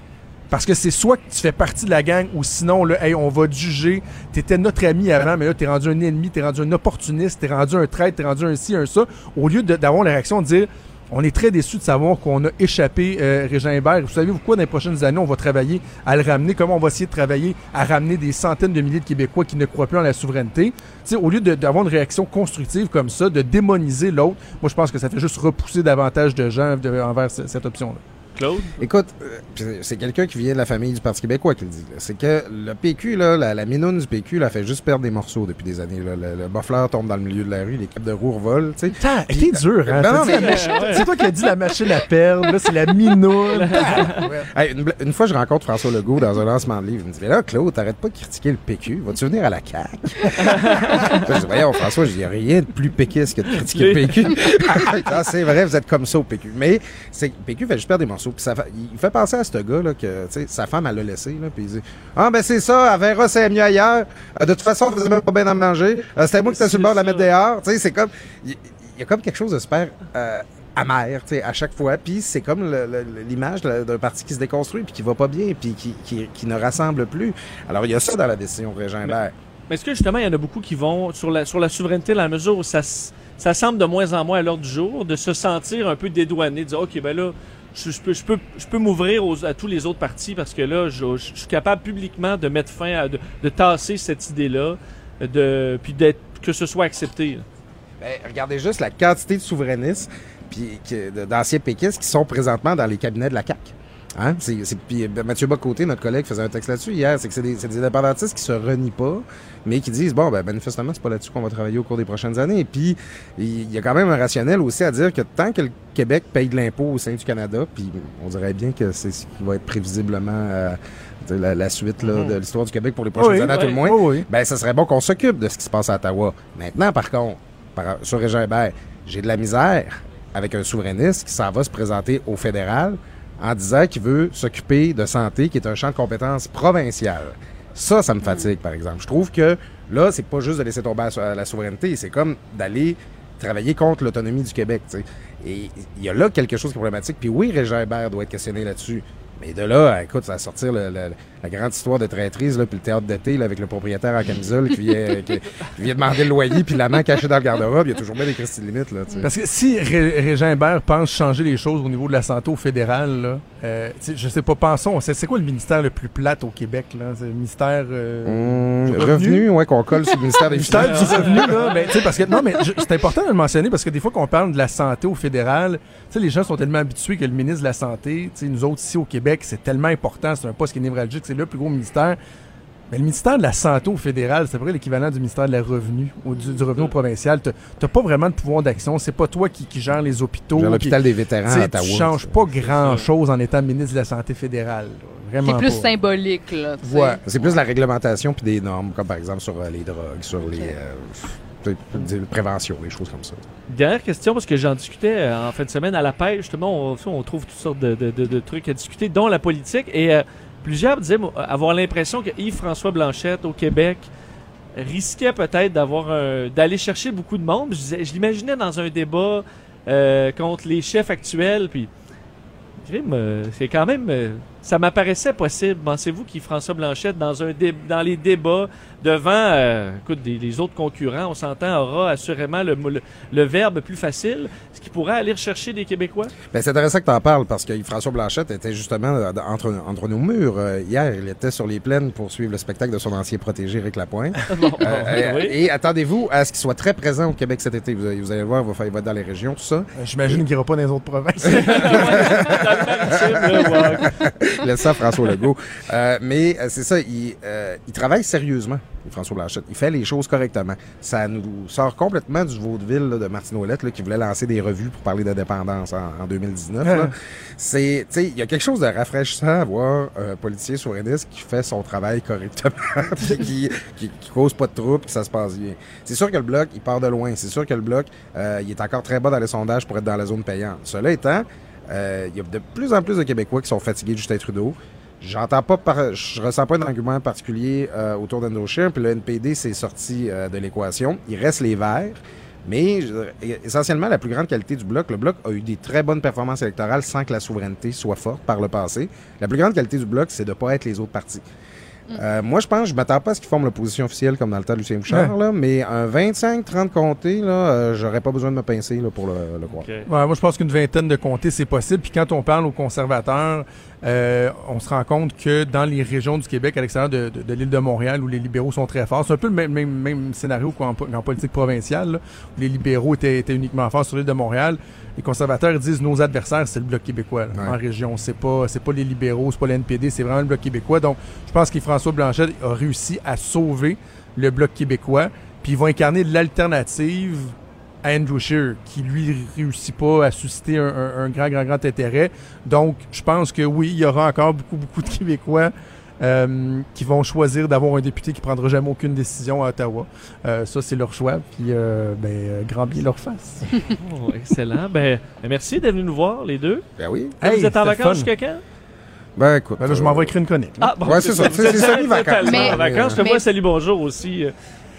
J: Parce que c'est soit que tu fais partie de la gang ou sinon, là, hey, on va te juger. T'étais notre ami avant, mais là, t'es rendu un ennemi, t'es rendu un opportuniste, t'es rendu un traître, t'es rendu un ci, un ça. Au lieu d'avoir la réaction de dire on est très déçus de savoir qu'on a échappé euh, Hébert. Vous savez quoi, dans les prochaines années, on va travailler à le ramener? Comment on va essayer de travailler à ramener des centaines de milliers de Québécois qui ne croient plus en la souveraineté? Au lieu d'avoir une réaction constructive comme ça, de démoniser l'autre, moi, je pense que ça fait juste repousser davantage de gens de- envers ce- cette option-là.
A: Claude?
K: Écoute, euh, c'est quelqu'un qui vient de la famille du Parti québécois qui le dit. C'est que le PQ, là, la, la minoune du PQ, là, fait juste perdre des morceaux depuis des années. là. Le, le tombe dans le milieu de la rue, les capes de roue revolent.
J: t'es dur, hein?
K: Ben mais-
J: C'est toi qui as dit la machine à perdre, là, c'est la minoune.
K: Hey, une, fois, je rencontre François Legault dans un lancement de livre. Il me dit Mais là, Claude, t'arrêtes pas de critiquer le PQ. Vas-tu venir à la CAQ? Je dis Voyons, François, il n'y a rien de plus péquiste que de critiquer le PQ. Ah, c'est vrai, vous êtes comme ça au PQ. Mais c'est le PQ fait juste perdre des morceaux. Puis ça il fait penser à ce gars-là que sa femme, elle l'a laissé. Là, puis il dit Ah, ben c'est ça, elle verra, c'est mieux ailleurs. Euh, de toute façon, on faisait même pas bien à manger. Euh, C'était moi qui étais sur le bord de la mettre dehors. Tu sais, c'est comme. Il y, a comme quelque chose de super. euh, amer, tu sais, à chaque fois. Puis c'est comme l'image d'un parti qui se déconstruit, puis qui va pas bien, puis qui, qui, qui ne rassemble plus. Alors, il y a ça dans la décision Régent Hébert.
A: Mais est-ce que justement, il y en a beaucoup qui vont sur la, sur la souveraineté, dans la mesure où ça, ça semble de moins en moins à l'ordre du jour de se sentir un peu dédouané, de dire OK, ben là, je, peux, m'ouvrir à tous les autres partis parce que là, je, suis capable publiquement de mettre fin à, de, de tasser cette idée-là, puis d'être, que ce soit accepté.
K: Ben, regardez juste la quantité de souverainistes puis d'anciens péquistes qui sont présentement dans les cabinets de la CAQ. Hein? C'est, c'est- puis, ben, Mathieu Bocoté, notre collègue, faisait un texte là-dessus hier. C'est que c'est des, c'est des indépendantistes qui se renient pas, mais qui disent bon, ben, manifestement, c'est pas là-dessus qu'on va travailler au cours des prochaines années. Et puis, il y a quand même un rationnel aussi à dire que tant que le Québec paye de l'impôt au sein du Canada, puis on dirait bien que c'est ce qui va être prévisiblement euh, la, la suite là, de l'histoire du Québec pour les prochaines
J: Oui,
K: années, à tout le moins.
J: oui, oui.
K: Ben, ça serait bon qu'on s'occupe de ce qui se passe à Ottawa. Maintenant, par contre, par- sur Régent Hébert, j'ai de la misère avec un souverainiste qui s'en va se présenter au fédéral en disant qu'il veut s'occuper de santé, qui est un champ de compétences provincial. Ça, ça me fatigue, par exemple. Je trouve que là, c'est pas juste de laisser tomber la, la souveraineté, c'est comme d'aller travailler contre l'autonomie du Québec. Et il y a là quelque chose qui est problématique. Puis oui, Régent Hébert doit être questionné là-dessus. Mais de là, écoute, ça va sortir le- le- la grande histoire de traîtrise, là, puis le théâtre d'été là, avec le propriétaire en camisole qui vient, qui, qui vient demander le loyer, puis l'amant caché dans le garde-robe. Il y a toujours bien des Christy limites. Là, tu sais.
J: Parce que si Ré- Régent Hébert pense changer les choses au niveau de la santé au fédéral, là, euh, je sais pas, pensons, c'est c'est quoi le ministère le plus plate au Québec? là? C'est le ministère euh,
K: Hum,
J: du
K: revenu, ouais, qu'on colle sur le ministère des
J: ministère
K: Finances.
J: du revenu, là, ben, parce que, non, mais c'est important de le mentionner parce que des fois qu'on parle de la santé au fédéral, tu sais, les gens sont tellement habitués que le ministre de la Santé, nous autres ici au Québec, c'est tellement important, c'est un poste qui est névralgique, c'est le plus gros ministère. Mais le ministère de la Santé au fédéral, c'est à peu près l'équivalent du ministère de la Revenu ou du, du revenu au provincial. T'as t'as pas vraiment de pouvoir d'action. C'est pas toi qui, qui gère les hôpitaux.
K: L'hôpital des vétérans
J: tu
K: à Ottawa.
J: Tu changes pas grand-chose en étant ministre de la Santé fédérale.
L: C'est plus
J: pas.
L: symbolique, là. tu.
J: Ouais.
K: C'est plus la réglementation puis des normes, comme par exemple sur euh, les drogues, sur les euh, tu prévention, des choses comme ça.
A: Dernière question, parce que j'en discutais euh, en fin de semaine à la pêche, justement, on, on trouve toutes sortes de, de- de- de trucs à discuter, dont la politique. Et euh, plusieurs disaient moi, avoir l'impression que Yves-François Blanchette, au Québec, risquait peut-être d'avoir d'aller chercher beaucoup de monde. Je, l'imaginais dans un débat euh, contre les chefs actuels, puis euh, c'est quand même... ça m'apparaissait possible. Pensez-vous qu'Yves-François Blanchette, dans, un dé- dans les débats, devant euh, écoute, des, les autres concurrents, on s'entend, aura assurément le, le, le verbe plus facile, ce qui pourrait aller rechercher des Québécois?
K: Ben, c'est intéressant que tu en parles parce que François Blanchette était justement euh, entre, entre nos murs. Euh, hier, il était sur les plaines pour suivre le spectacle de son ancien protégé, Rick Lapointe.
A: Bon,
K: euh,
A: oui.
K: Et attendez-vous à ce qu'il soit très présent au Québec cet été. Vous, allez- vous allez le voir, il va, faire- il va être dans les régions, tout ça.
J: J'imagine qu'il ira pas dans les autres provinces.
K: Laisse ça François Legault. Euh, mais euh, c'est ça, il, euh, il travaille sérieusement, François Blanchette. Il fait les choses correctement. Ça nous sort complètement du vaudeville là, de Martine Ouellette, là, qui voulait lancer des revues pour parler d'indépendance en, en 2019. là. C'est, tu sais, il y a quelque chose de rafraîchissant à voir un politicien souverainiste qui fait son travail correctement, puis qui, qui, qui cause pas de troubles, que ça se passe bien. C'est sûr que le bloc, il part de loin. C'est sûr que le bloc, euh, il est encore très bas dans les sondages pour être dans la zone payante. Cela étant, euh, il y a de plus en plus de Québécois qui sont fatigués de Justin Trudeau. J'entends pas, par- je ressens pas d'argument particulier euh, autour d'Indochine, puis le NPD s'est sorti euh, de l'équation. Il reste les Verts, mais dirais, essentiellement la plus grande qualité du bloc, le bloc a eu des très bonnes performances électorales sans que la souveraineté soit forte par le passé. La plus grande qualité du bloc, c'est de ne pas être les autres partis. Euh, moi, je pense, je m'attends pas à ce qu'ils forment l'opposition officielle comme dans le temps de Lucien Bouchard, là, mais un 25-30 comtés, là, euh, j'aurais pas besoin de me pincer là, pour le, le croire.
J: Ouais, moi, je pense qu'une vingtaine de comtés, c'est possible. Puis quand on parle aux conservateurs, euh, on se rend compte que dans les régions du Québec, à l'extérieur de, de- de l'île de Montréal, où les libéraux sont très forts, c'est un peu le même, même, même scénario qu'en po- qu'en politique provinciale, là, où les libéraux étaient, étaient uniquement forts sur l'île de Montréal. Les conservateurs disent nos adversaires, c'est le Bloc québécois là,
K: Ouais.
J: en région. C'est pas, c'est pas les libéraux, c'est pas le NPD, c'est vraiment le Bloc québécois. Donc, je pense que François Blanchet a réussi à sauver le Bloc québécois. Puis ils vont incarner l'alternative Andrew Scheer, qui lui réussit pas à susciter un, un- un grand, grand, grand intérêt. Donc, je pense que oui, il y aura encore beaucoup, beaucoup de Québécois euh, qui vont choisir d'avoir un député qui prendra jamais aucune décision à Ottawa. Euh, ça, c'est leur choix. Puis, euh, ben, euh, grand bien leur face.
A: Oh, excellent. Ben, ben, merci d'être venus nous voir, les deux.
K: Ben oui.
A: Là,
J: Hey,
A: vous êtes en vacances jusqu'à quand?
K: Ben écoute.
J: Ben là, je m'en vais écrire une chronique.
A: Ah, bon,
K: Ouais, c'est ça. C'est- c'est semi-vacances.
A: Mais, en vacances, je te vois salut bonjour aussi euh,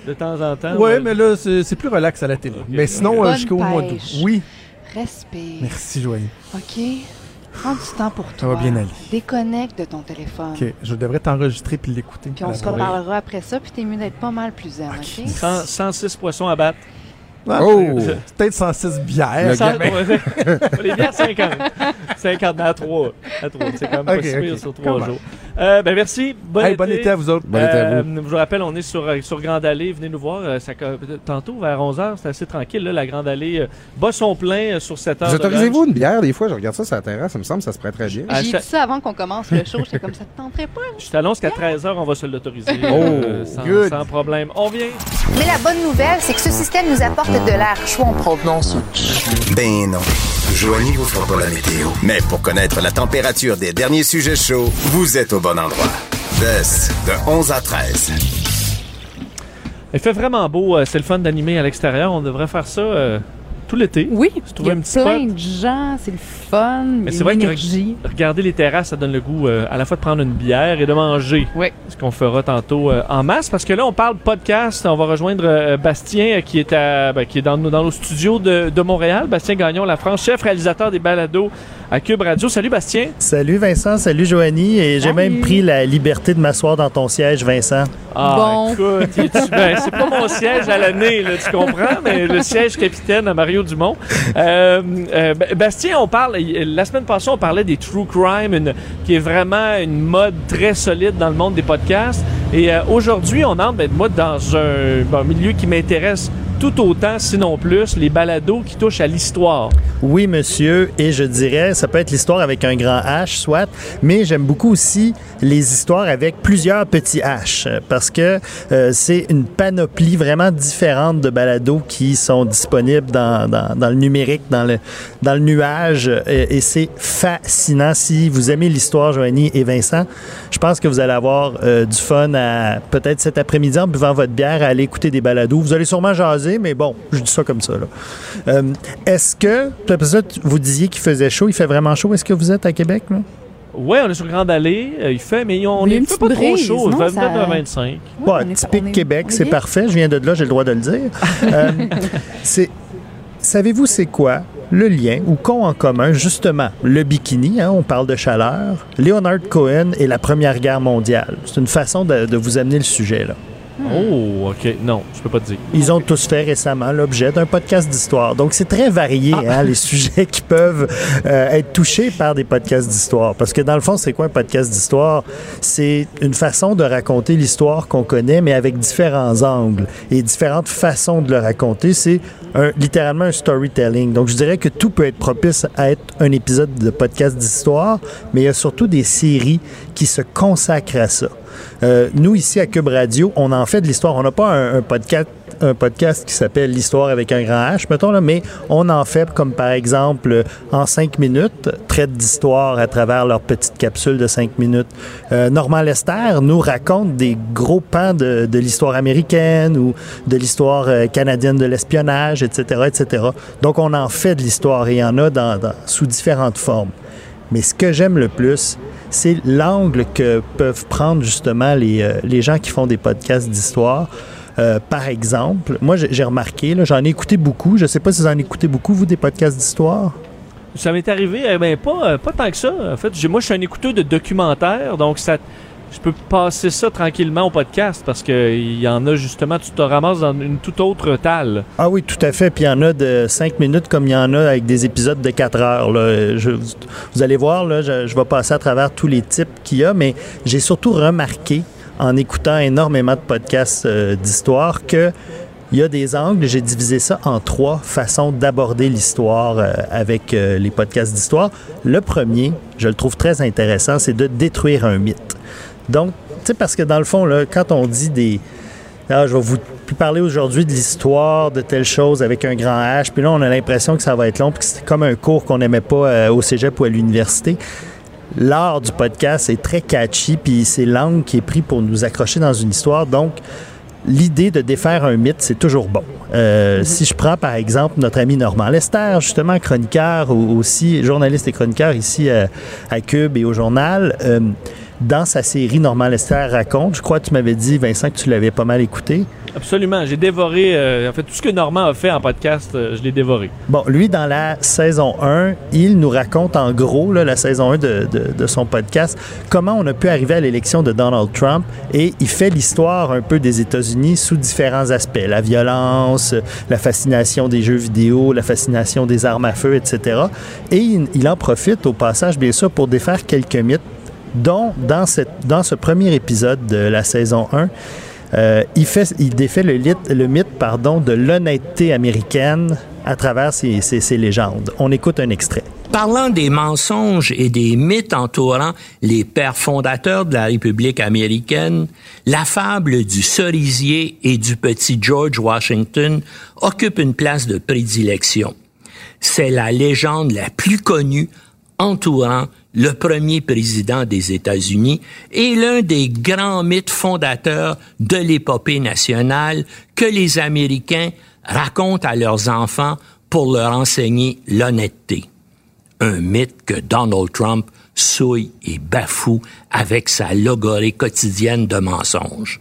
A: de temps en temps.
J: ouais, mais là, c'est plus relax à la télé. Mais sinon, euh, jusqu'au mois d'août. Oui.
L: Respire.
J: Merci, Joanie.
L: OK? Prends du temps pour toi.
J: Ça va bien aller.
L: Déconnecte de ton téléphone.
J: OK. Je devrais t'enregistrer puis l'écouter.
L: Puis on se reparlera après ça, puis t'es mieux d'être pas mal plus zen, OK?
A: 100 106 poissons à battre.
J: Ah,
K: Oh!
J: C'est peut-être 106 bières.
A: Ça, les bières 50. 50 à 3. À 3. C'est quand même pas si sur 3
J: Comment?
A: jours. Euh, ben merci. Bon,
J: Hey,
A: été.
J: bon été à vous autres.
K: Bon été à
A: Euh, je vous rappelle, on est sur, euh, sur Grande Allée. Venez nous voir. Euh, ça- tantôt, vers 11h, c'est assez tranquille. Là, la Grande Allée bat son plein sur 7 heures.
K: Vous
A: de
K: autorisez-vous une bière des fois? Je regarde ça sur la terrasse, ça me semble, ça se prête très bien.
H: J'ai dit ça avant qu'on commence le show. J'étais comme ça te tenterait pas?
A: Je t'annonce qu'à 13h, on va se l'autoriser.
K: Oh,
A: euh, sans, sans problème. On vient.
M: Mais la bonne nouvelle, c'est que ce système nous apporte de l'air chaud en provenance.
D: Ben non. Joanie vous fera pas la météo. Mais pour connaître la température des derniers sujets chauds, vous êtes au bon endroit. DES, de 11 à 13.
A: Il fait vraiment beau. euh, c'est le fun d'animer à l'extérieur. On devrait faire ça euh, tout l'été.
B: Oui, il y a
A: un petit
B: plein
A: spot.
B: de gens, c'est le fun,
A: Mais c'est
B: a
A: vrai que
B: l'énergie.
A: regarder les terrasses, ça donne le goût euh, à la fois de prendre une bière et de manger.
H: Oui.
A: Ce qu'on fera tantôt euh, en masse. Parce que là, on parle podcast. On va rejoindre euh, Bastien euh, qui est, à, ben, qui est dans, nos- dans nos studios de, de Montréal. Bastien Gagnon, la France, chef réalisateur des balados à Cube Radio. Salut Bastien.
N: Salut Vincent, salut Joanie, et j'ai même pris la liberté de m'asseoir dans ton siège, Vincent.
A: Ah,
B: Bon.
A: écoute, ben, c'est pas mon siège à l'année, tu comprends, mais le siège capitaine à Mario Dumont. Euh, euh, Bastien, on parle, la semaine passée, on parlait des true crime, qui est vraiment une mode très solide dans le monde des podcasts. Et euh, aujourd'hui, on entre, ben, moi, dans bon, un milieu qui m'intéresse tout autant, sinon plus, les balados qui touchent à l'histoire.
N: Oui, monsieur, et je dirais, ça peut être l'histoire avec un grand H, soit, mais j'aime beaucoup aussi les histoires avec plusieurs petits H, parce que euh, c'est une panoplie vraiment différente de balados qui sont disponibles dans, le numérique, dans le, nuage, et, et c'est fascinant. Si vous aimez l'histoire, Joanie et Vincent, je pense que vous allez avoir euh, du fun à peut-être cet après-midi en buvant votre bière à aller écouter des balados. Vous allez sûrement jaser, mais bon, je dis ça comme ça. Euh, Est-ce que, après ça, vous disiez qu'il faisait chaud, il fait vraiment chaud. Est-ce que vous êtes à Québec? Là?
A: Ouais, on est sur Grande Allée, euh, il fait, mais on
B: Il y a
A: est
B: une
A: fait pas
B: petite
A: trop
B: brise,
A: chaud,
B: non,
A: 29
B: ça-
A: à 25.
N: Ouais,
B: est-
N: typique
B: est-
N: Québec, c'est parfait. Je viens de là, j'ai le droit de le dire. Euh, c'est, savez-vous c'est quoi le lien ou qu'ont en commun justement le bikini, hein, on parle de chaleur, Leonard Cohen et la Première Guerre mondiale? C'est une façon de, de vous amener le sujet là.
A: Oh, ok, non, je peux pas te dire.
N: Ils ont tous fait récemment l'objet d'un podcast d'histoire. Donc, c'est très varié, hein, les sujets qui peuvent euh, être touchés par des podcasts d'histoire. Parce que dans le fond, c'est quoi un podcast d'histoire? C'est une façon de raconter l'histoire qu'on connaît, mais avec différents angles et différentes façons de le raconter. C'est un- littéralement un storytelling. Donc, je dirais que tout peut être propice à être un épisode de podcast d'histoire, mais il y a surtout des séries qui se consacrent à ça. Euh, nous, ici à Cube Radio, on en fait de l'histoire. On n'a pas un, podcast qui s'appelle L'histoire avec un grand H, mettons, là, mais on en fait comme par exemple euh, en cinq minutes, traite d'histoire à travers leur petite capsule de cinq minutes. Euh, Normand Lester nous raconte des gros pans de, l'histoire américaine ou de l'histoire euh, canadienne de l'espionnage, etc., etc. Donc on en fait de l'histoire et il y en a dans- sous différentes formes. Mais ce que j'aime le plus, c'est l'angle que peuvent prendre justement les, euh, les gens qui font des podcasts d'histoire. Euh, par exemple, moi j'ai remarqué, j'en ai écouté beaucoup. Je ne sais pas si vous en écoutez beaucoup, vous, des podcasts d'histoire?
A: Ça m'est arrivé, eh ben, pas, euh, pas tant que ça. En fait, moi, je suis un écouteur de documentaires, donc ça, je peux passer ça tranquillement au podcast parce qu'il y en a justement, tu te ramasses dans une toute autre talle.
N: Ah oui, tout à fait. Puis il y en a de 5 minutes comme il y en a avec des épisodes de 4 heures. là. Vous allez voir, là, je, je vais passer à travers tous les types qu'il y a, mais j'ai surtout remarqué en écoutant énormément de podcasts euh, d'histoire que il y a des angles, j'ai divisé ça en trois façons d'aborder l'histoire euh, avec euh, les podcasts d'histoire. Le premier, je le trouve très intéressant, c'est de détruire un mythe. Donc, tu sais, parce que dans le fond, là, quand on dit des, ah, je vais vous parler aujourd'hui de l'histoire de telle chose avec un grand H. Puis là, on a l'impression que ça va être long, puis que c'est comme un cours qu'on n'aimait pas euh, au cégep ou à l'université. L'art du podcast est très catchy, puis c'est l'angle qui est pris pour nous accrocher dans une histoire. Donc, l'idée de défaire un mythe, c'est toujours bon. Euh, Si je prends par exemple notre ami Normand Lester, justement chroniqueur ou aussi journaliste et chroniqueur ici euh, à Cube et au journal, euh, dans sa série Normand Lester raconte, je crois que tu m'avais dit, Vincent, que tu l'avais pas mal écouté.
A: Absolument. J'ai dévoré. euh, en fait, tout ce que Normand a fait en podcast, euh, je l'ai dévoré.
N: Bon, lui, dans la saison 1, il nous raconte en gros, là, la saison 1 de, de- de son podcast, comment on a pu arriver à l'élection de Donald Trump et il fait l'histoire un peu des États-Unis sous différents aspects. La violence, la fascination des jeux vidéo, la fascination des armes à feu, etc. Et il, il en profite au passage, bien sûr, pour défaire quelques mythes, dont dans, cette, dans ce premier épisode de la saison 1, euh, il, fait, il défait le, mythe pardon, de l'honnêteté américaine à travers ses, ses- ses légendes. On écoute un extrait.
O: Parlant des mensonges et des mythes entourant les pères fondateurs de la République américaine, la fable du cerisier et du petit George Washington occupe une place de prédilection. C'est la légende la plus connue entourant le premier président des États-Unis et l'un des grands mythes fondateurs de l'épopée nationale que les Américains racontent à leurs enfants pour leur enseigner l'honnêteté. Un mythe que Donald Trump souille et bafoue avec sa logorée quotidienne de mensonges.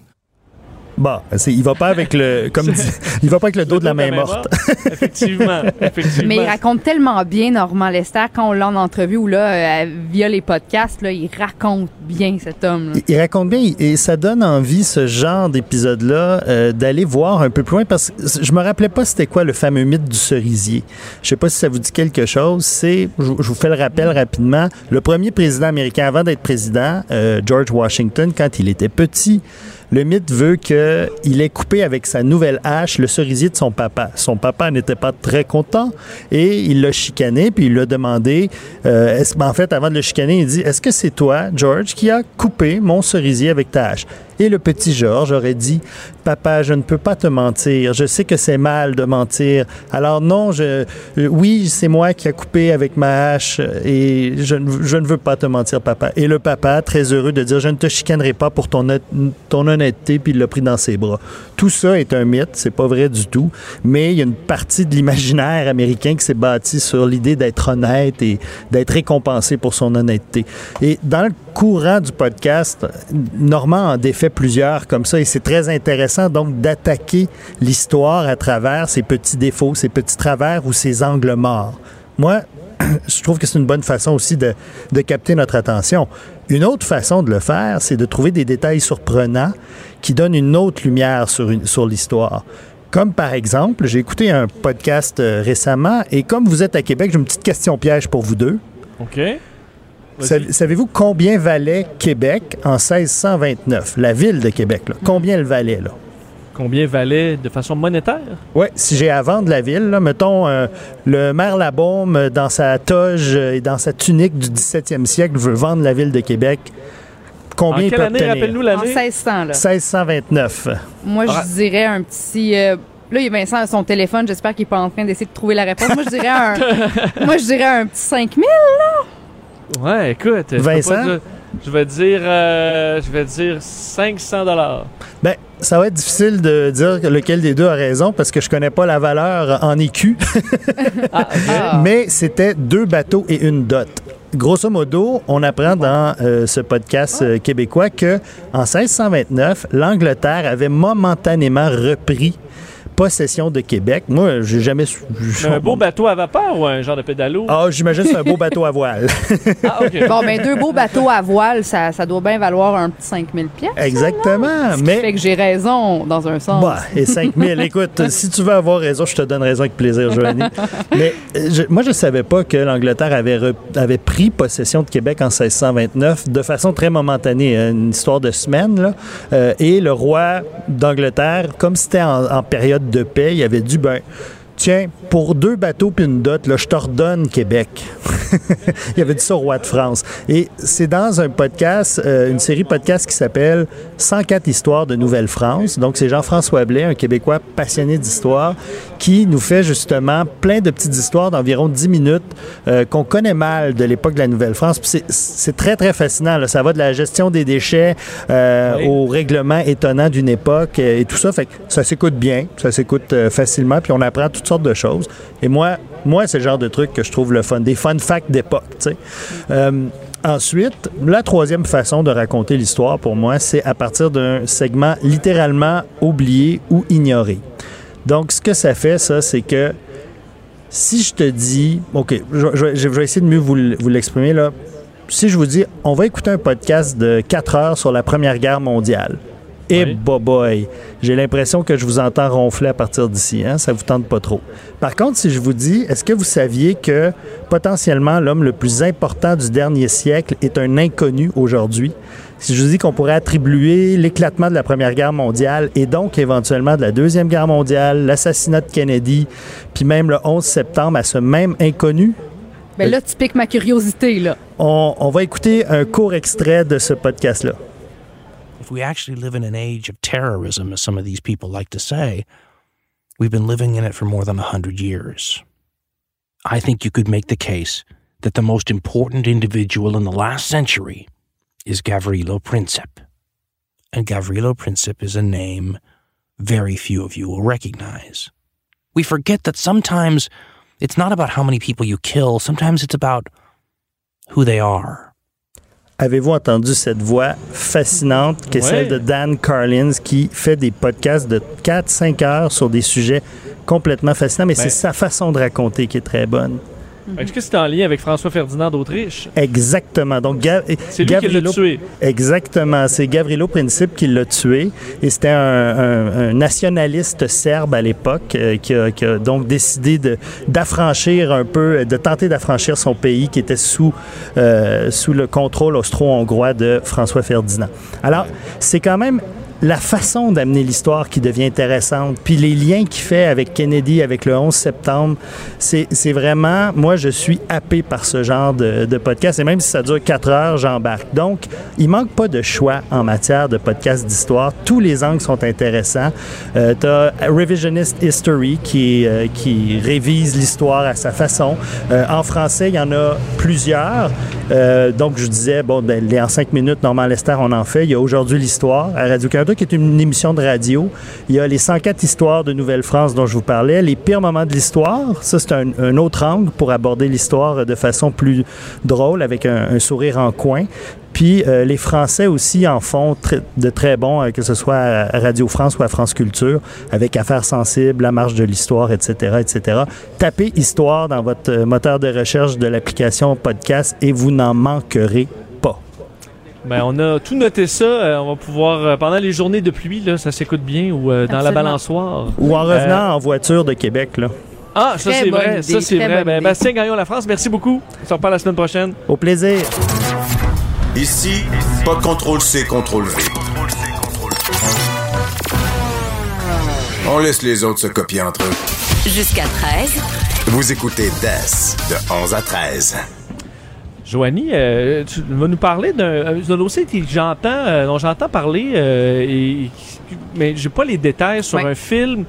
N: Bon, c'est- il va pas avec le, comme dit, il va pas avec le dos de la main morte.
A: effectivement, effectivement.
B: Mais il raconte tellement bien Normand Lester quand on l'a en entrevue ou là, euh, via les podcasts, là, il raconte bien cet homme. là.
N: Il raconte bien et ça donne envie, ce genre d'épisode-là, euh, d'aller voir un peu plus loin parce que je me rappelais pas c'était quoi le fameux mythe du cerisier. Je sais pas si ça vous dit quelque chose. C'est, je, je vous fais le rappel rapidement, le premier président américain avant d'être président, euh, George Washington, quand il était petit, le mythe veut qu'il ait coupé avec sa nouvelle hache le cerisier de son papa. Son papa n'était pas très content et il l'a chicané, puis il lui a demandé, euh, ben, en fait, avant de le chicaner, il dit, est-ce que c'est toi, George, qui a coupé mon cerisier avec ta hache? Et le petit George aurait dit, papa, je ne peux pas te mentir, je sais que c'est mal de mentir. Alors non, je, euh, oui, c'est moi qui a coupé avec ma hache et je, ne- veux pas te mentir, papa. Et le papa, très heureux de dire, je ne te chicanerai pas pour ton honnêteté, puis il l'a pris dans ses bras. Tout ça est un mythe, c'est pas vrai du tout, mais il y a une partie de l'imaginaire américain qui s'est bâti sur l'idée d'être honnête et d'être récompensé pour son honnêteté. Et dans le courant du podcast, Normand en défait plusieurs comme ça et c'est très intéressant donc d'attaquer l'histoire à travers ses petits défauts, ses petits travers ou ses angles morts. Moi, je trouve que c'est une bonne façon aussi de, de capter notre attention. Une autre façon de le faire, c'est de trouver des détails surprenants qui donnent une autre lumière sur, sur l'histoire. Comme par exemple, j'ai écouté un podcast euh, récemment et comme vous êtes à Québec, j'ai une petite question piège pour vous deux.
A: OK.
N: Sav- Savez-vous combien valait Québec en 1629? La ville de Québec, là? Combien elle valait, là?
A: Combien valait de façon monétaire?
N: Oui, si j'ai à vendre la ville, là, mettons, euh, le maire Labaume, euh, dans sa toge euh, et dans sa tunique du 17e siècle, veut vendre la ville de Québec. Combien
A: En quelle année?
B: En
A: l'année.
B: 1600, là.
N: 1629.
B: Moi,
A: Ah.
B: je dirais un petit. euh, là, il y a Vincent à son téléphone. J'espère qu'il n'est pas en train d'essayer de trouver la réponse. Moi, je dirais un, moi, je dirais un petit 5000.
A: Ouais, écoute.
N: Vincent?
A: dire- Je vais dire, euh, je vais dire 500 dollars.
N: Ben, ça va être difficile de dire lequel des deux a raison parce que je connais pas la valeur en écus.
B: Ah.
N: Mais c'était deux bateaux et une dot. Grosso modo, on apprend dans euh, ce podcast euh, québécois que en 1629, l'Angleterre avait momentanément repris possession de Québec. Moi, j'ai jamais su-
A: Un beau bateau à vapeur ou un genre de pédalo?
N: Ah, j'imagine que c'est un beau bateau à voile.
A: Ah, OK.
B: Bon, ben, deux beaux bateaux à voile, ça, ça doit bien valoir un petit 5000 pièces.
N: Exactement.
B: Ce qui
N: Mais
B: fait que j'ai raison dans un sens.
N: Bah, et 5000. Écoute, si tu veux avoir raison, je te donne raison avec plaisir, Joanie. Mais euh, je- moi, je savais pas que l'Angleterre avait, re- avait pris possession de Québec en 1629 de façon très momentanée, hein, une histoire de semaine. Là. Euh, et le roi d'Angleterre, comme c'était en, en période de paix, il avait dit, ben, tiens, pour deux bateaux puis une dot, là, je t'ordonne Québec. il avait dit ça au roi de France. Et c'est dans un podcast, euh, une série podcast qui s'appelle 104 histoires de Nouvelle-France. Donc, c'est Jean-François Blais, un Québécois passionné d'histoire, qui nous fait justement plein de petites histoires d'environ 10 minutes euh, qu'on connaît mal de l'époque de la Nouvelle-France. Puis c'est- très, très fascinant. là. Ça va de la gestion des déchets euh,
A: Oui.
N: au règlement étonnant d'une époque euh, et tout ça. Fait que ça s'écoute bien, ça s'écoute facilement, puis on apprend toutes sortes de choses. Et moi, moi c'est le genre de truc que je trouve le fun, des fun facts d'époque. Euh, Ensuite, la troisième façon de raconter l'histoire pour moi, c'est à partir d'un segment littéralement oublié ou ignoré. Donc, ce que ça fait, ça, c'est que si je te dis, OK, je, vais essayer de mieux vous l'exprimer là. Si je vous dis, on va écouter un podcast de 4 heures sur la Première Guerre mondiale. Et boy, j'ai l'impression que je vous entends ronfler à partir d'ici. Hein? Ça vous tente pas trop. Par contre, si je vous dis, est-ce que vous saviez que potentiellement l'homme le plus important du dernier siècle est un inconnu aujourd'hui? Si je vous dis qu'on pourrait attribuer l'éclatement de la Première Guerre mondiale et donc éventuellement de la Deuxième Guerre mondiale, l'assassinat de Kennedy, puis même le 11 septembre à ce même inconnu,
B: Ben là, tu piques ma curiosité, là.
N: on, on va écouter un court extrait de ce podcast-là.
P: If we actually live in an age of terrorism, as some of these people like to say, we've been living in it for more than a hundred years. I think you could make the case that the most important individual in the last century is Gavrilo Princip. And Gavrilo Princip is a name very few of you will recognize. We forget that sometimes it's not about how many people you kill, sometimes it's about who they are.
N: Avez-vous entendu cette voix fascinante qui est
P: Ouais.
N: celle de Dan Carlins qui fait des podcasts de 4-5 heures sur des sujets complètement fascinants, mais
A: Ben-
N: c'est sa façon de raconter qui est très bonne.
A: Est-ce que c'est en lien avec François-Ferdinand d'Autriche?
N: Exactement. Donc,
A: C'est lui qui l'a tué.
N: Exactement. C'est Gavrilo Princip qui l'a tué. Et c'était un, un- un nationaliste serbe à l'époque euh, qui, a, qui a donc décidé d'affranchir un peu, de tenter d'affranchir son pays qui était sous, euh, sous le contrôle austro-hongrois de François Ferdinand. Alors, c'est quand même la façon d'amener l'histoire qui devient intéressante, puis les liens qu'il fait avec Kennedy, avec le 11 septembre, c'est vraiment, moi, je suis happé par ce genre de, de podcast, et même si ça dure quatre heures, j'embarque. Donc, il manque pas de choix en matière de podcast d'histoire. Tous les angles sont intéressants. Euh, tu as Revisionist History qui, euh, qui révise l'histoire à sa façon. Euh, en français, il y en a plusieurs. Euh, donc, je disais, bon, ben, les en cinq minutes, Normand Lester, on en fait. Il y a aujourd'hui l'histoire à Radio-Canada, qui est une émission de radio. Il y a les 104 histoires de Nouvelle-France dont je vous parlais. Les pires moments de l'histoire, ça, c'est un, autre angle pour aborder l'histoire de façon plus drôle, avec un, sourire en coin. Puis euh, les Français aussi en font de très bons, euh, que ce soit à Radio France ou à France Culture, avec Affaires sensibles, La marche de l'histoire, etc., etc. Tapez Histoire dans votre euh, moteur de recherche de l'application podcast et vous n'en manquerez.
A: Ben, on a tout noté ça. Euh, on va pouvoir, euh, pendant les journées de pluie, là, ça s'écoute bien, ou euh, dans la balançoire.
N: Ou en revenant
A: Euh,
N: en voiture de Québec, là.
A: Ah, ça c'est vrai,
N: idée,
A: ça c'est vrai. Ben. Bastien Gagnon La France, merci beaucoup. On se reparle la semaine prochaine.
N: Au plaisir.
D: Ici, pas de contrôle C, contrôle V. On laisse les autres se copier entre eux.
C: Jusqu'à 13.
D: Vous écoutez DES de 11 à 13.
A: Joanie, euh, tu vas nous parler d'un euh, dossier que j'entends, euh, dont j'entends parler, euh, et, mais j'ai pas les détails sur
B: Ouais.
A: un film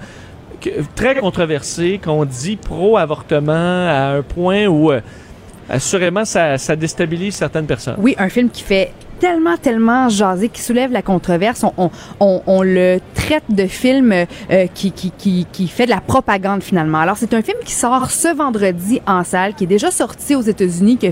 A: que- très controversé qu'on dit pro-avortement à un point où assurément ça, ça déstabilise certaines personnes.
B: Oui, un film qui fait tellement, tellement jaser, qui soulève la controverse. On, le traite de film euh, qui, qui, fait de la propagande finalement. Alors, c'est un film qui sort ce vendredi en salle, qui est déjà sorti aux États-Unis, qui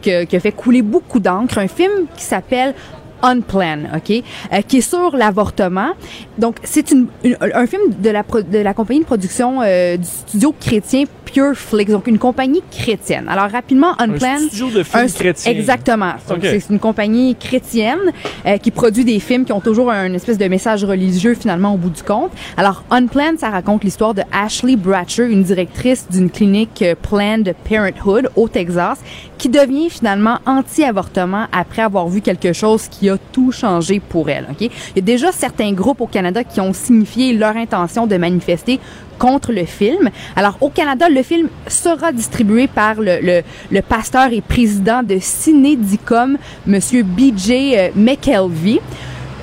B: qui a fait couler beaucoup d'encre. Un film qui s'appelle Unplanned, OK, euh, qui est sur l'avortement. Donc, c'est une, une- un film de la, pro- de la compagnie de production euh, du studio chrétien Pure Flix, donc une compagnie chrétienne. Alors, rapidement, Unplanned...
A: studio de films
B: un-
A: chrétiens.
B: Exactement. Donc. C'est une compagnie chrétienne euh, qui produit des films qui ont toujours un espèce de message religieux finalement au bout du compte. Alors, Unplanned, ça raconte l'histoire de Ashley Bratcher, une directrice d'une clinique euh, Planned Parenthood au Texas, qui devient finalement anti-avortement après avoir vu quelque chose qui a tout changé pour elle. Il y a déjà certains groupes au Canada qui ont signifié leur intention de manifester contre le film. Alors, au Canada, le film sera distribué par le, pasteur et président de Cinédicom, Monsieur B.J. McKelvey.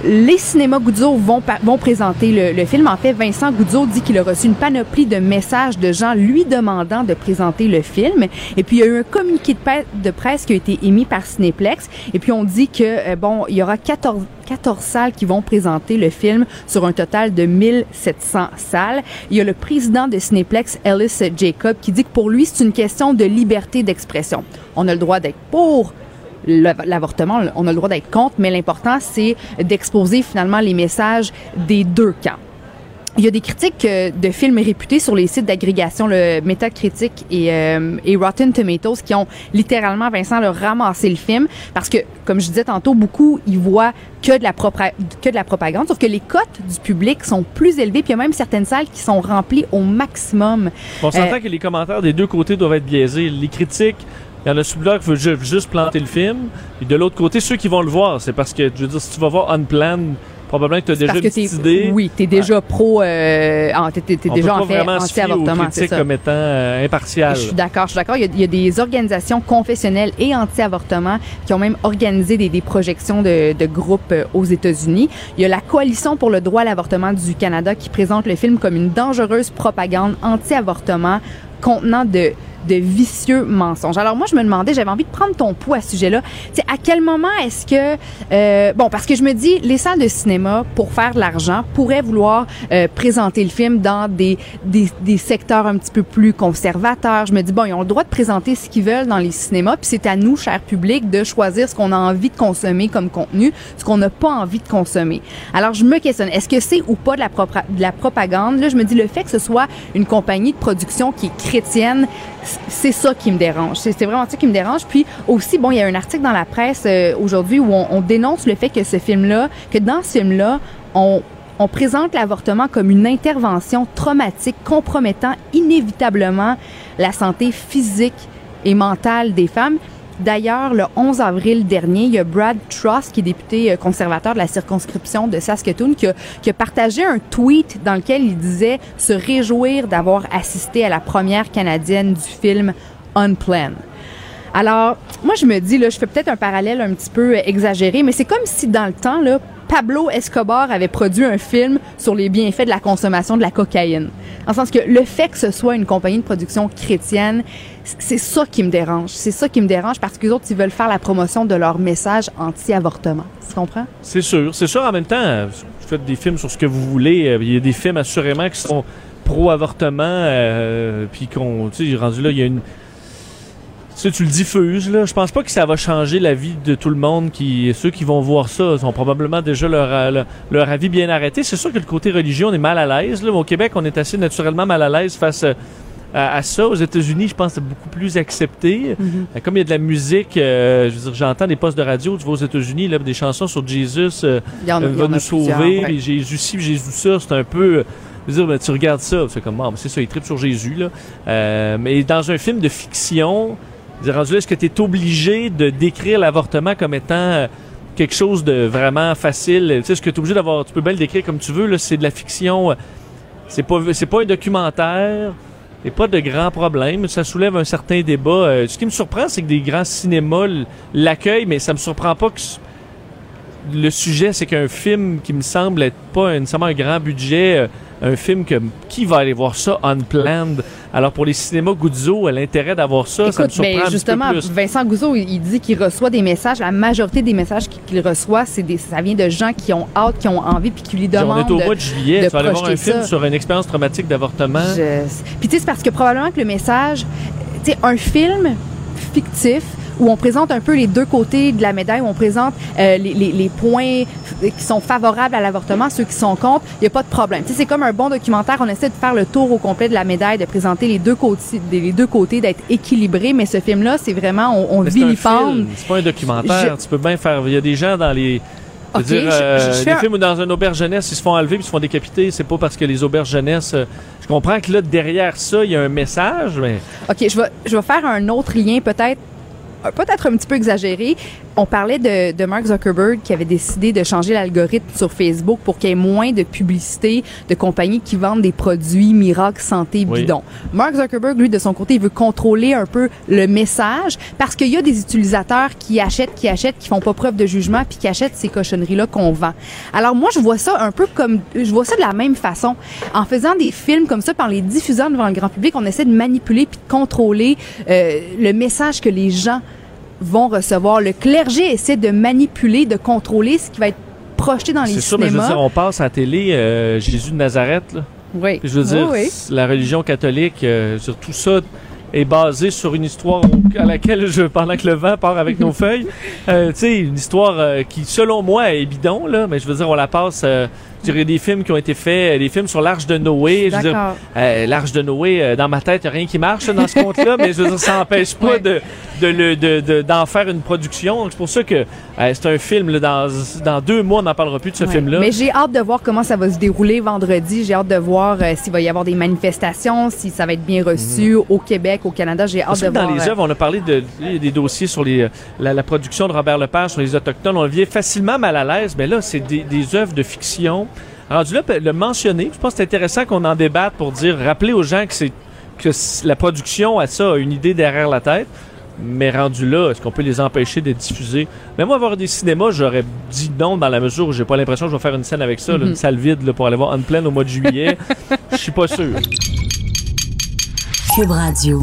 B: Les cinémas Goudzo vont, présenter le, film. En fait, Vincent Goudzo dit qu'il a reçu une panoplie de messages de gens lui demandant de présenter le film. Et puis, il y a eu un communiqué de, presse qui a été émis par Cinéplex. Et puis, on dit que, euh, bon, il y aura 14, 14 salles qui vont présenter le film sur un total de 1700 salles. Il y a le président de Cinéplex, Ellis Jacob, qui dit que pour lui, c'est une question de liberté d'expression. On a le droit d'être pour l'avortement, on a le droit d'être contre, mais l'important, c'est d'exposer finalement les messages des deux camps. Il y a des critiques euh, de films réputés sur les sites d'agrégation, le Metacritic et, euh, et Rotten Tomatoes, qui ont littéralement, Vincent, le ramassé le film parce que, comme je disais tantôt, beaucoup ils voient que de la propra- que de la propagande, sauf que les cotes du public sont plus élevées, puis il y a même certaines salles qui sont remplies au maximum.
A: On s'entend
B: Euh,
A: que les commentaires des deux côtés doivent être biaisés. Les critiques, il y en a qui veut ju- juste planter le film. Et de l'autre côté, ceux qui vont le voir, c'est parce que, je veux dire, si tu vas voir Unplanned, probablement que tu as déjà une petite idée.
B: oui, t'es déjà pro, euh, t'es, t'es- t'es
A: On
B: déjà
A: peut
B: en fait anti-avortement, c'est
A: critiques
B: ça.
A: comme étant euh, impartial.
B: Je suis d'accord, je suis d'accord. Il, y a- il y a des organisations confessionnelles et anti-avortement qui ont même organisé des, des projections de, de groupes euh, aux États-Unis. Il y a la Coalition pour le droit à l'avortement du Canada qui présente le film comme une dangereuse propagande anti-avortement contenant de de vicieux mensonges. Alors moi, je me demandais, j'avais envie de prendre ton pouls à ce sujet-là. Tu à quel moment est-ce que... euh, bon, parce que je me dis, les salles de cinéma, pour faire de l'argent, pourraient vouloir euh, présenter le film dans des, des, des secteurs un petit peu plus conservateurs. Je me dis, bon, ils ont le droit de présenter ce qu'ils veulent dans les cinémas, puis c'est à nous, cher public, de choisir ce qu'on a envie de consommer comme contenu, ce qu'on n'a pas envie de consommer. Alors, je me questionne, est-ce que c'est ou pas de la, propra- de la propagande? Là, je me dis, le fait que ce soit une compagnie de production qui est chrétienne, c'est ça qui me dérange. C'est vraiment ça qui me dérange. Puis aussi, bon, il y a un article dans la presse euh, aujourd'hui où on, on dénonce le fait que ce film-là, que dans ce film-là, on, on présente l'avortement comme une intervention traumatique compromettant inévitablement la santé physique et mentale des femmes. D'ailleurs, le 11 avril dernier, il y a Brad Truss, qui est député euh, conservateur de la circonscription de Saskatoon, qui a, partagé un tweet dans lequel il disait se réjouir d'avoir assisté à la première canadienne du film Unplanned. Alors, moi, je me dis, là, je fais peut-être un parallèle un petit peu euh, exagéré, mais c'est comme si dans le temps, Pablo Escobar avait produit un film sur les bienfaits de la consommation de la cocaïne. En sens que le fait que ce soit une compagnie de production chrétienne, c'est ça qui me dérange. C'est ça qui me dérange parce que les autres, ils veulent faire la promotion de leur message anti-avortement. Tu comprends?
A: C'est sûr. C'est sûr, en même temps, vous faites des films sur ce que vous voulez. euh, Il y a des films, assurément, qui sont pro-avortement. euh, puis qu'on, tu sais, rendu là, il y a une... Tu tu le diffuses, là. Je pense pas que ça va changer la vie de tout le monde. Qui, ceux qui vont voir ça sont probablement déjà leur, euh, leur, avis bien arrêté. C'est sûr que le côté religieux, on est mal à l'aise. Au Québec, on est assez naturellement mal à l'aise face à, à ça. Aux États-Unis, je pense que c'est beaucoup plus accepté. Euh, Comme il y a de la musique, euh, je veux dire, j'entends des postes de radio, tu vois, aux États-Unis, là, des chansons sur Jesus euh, euh, va nous sauver,
B: ouais.
A: puis Jésus ci, puis Jésus ça, c'est un peu... euh, je veux dire, ben, tu regardes ça, c'est comme, bon, ben, c'est ça, il tripe sur Jésus, là. Euh, mais dans un film de fiction, rendu là, est-ce que tu es obligé de décrire l'avortement comme étant euh, quelque chose de vraiment facile? Tu sais, est-ce que tu es obligé d'avoir... Tu peux bien le décrire comme tu veux, là, c'est de la fiction... euh, c'est pas, c'est pas un documentaire. Et pas de grands problèmes. Ça soulève un certain débat. Euh, ce qui me surprend, c'est que des grands cinémas l'accueillent, mais ça me surprend pas que le sujet, c'est qu'un film qui me semble être pas nécessairement un grand budget, euh, un film que qui va aller voir ça unplanned? Alors pour les cinémas Guzzo, l'intérêt d'avoir ça, ça me
B: Écoute,
A: surprend
B: ben,
A: un petit peu
B: justement,
A: plus.
B: Vincent Gouzeau, il, dit qu'il reçoit des messages. La majorité des messages qu'il reçoit, c'est des, ça vient de gens qui ont hâte, qui ont envie, puis qui lui demandent.
A: On est au mois de juillet,
B: de
A: tu vas aller voir un film
B: ça.
A: sur une expérience traumatique d'avortement.
B: Je- Puis tu sais, c'est parce que probablement que le message, tu sais, un film fictif où on présente un peu les deux côtés de la médaille, où on présente euh, les, les- les points qui sont favorables à l'avortement, ceux qui sont contre, il n'y a pas de problème. C'est comme un bon documentaire, on essaie de faire le tour au complet de la médaille, de présenter les deux côtés, les deux côtés, d'être équilibré, mais ce film-là, c'est vraiment, on, on vilipende.
A: c'est pas un documentaire.
B: Je-
A: Tu peux bien faire. Il y a des gens dans les. je dire, euh,
B: je
A: films où dans un auberge jeunesse, ils se font enlever puis ils se font décapiter. C'est pas parce que les auberges jeunesse. euh, je comprends que là, derrière ça, il y a un message, mais.
B: OK, je vais, je vais faire un autre lien peut-être peut-être un petit peu exagéré. On parlait de, de Mark Zuckerberg qui avait décidé de changer l'algorithme sur Facebook pour qu'il y ait moins de publicité de compagnies qui vendent des produits miracles santé
Q: Oui.
B: bidons. Mark Zuckerberg, lui, de son côté, il veut contrôler un peu le message parce qu'il y a des utilisateurs qui achètent, qui achètent, qui font pas preuve de jugement puis qui achètent ces cochonneries-là qu'on vend. Alors moi, je vois ça un peu comme, je vois ça de la même façon. En faisant des films comme ça, puis en les diffusant devant le grand public, on essaie de manipuler puis de contrôler euh, le message que les gens vont recevoir. Le clergé essaie de manipuler, de contrôler ce qui va être projeté dans les
A: C'est sûr, mais je veux
B: cinémas.
A: dire, on passe à la télé euh, Jésus de Nazareth. Là.
B: Oui.
A: Puis je veux dire,
B: Oui, oui.
A: la religion catholique, euh, sur tout ça, est basé sur une histoire à laquelle je, pendant que le vent part avec nos feuilles, euh, tu sais, une histoire euh, qui, selon moi, est bidon, là, mais je veux dire, on la passe. euh, dirais des films qui ont été faits, euh, des films sur l'Arche de Noé. Je veux dire,
B: D'accord.
A: euh, L'Arche de Noé, euh, dans ma tête, il n'y a rien qui marche dans ce compte-là, mais je veux dire, ça n'empêche pas de, de le- de- de- d'en faire une production. Donc, C'est pour ça que euh, c'est un film, là, dans, dans deux mois, on n'en parlera plus de ce
B: Ouais.
A: film-là.
B: Mais j'ai hâte de voir comment ça va se dérouler vendredi. J'ai hâte de voir s'il va y avoir des manifestations, si ça va être bien reçu au Québec, au Canada. J'ai hâte
A: Parce
B: de
A: que dans
B: voir.
A: les œuvres, on a parlé de, y des dossiers sur les, la, la production de Robert Lepage sur les Autochtones. On vient facilement mal à l'aise, mais là, c'est des, des œuvres de fiction. Rendu là, pe- le mentionner, je pense que c'est intéressant qu'on en débatte pour dire, rappeler aux gens que c'est que la production a ça, a une idée derrière la tête. Mais rendu là, est-ce qu'on peut les empêcher d'être diffusés? Même moi, voir des cinémas, j'aurais dit non dans la mesure où j'ai pas l'impression que je vais faire une scène avec ça, là,
C: Mhm.
A: une salle vide là, pour aller voir Unplanned au mois de juillet. Je suis pas sûr.
C: Cube Radio.